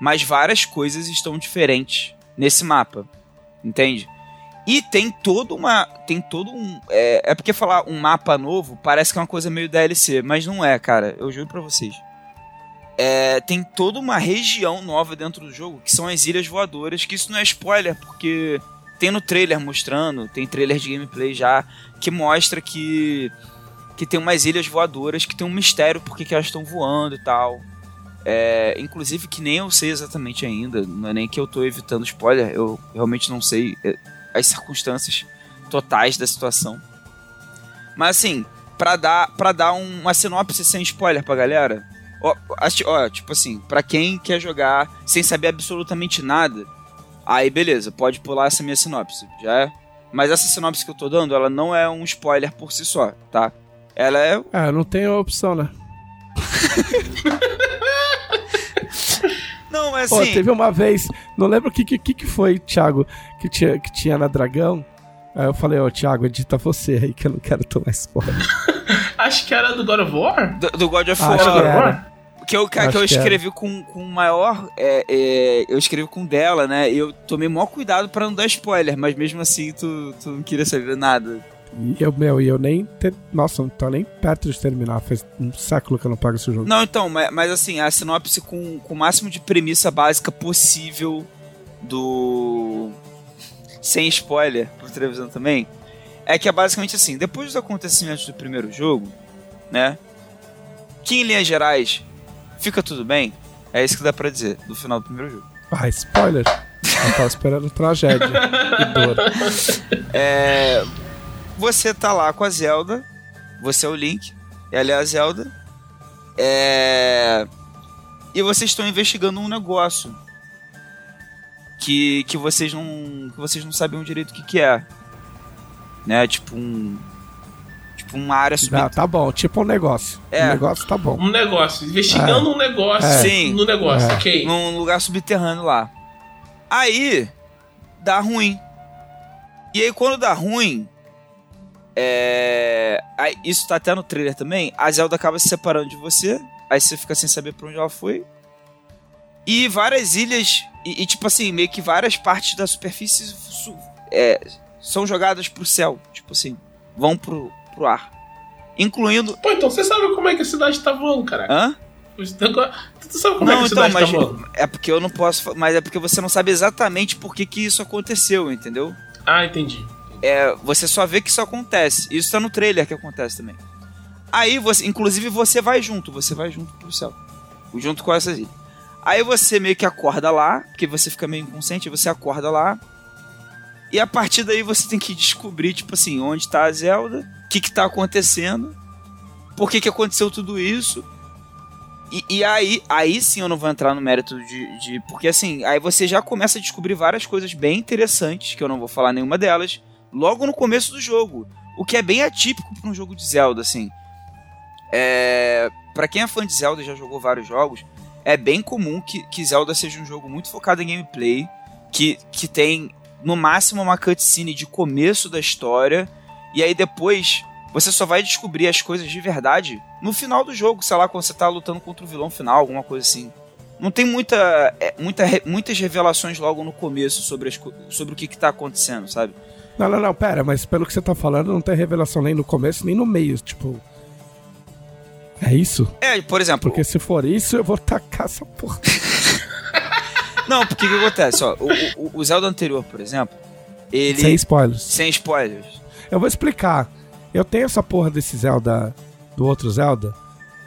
Mas várias coisas estão diferentes nesse mapa. Entende? E tem todo uma. Tem todo um. É, é porque falar um mapa novo parece que é uma coisa meio DLC, mas não é, cara. Eu juro pra vocês. É, tem toda uma região nova dentro do jogo, que são as Ilhas Voadoras, que isso não é spoiler, porque tem no trailer mostrando, tem trailer de gameplay já, que mostra que, que tem umas ilhas voadoras que tem um mistério porque que elas estão voando e tal. É, inclusive que nem eu sei exatamente ainda, não é nem que eu tô evitando spoiler, eu realmente não sei é, as circunstâncias totais da situação. Mas assim, pra dar, pra dar um, uma sinopse sem spoiler pra galera, ó, ó, tipo assim, pra quem quer jogar sem saber absolutamente nada, aí beleza, pode pular essa minha sinopse, já é. Mas essa sinopse que eu tô dando, ela não é um spoiler por si só, tá? Ela é. É, não tem opção, né? Não, mas Pô, assim. teve uma vez, não lembro o que, que, que foi, Thiago, que tinha, que tinha na Dragão. Aí eu falei, ô Thiago, edita você aí que eu não quero tomar spoiler. Acho que era do God of War. Do, do God of Ah, acho War. que God of era. Que eu, que Acho eu que era. escrevi com, com maior. é, é, eu escrevi com dela, né? E eu tomei maior cuidado pra não dar spoiler, mas mesmo assim tu, tu não queria saber nada. E eu, meu, e eu nem. Ter... Nossa, não tô nem perto de terminar. Faz um século que eu não pago esse jogo. Não, então, mas, mas assim, a sinopse com, com o máximo de premissa básica possível do. Sem spoiler, por televisão também. É que é basicamente assim: depois dos acontecimentos do primeiro jogo, né? Que em linhas gerais fica tudo bem. É isso que dá pra dizer do final do primeiro jogo. Ah, spoiler? Eu tava esperando tragédia e dor. É, você tá lá com a Zelda, você é o Link, ela é a Zelda, é, e vocês estão investigando um negócio que, que vocês não que vocês não sabiam direito o que, que é, né? Tipo um tipo uma área Ah, subterrânea. tá bom, tipo um negócio. É. Um negócio tá bom. Um negócio. Investigando um negócio É. Sim. no negócio, É. ok. num lugar subterrâneo lá. Aí dá ruim. E aí quando dá ruim, é... aí, isso tá até no trailer também, a Zelda acaba se separando de você, aí você fica sem saber pra onde ela foi. E várias ilhas, e, e, tipo assim, meio que várias partes da superfície su- é, são jogadas pro céu, tipo assim, vão pro, pro ar. Incluindo... Pô, então você sabe como é que a cidade tá voando, cara. Hã? Tu sabe como é Não, que a então, cidade mas tá voando? é porque eu não posso. Mas é porque você não sabe exatamente por que, que isso aconteceu, entendeu? Ah, entendi. É, você só vê que isso acontece. Isso tá no trailer que acontece também. Aí você, inclusive, você vai junto, você vai junto pro céu. Junto com essas ilhas. Aí você meio que acorda lá, porque você fica meio inconsciente, você acorda lá. E a partir daí você tem que descobrir, tipo assim, onde tá a Zelda, o que que tá acontecendo, por que que aconteceu tudo isso. E, e aí, aí sim eu não vou entrar no mérito de, de. Porque assim, aí você já começa a descobrir várias coisas bem interessantes, que eu não vou falar nenhuma delas, logo no começo do jogo. O que é bem atípico para um jogo de Zelda, assim. É, para quem é fã de Zelda e já jogou vários jogos, é bem comum que, que Zelda seja um jogo muito focado em gameplay, que, que tem no máximo uma cutscene de começo da história, e aí depois você só vai descobrir as coisas de verdade no final do jogo, sei lá, quando você tá lutando contra o vilão final, alguma coisa assim. não tem muita, é, muita, muitas revelações logo no começo sobre, as, sobre o que, que tá acontecendo, sabe? Não, não, não, pera, mas pelo que você tá falando, não tem revelação nem no começo, nem no meio, tipo. É isso? É, por exemplo. Porque se for isso, eu vou tacar essa porra. Não, porque o que acontece? Ó, o, o, o Zelda anterior, por exemplo, ele. Sem spoilers. Sem spoilers. Eu vou explicar. Eu tenho essa porra desse Zelda. Do outro Zelda.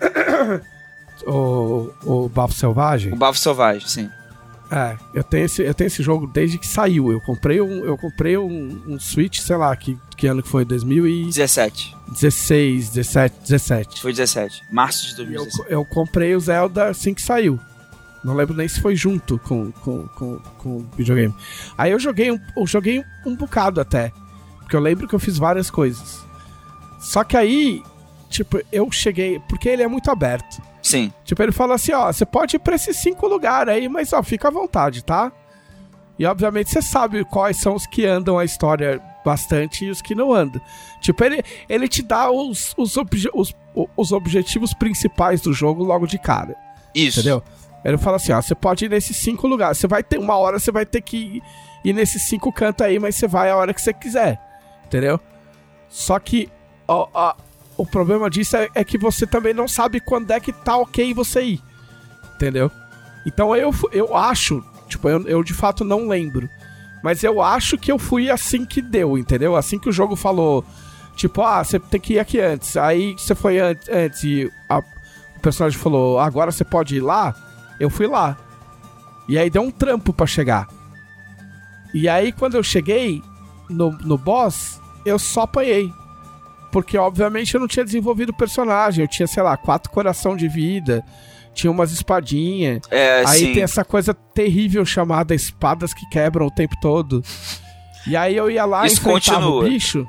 o, o Bafo Selvagem. O Bafo Selvagem, sim. É, eu tenho esse, eu tenho esse jogo desde que saiu. Eu comprei um, eu comprei um, um Switch, sei lá, que, que ano que foi? 2017. 16, 17, 17. Foi 17, março de 2017. Eu, eu comprei o Zelda assim que saiu. Não lembro nem se foi junto com, com, com, com o videogame. Aí eu joguei um, eu joguei um bocado até. Porque eu lembro que eu fiz várias coisas. Só que aí, tipo, eu cheguei. Porque ele é muito aberto. Sim. Tipo, ele fala assim, ó, você pode ir pra esses cinco lugares aí, mas ó, fica à vontade, tá? E obviamente você sabe quais são os que andam a história bastante e os que não andam. Tipo, ele, ele te dá os, os, obje os, os objetivos principais do jogo logo de cara. Isso. Entendeu? Ele fala assim, ó, você pode ir nesses cinco lugares. Você vai ter uma hora, você vai ter que ir, nesses cinco cantos aí, mas você vai a hora que você quiser. Entendeu? Só que ó, ó, o problema disso é, é, que você também não sabe quando é que tá ok você ir. Entendeu? Então eu, eu acho, tipo, eu, eu de fato não lembro. Mas eu acho que eu fui assim que deu, entendeu? Assim que o jogo falou, tipo, ah, você tem que ir aqui antes. Aí você foi an antes e a, o personagem falou, agora você pode ir lá. Eu fui lá. E aí deu um trampo para chegar. E aí quando eu cheguei no, no boss, eu só apanhei. Porque, obviamente, eu não tinha desenvolvido o personagem. Eu tinha, sei lá, quatro coração de vida. Tinha umas espadinhas. É, aí sim. tem essa coisa terrível chamada espadas que quebram o tempo todo. E aí eu ia lá, Isso enfrentava continua. o bicho.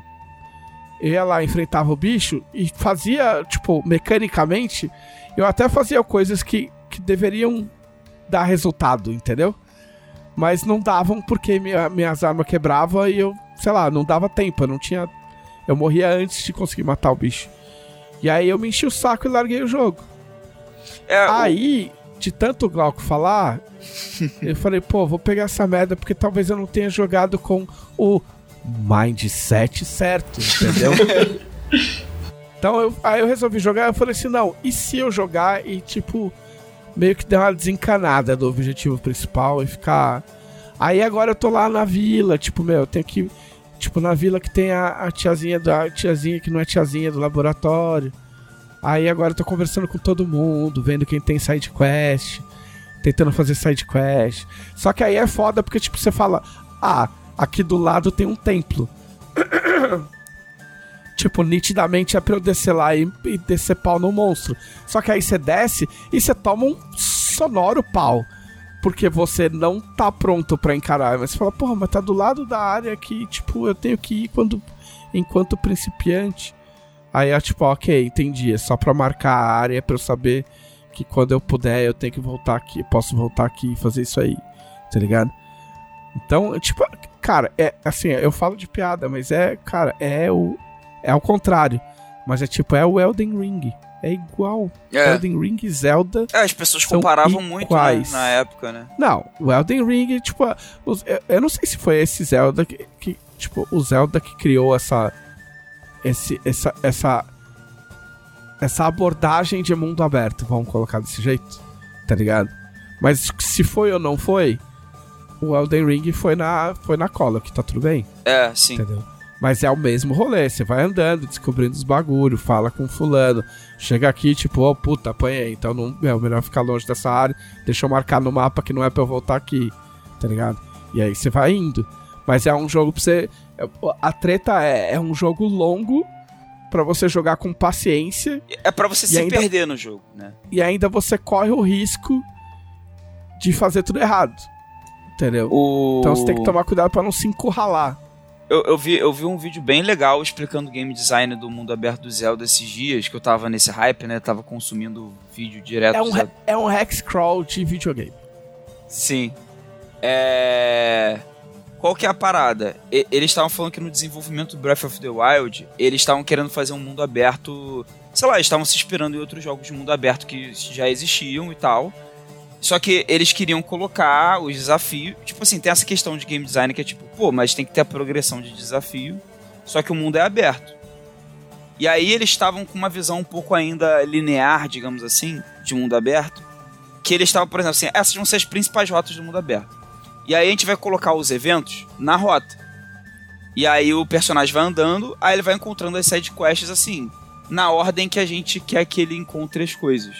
Eu ia lá, enfrentava o bicho e fazia, tipo, mecanicamente, eu até fazia coisas que, que deveriam dar resultado, entendeu? Mas não davam porque minha, minhas armas quebravam e eu, sei lá, não dava tempo, eu não tinha eu morria antes de conseguir matar o bicho. E aí eu me enchi o saco e larguei o jogo. É, aí, o... de tanto o Glauco falar, eu falei, pô, vou pegar essa merda porque talvez eu não tenha jogado com o mindset certo, entendeu? então eu, aí eu resolvi jogar, eu falei assim, não, e se eu jogar e tipo, meio que dar uma desencanada do objetivo principal e ficar. Aí agora eu tô lá na vila, tipo, meu, eu tenho que Tipo, na vila que tem a, a tiazinha da tiazinha que não é tiazinha do laboratório. Aí agora eu tô conversando com todo mundo, vendo quem tem side quest, tentando fazer side quest. Só que aí é foda porque tipo você fala: "Ah, aqui do lado tem um templo". tipo, nitidamente é pra eu descer lá e, e descer pau no monstro. Só que aí você desce e você toma um sonoro pau porque você não tá pronto para encarar. Mas você fala, porra, mas tá do lado da área que, tipo, eu tenho que ir quando, enquanto principiante. Aí é tipo, ok, entendi. É só pra marcar a área pra eu saber que quando eu puder eu tenho que voltar aqui. Posso voltar aqui e fazer isso aí. Tá ligado? Então, tipo, cara, é assim, eu falo de piada, mas é, cara, é o. É ao contrário. Mas é tipo, é o Elden Ring é igual. É. Elden Ring e Zelda. É, as pessoas comparavam muito né, na época, né? Não, o Elden Ring, tipo, eu, eu não sei se foi esse Zelda que, que, tipo, o Zelda que criou essa esse essa essa essa abordagem de mundo aberto, vamos colocar desse jeito, tá ligado? Mas se foi ou não foi, o Elden Ring foi na foi na cola, que tá tudo bem. É, sim. Entendeu? Mas é o mesmo rolê, você vai andando, descobrindo os bagulho, fala com fulano, chega aqui, tipo, ó, oh, puta, apanhei, então não, é melhor ficar longe dessa área, deixa eu marcar no mapa que não é pra eu voltar aqui, tá ligado? E aí você vai indo. Mas é um jogo pra você. A treta é, é um jogo longo para você jogar com paciência. É para você se ainda, perder no jogo, né? E ainda você corre o risco de fazer tudo errado. Entendeu? O... Então você tem que tomar cuidado para não se encurralar. Eu, eu, vi, eu vi um vídeo bem legal explicando o game design do mundo aberto do Zelda esses dias, que eu tava nesse hype, né? Tava consumindo vídeo direto. É um, é um hex crawl de videogame. Sim. É. Qual que é a parada? E, eles estavam falando que no desenvolvimento do Breath of the Wild, eles estavam querendo fazer um mundo aberto. Sei lá, eles estavam se inspirando em outros jogos de mundo aberto que já existiam e tal. Só que eles queriam colocar os desafios. Tipo assim, tem essa questão de game design que é tipo, pô, mas tem que ter a progressão de desafio. Só que o mundo é aberto. E aí eles estavam com uma visão um pouco ainda linear, digamos assim, de mundo aberto. Que eles estavam, por exemplo, assim, essas vão ser as principais rotas do mundo aberto. E aí a gente vai colocar os eventos na rota. E aí o personagem vai andando, aí ele vai encontrando as side quests assim, na ordem que a gente quer que ele encontre as coisas.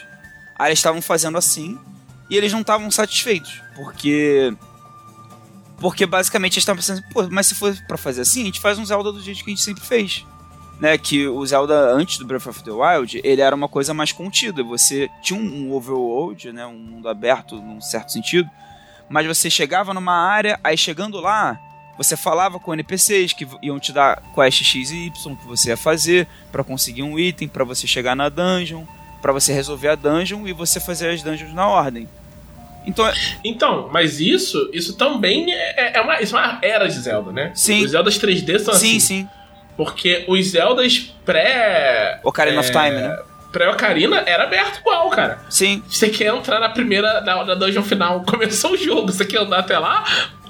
Aí eles estavam fazendo assim, e eles não estavam satisfeitos, porque porque basicamente eles estavam pensando, pô, mas se for para fazer assim, a gente faz um Zelda do jeito que a gente sempre fez. Né, que o Zelda antes do Breath of the Wild, ele era uma coisa mais contida. Você tinha um overworld, né, um mundo aberto num certo sentido, mas você chegava numa área, aí chegando lá, você falava com NPCs que iam te dar quest X e Y que você ia fazer para conseguir um item, para você chegar na dungeon, para você resolver a dungeon e você fazer as dungeons na ordem. Então, então mas isso, isso também é, é, uma, isso é uma era de Zelda, né? Sim. Os Zeldas 3D são sim, assim. Sim, Porque os Zeldas pré. Ocarina é, of Time, né? Pré-Ocarina era aberto igual, cara. Sim. Você quer entrar na primeira, na, na dungeon final, começou o jogo, você quer andar até lá?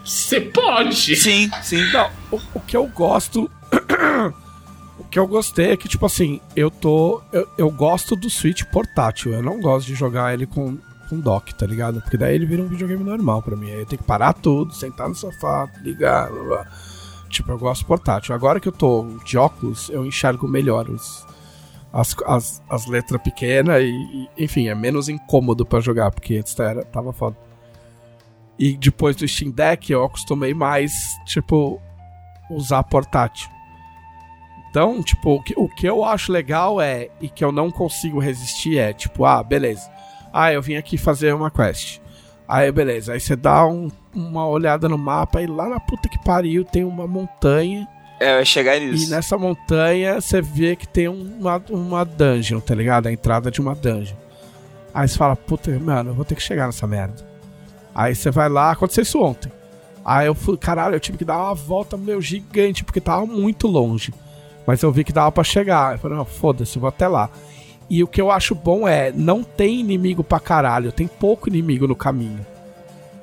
Você pode. Sim, sim. Não, o, o que eu gosto. que eu gostei é que, tipo assim, eu tô. Eu, eu gosto do Switch portátil. Eu não gosto de jogar ele com, com dock, tá ligado? Porque daí ele vira um videogame normal pra mim. Aí eu tenho que parar tudo, sentar no sofá, ligar, blá, blá. Tipo, eu gosto portátil. Agora que eu tô de óculos, eu enxergo melhor os, as, as, as letras pequenas e, e, enfim, é menos incômodo pra jogar, porque antes era, tava foda. E depois do Steam Deck eu acostumei mais, tipo, usar portátil. Então, tipo, o que, o que eu acho legal é, e que eu não consigo resistir é, tipo, ah, beleza. Ah, eu vim aqui fazer uma quest. Aí, beleza. Aí você dá um, uma olhada no mapa e lá na puta que pariu tem uma montanha. É, vai chegar nisso. E nessa montanha você vê que tem uma, uma dungeon, tá ligado? A entrada de uma dungeon. Aí você fala, puta, mano, eu vou ter que chegar nessa merda. Aí você vai lá, aconteceu isso ontem. Aí eu fui, caralho, eu tive que dar uma volta meu gigante, porque tava muito longe. Mas eu vi que dava para chegar. Eu falei, não, foda-se, vou até lá. E o que eu acho bom é, não tem inimigo pra caralho, tem pouco inimigo no caminho.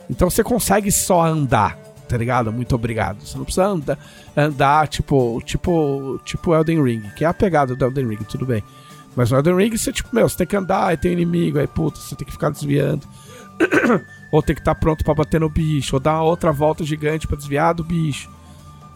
Então você consegue só andar, tá ligado? Muito obrigado. Você não precisa andar, andar tipo, tipo, tipo Elden Ring, que é a pegada do Elden Ring, tudo bem. Mas no Elden Ring você, tipo, meu, você tem que andar, aí tem inimigo, aí puta, você tem que ficar desviando. ou tem que estar tá pronto para bater no bicho, ou dar uma outra volta gigante para desviar do bicho.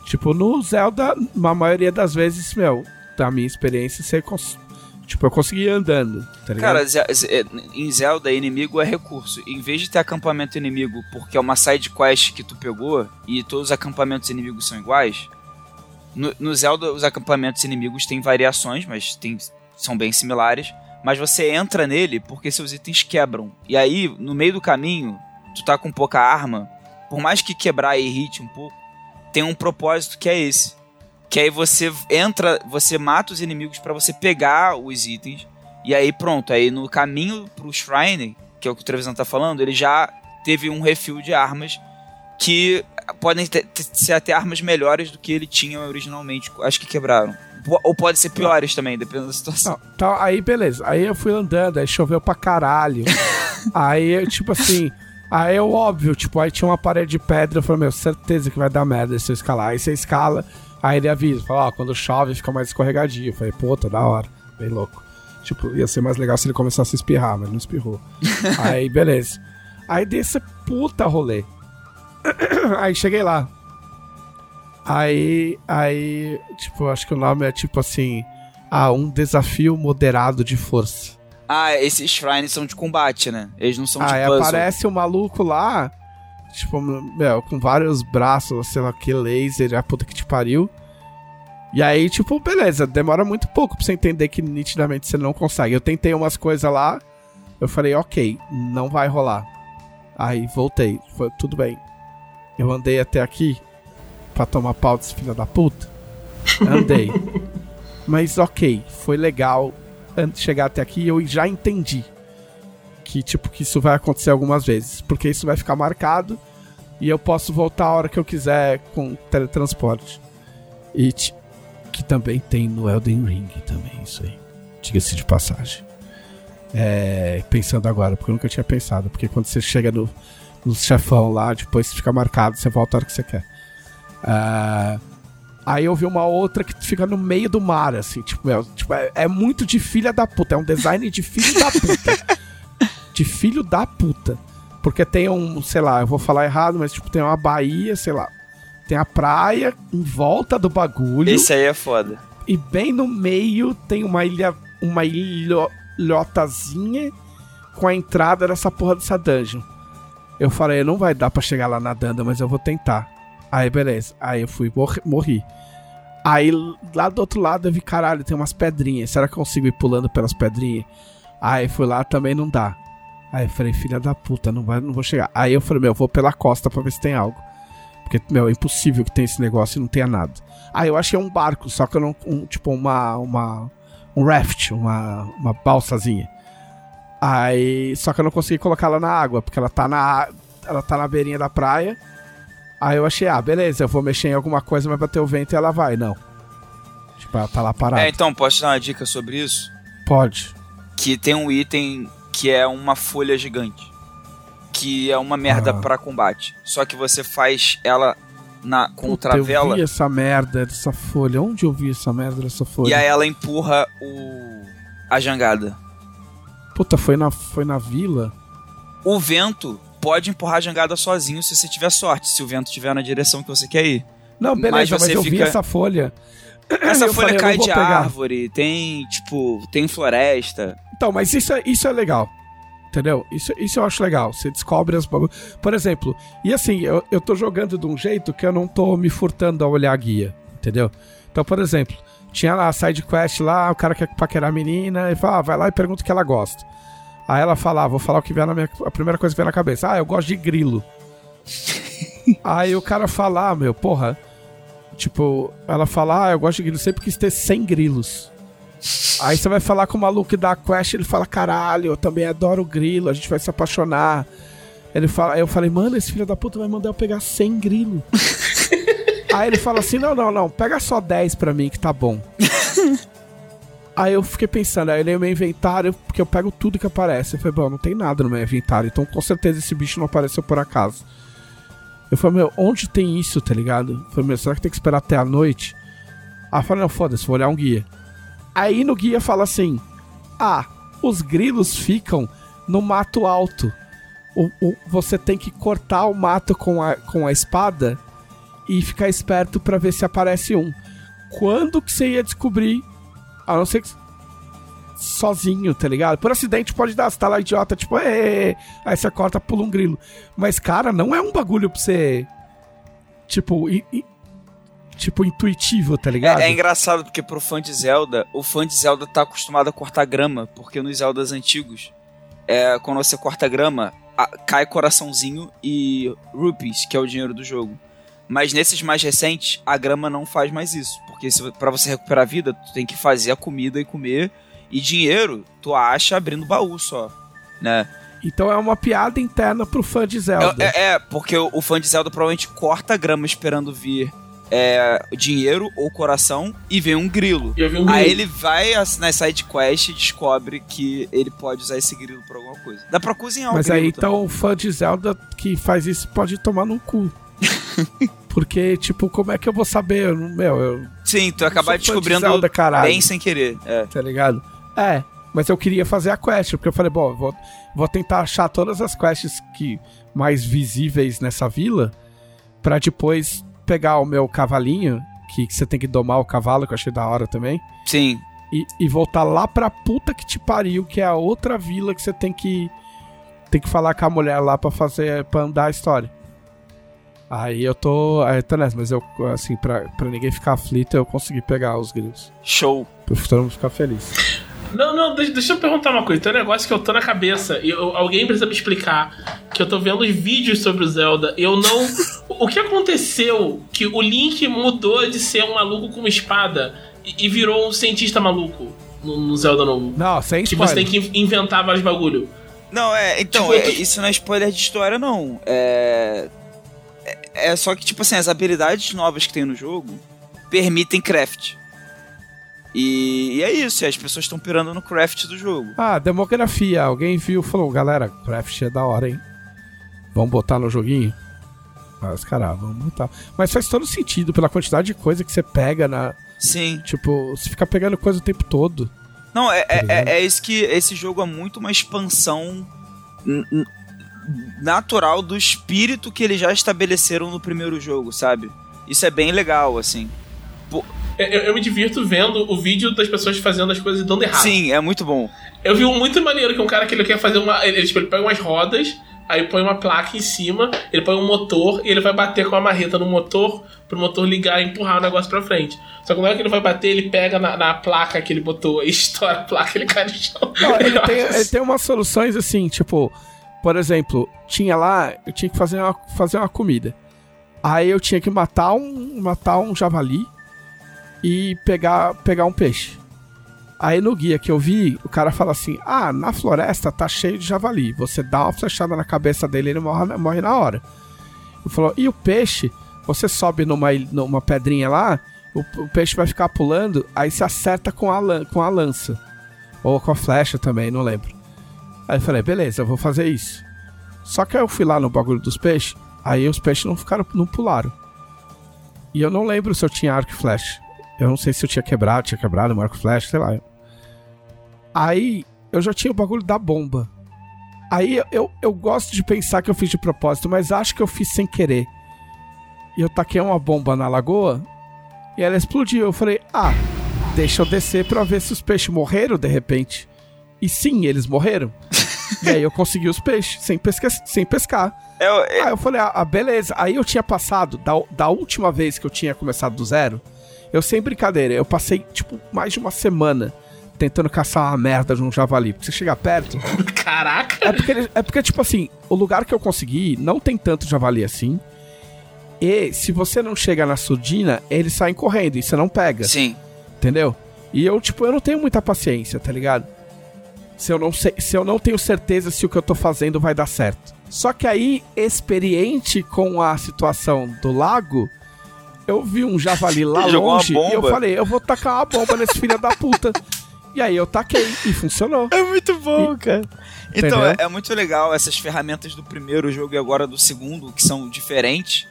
Tipo, no Zelda, na maioria das vezes, meu, da minha experiência, você cons... Tipo, eu conseguia andando, tá? Cara, é, em Zelda, inimigo é recurso. Em vez de ter acampamento inimigo porque é uma side quest que tu pegou e todos os acampamentos inimigos são iguais, no, no Zelda os acampamentos inimigos têm variações, mas tem, são bem similares. Mas você entra nele porque seus itens quebram. E aí, no meio do caminho, tu tá com pouca arma, por mais que quebrar e irrite um pouco, tem um propósito que é esse. Que aí você entra, você mata os inimigos para você pegar os itens. E aí pronto, aí no caminho pro Shrine, que é o que o Trevisan tá falando, ele já teve um refil de armas que podem ter, ser até armas melhores do que ele tinha originalmente. Acho que quebraram. Ou pode ser piores também, dependendo da situação. Não, tá, aí beleza. Aí eu fui andando, aí choveu pra caralho. aí, tipo assim, Aí eu, óbvio, tipo, aí tinha uma parede de pedra, eu falei, meu, certeza que vai dar merda se eu escalar. Aí você escala, aí ele avisa, fala, ó, quando chove fica mais escorregadio. Eu falei, puta, da hora, bem louco. Tipo, ia ser mais legal se ele começasse a espirrar, mas não espirrou. aí, beleza. Aí desse puta rolê. aí cheguei lá. Aí, aí, tipo, acho que o nome é tipo assim, ah, um desafio moderado de força. Ah, esses shrines são de combate, né? Eles não são de Aí puzzle. aparece o um maluco lá, tipo, meu, com vários braços, sei lá que, laser, a puta que te pariu. E aí, tipo, beleza, demora muito pouco pra você entender que nitidamente você não consegue. Eu tentei umas coisas lá, eu falei, ok, não vai rolar. Aí voltei, foi tudo bem. Eu andei até aqui pra tomar pau desse filho da puta. Andei. Mas ok, foi legal, chegar até aqui, eu já entendi que tipo que isso vai acontecer algumas vezes, porque isso vai ficar marcado e eu posso voltar a hora que eu quiser com teletransporte. E que também tem no Elden Ring também isso aí. Diga-se de passagem. É, pensando agora, porque eu nunca tinha pensado. Porque quando você chega no, no chefão lá, depois fica marcado, você volta a hora que você quer. Ah, aí eu vi uma outra que fica no meio do mar, assim, tipo, meu, tipo é, é muito de filha da puta. É um design de filho da puta. de filho da puta. Porque tem um, sei lá, eu vou falar errado, mas tipo, tem uma baía, sei lá. Tem a praia em volta do bagulho. Esse aí é foda. E bem no meio tem uma ilha. Uma ilhotazinha com a entrada dessa porra dessa dungeon. Eu falei, não vai dar pra chegar lá nadando, mas eu vou tentar. Aí, beleza. Aí eu fui, morri. Aí, lá do outro lado, eu vi, caralho, tem umas pedrinhas. Será que eu consigo ir pulando pelas pedrinhas? Aí fui lá, também não dá. Aí eu falei, filha da puta, não, vai, não vou chegar. Aí eu falei, meu, eu vou pela costa pra ver se tem algo. Porque, meu, é impossível que tenha esse negócio e não tenha nada. Aí eu achei um barco, só que eu não. Um, tipo, uma. uma um raft, uma, uma balsazinha. Aí. Só que eu não consegui colocar ela na água, porque ela tá na. Ela tá na beirinha da praia. Aí eu achei, ah, beleza, eu vou mexer em alguma coisa, vai bater o vento e ela vai. Não. Tipo, ela tá lá parada. É, então, posso te dar uma dica sobre isso? Pode. Que tem um item que é uma folha gigante. Que é uma merda Ah. pra combate. Só que você faz ela na, com Puta, travela Eu vi essa merda dessa folha. Onde eu vi essa merda dessa folha? e aí ela empurra o a jangada. Puta, foi na, foi na vila? O vento pode empurrar a jangada sozinho se você tiver sorte, se o vento estiver na direção que você quer ir. Não, beleza, mas, você eu vi fica- essa folha. Essa Eu folha falei, eu cai de pegar. árvore, tem, tipo, tem floresta. Então, mas isso é, isso é legal. Entendeu? Isso, isso eu acho legal. Você descobre as. Por exemplo, e assim, eu, eu tô jogando de um jeito que eu não tô me furtando a olhar a guia. Entendeu? Então, por exemplo, tinha lá a side quest lá, o cara quer paquerar a menina, e fala, ah, vai lá e pergunta o que ela gosta. Aí ela fala, ah, vou falar o que vier na minha. A primeira coisa que vem na cabeça. Ah, eu gosto de grilo. Aí o cara fala, ah, meu, porra. Tipo, ela fala, ah, eu gosto de grilo, sempre quis ter 100 grilos. Aí você vai falar com o maluco da Quest, ele fala, caralho, eu também adoro grilo, a gente vai se apaixonar. Ele fala, aí eu falei, mano, esse filho da puta vai mandar eu pegar 100 grilo. aí ele fala assim, não, não, não, pega só 10 pra mim que tá bom. aí eu fiquei pensando, aí eu olhei meu inventário, porque eu pego tudo que aparece. Eu falei, bom, não tem nada no meu inventário, então com certeza esse bicho não apareceu por acaso. Eu falei, meu, onde tem isso, tá ligado? Eu falei, meu, será que tem que esperar até a noite? Aí eu falei, não, foda-se, vou olhar um guia. Aí no guia fala assim: Ah, os grilos ficam no mato alto. O, o- você tem que cortar o mato com a, com a espada e ficar esperto pra ver se aparece um. Quando que você ia descobrir? A não ser que. Sozinho, tá ligado? Por acidente pode dar, você tá lá idiota, tipo, "Ê", aí você corta, pula um grilo. Mas, cara, não é um bagulho pra você. Tipo, i- i- tipo, intuitivo, tá ligado? É, é engraçado porque pro fã de Zelda, o fã de Zelda tá acostumado a cortar grama, porque nos Zeldas antigos, é, quando você corta grama, a- cai coraçãozinho e rupees, que é o dinheiro do jogo. Mas nesses mais recentes, a grama não faz mais isso, porque pra você recuperar a vida, tu tem que fazer a comida e comer, e dinheiro tu acha abrindo baú só, né? Então é uma piada interna pro fã de Zelda. É, é, é, porque o, o fã de Zelda provavelmente corta a grama esperando vir é, dinheiro ou coração e vem um grilo. E um Aí grilo. ele vai na side quest e descobre que ele pode usar esse grilo pra alguma coisa. Dá pra cozinhar Mas aí então o fã de Zelda que faz isso pode tomar no cu. Porque, tipo, como é que eu vou saber? Eu Meu, eu. Sim, tu acabar descobrindo Zelda, caralho, bem sem querer. É. Tá ligado? É. Mas eu queria fazer a quest, porque eu falei, bom, vou, vou tentar achar todas as quests que mais visíveis nessa vila pra depois pegar o meu cavalinho, que, que você tem que domar o cavalo, que eu achei da hora também. Sim. e, e voltar lá pra puta que te pariu, que é a outra vila que você tem que tem que falar com a mulher lá pra fazer para andar a história. Aí eu tô, aí tô nessa, mas eu assim pra, pra ninguém ficar aflito, eu consegui pegar os grilos. Show. Pra todo mundo ficar feliz. Não, não, deixa, deixa eu perguntar uma coisa. Tem um negócio que eu tô na cabeça e eu- alguém precisa me explicar. Que eu tô vendo os vídeos sobre o Zelda. Eu não. o que aconteceu que o Link mudou de ser um maluco com uma espada e, e virou um cientista maluco no, no Zelda novo? Não, sem Que você spoiler. tem que inventar vários bagulho. Não, é. Então, Tipo, é- tô- isso não é spoiler de história, não. É. É, só que, tipo assim, as habilidades novas que tem no jogo permitem craft. E, e é isso, e as pessoas estão pirando no craft do jogo. Ah, demografia. Alguém viu falou, galera, craft é da hora, hein? Vamos botar no joguinho? Ah, os caras, vamos botar. Mas faz todo sentido pela quantidade de coisa que você pega na. Sim. Tipo, você fica pegando coisa o tempo todo. Não, é, Tá é, é, é isso que esse jogo é muito uma expansão natural do espírito que eles já estabeleceram no primeiro jogo, sabe? Isso é bem legal, assim. Eu, eu- eu me divirto vendo o vídeo das pessoas fazendo as coisas dando errado. Sim, é muito bom. Eu vi um muito maneiro que um cara que ele quer fazer uma. Ele, tipo, ele pega umas rodas, aí põe uma placa em cima, ele põe um motor e ele vai bater com a marreta no motor pro motor ligar e empurrar o negócio pra frente. Só que na hora que ele vai bater, ele pega na, na placa que ele botou e estoura a placa e ele cai no chão. Não, ele, tem, ele tem umas soluções assim, tipo, por exemplo, tinha lá, eu tinha que fazer uma, fazer uma comida. Aí eu tinha que matar um, matar um javali e pegar, pegar um peixe. Aí no guia que eu vi, o cara fala assim: Ah, na floresta tá cheio de javali. Você dá uma flechada na cabeça dele e ele morre, morre na hora. Ele falou: E o peixe? Você sobe numa, numa pedrinha lá, o, o peixe vai ficar pulando, aí se acerta com a, com a lança. Ou com a flecha também, não lembro. Aí eu falei, beleza, eu vou fazer isso. Só que aí eu fui lá no bagulho dos peixes, aí os peixes não ficaram, não pularam. E eu não lembro se eu tinha arco e flecha. Eu não sei se eu tinha quebrado, tinha quebrado um arco e flecha, sei lá. Aí eu já tinha o bagulho da bomba. Aí eu, eu gosto de pensar que eu fiz de propósito, mas acho que eu fiz sem querer. E eu taquei uma bomba na lagoa e ela explodiu. Eu falei, ah, deixa eu descer pra ver se os peixes morreram de repente. E sim, eles morreram. E aí eu consegui os peixes sem, pesca sem pescar. É, é- Aí eu falei, ah, ah, beleza. Aí eu tinha passado, da, da última vez que eu tinha começado do zero, eu sem brincadeira, eu passei, tipo, mais de uma semana tentando caçar uma merda de um javali. Porque você chegar perto, Caraca! é porque, é porque, tipo assim, o lugar que eu consegui não tem tanto javali assim. E se você não chega na surdina, eles saem correndo e você não pega. sim. Entendeu? E eu, tipo, eu não tenho muita paciência, tá ligado? Se eu não sei, se eu não tenho certeza se o que eu tô fazendo vai dar certo. Só que aí, experiente com a situação do lago, eu vi um javali lá longe e eu falei, eu vou tacar uma bomba nesse filho da puta. E aí eu taquei e funcionou. É muito bom, cara. Então, é, é muito legal essas ferramentas do primeiro jogo e agora do segundo, que são diferentes.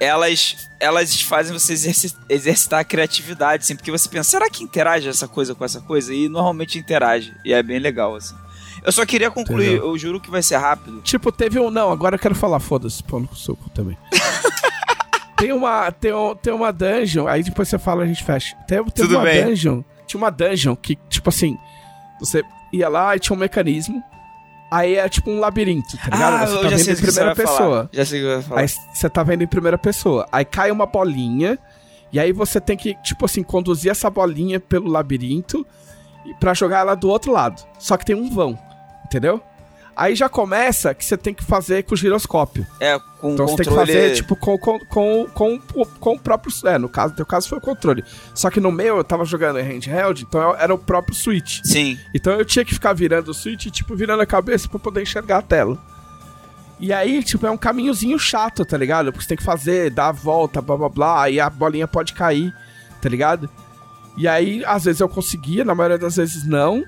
Elas, elas fazem você exerci- exercitar a criatividade, assim, porque você pensa, será que interage essa coisa com essa coisa? E normalmente interage. E é bem legal, assim. Eu só queria concluir, Entendeu? eu juro que vai ser rápido. Tipo, teve um. Não, agora eu quero falar, foda-se, pão no suco também. tem uma. Tem, um- tem uma dungeon, aí depois você fala a gente fecha. Tem, tem Tudo uma bem. dungeon. Tinha uma dungeon que, tipo assim, você ia lá e tinha um mecanismo. Aí é tipo um labirinto, tá ligado? ah, você tá vendo em primeira pessoa. Já sei que vai falar. Aí você tá vendo em primeira pessoa. Aí cai uma bolinha. E aí você tem que, tipo assim, conduzir essa bolinha pelo labirinto pra jogar ela do outro lado. Só que tem um vão, entendeu? Aí já começa que você tem que fazer com o giroscópio. É, com Então o você tem que controle... fazer, tipo, com, com, com, com, com o próprio. É, no caso, no teu caso foi o controle. Só que no meu eu tava jogando em handheld, então era o próprio Switch. Sim. Então eu tinha que ficar virando o Switch, tipo, virando a cabeça pra poder enxergar a tela. E aí, tipo, é um caminhozinho chato, tá ligado? Porque você tem que fazer, dar a volta, blá blá blá, aí a bolinha pode cair, tá ligado? E aí, às vezes eu conseguia, na maioria das vezes não.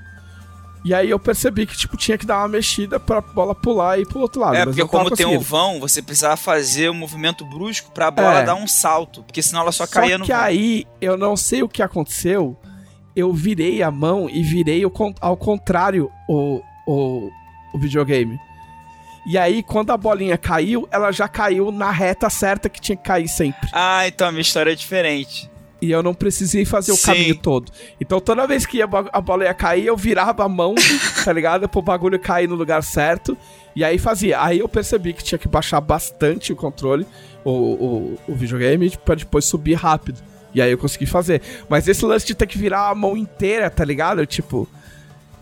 E aí eu percebi que, tipo, tinha que dar uma mexida pra bola pular e ir pro outro lado. É, porque como tem o conseguindo. vão, você precisava fazer um movimento brusco pra bola É. dar um salto. Porque senão ela só, Só caía no que vão. aí, eu não sei o que aconteceu, eu virei a mão e virei o ao contrário o, o, o videogame. E aí, quando a bolinha caiu, ela já caiu na reta certa que tinha que cair sempre. Ah, então a minha história é diferente. E eu não precisei fazer o Sim. caminho todo. Então, toda vez que a, bo- a bola ia cair, eu virava a mão, tá ligado? Pro bagulho cair no lugar certo. E aí fazia. Aí eu percebi que tinha que baixar bastante o controle, o, o, o videogame, pra depois subir rápido. E aí eu consegui fazer. Mas esse lance de ter que virar a mão inteira, tá ligado? Tipo.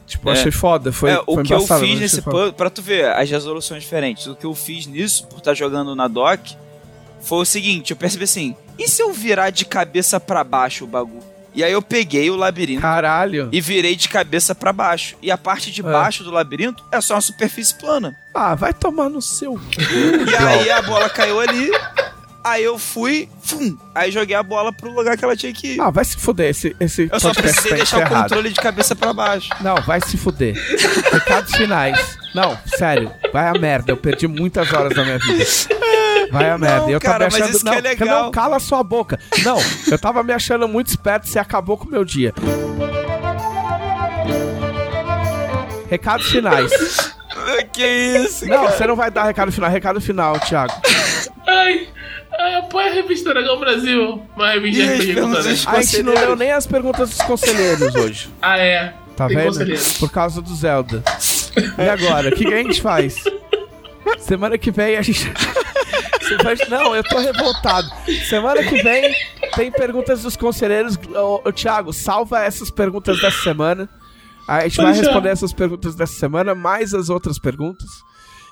Tipo, É. achei foda. Foi, é, o foi que eu fiz nesse puzzle, pra tu ver as resoluções diferentes, o que eu fiz nisso, por estar jogando na dock, foi o seguinte, eu percebi assim, e se eu virar de cabeça pra baixo o bagulho? E aí eu peguei o labirinto Caralho. e virei de cabeça pra baixo. E a parte de É. baixo do labirinto é só uma superfície plana. Ah, vai tomar no seu. E aí a bola caiu ali, Aí eu fui, fum, aí joguei a bola pro lugar que ela tinha que ir. Ah, vai se fuder esse, esse eu só precisei tá deixar o controle de cabeça pra baixo. Não, vai se fuder. Recados finais. Não, sério, vai a merda. Eu perdi muitas horas da minha vida. Vai a merda. Eu cara, tava me mas achando. isso que não, é legal. não, cala sua boca. Não, eu tava me achando muito esperto e você acabou com o meu dia. Recados finais. que isso, Não, cara? você não vai dar recado final. Recado final, Thiago. Ai, ai, apoia a revista Dragão Brasil. Uma revista de perguntas A gente não leu nem as perguntas dos conselheiros hoje. Ah, é. Tá Tem vendo? Por causa do Zelda. E agora? O que, que a gente faz? Semana que vem a gente. Semana- Não, eu tô revoltado. Semana que vem tem perguntas dos conselheiros. Ô, ô, Thiago, salva essas perguntas dessa semana. A gente vai deixar. responder essas perguntas dessa semana, mais as outras perguntas.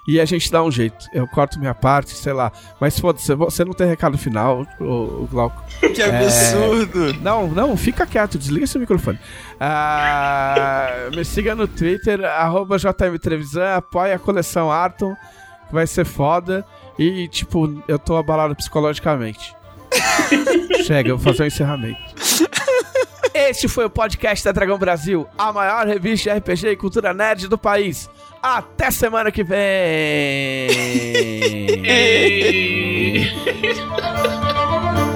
E a gente dá um jeito. Eu corto minha parte, sei lá. Mas foda-se, você não tem recado final, o, o Glauco. Que absurdo. Não, não, fica quieto, desliga seu microfone. Ah, me siga no Twitter, arroba JM Trevisan, apoia a coleção Arton, que vai ser foda. E, tipo, eu tô abalado psicologicamente. Chega, eu vou fazer o encerramento. Este foi o podcast da Dragão Brasil, a maior revista de RPG e cultura nerd do país. Até semana que vem!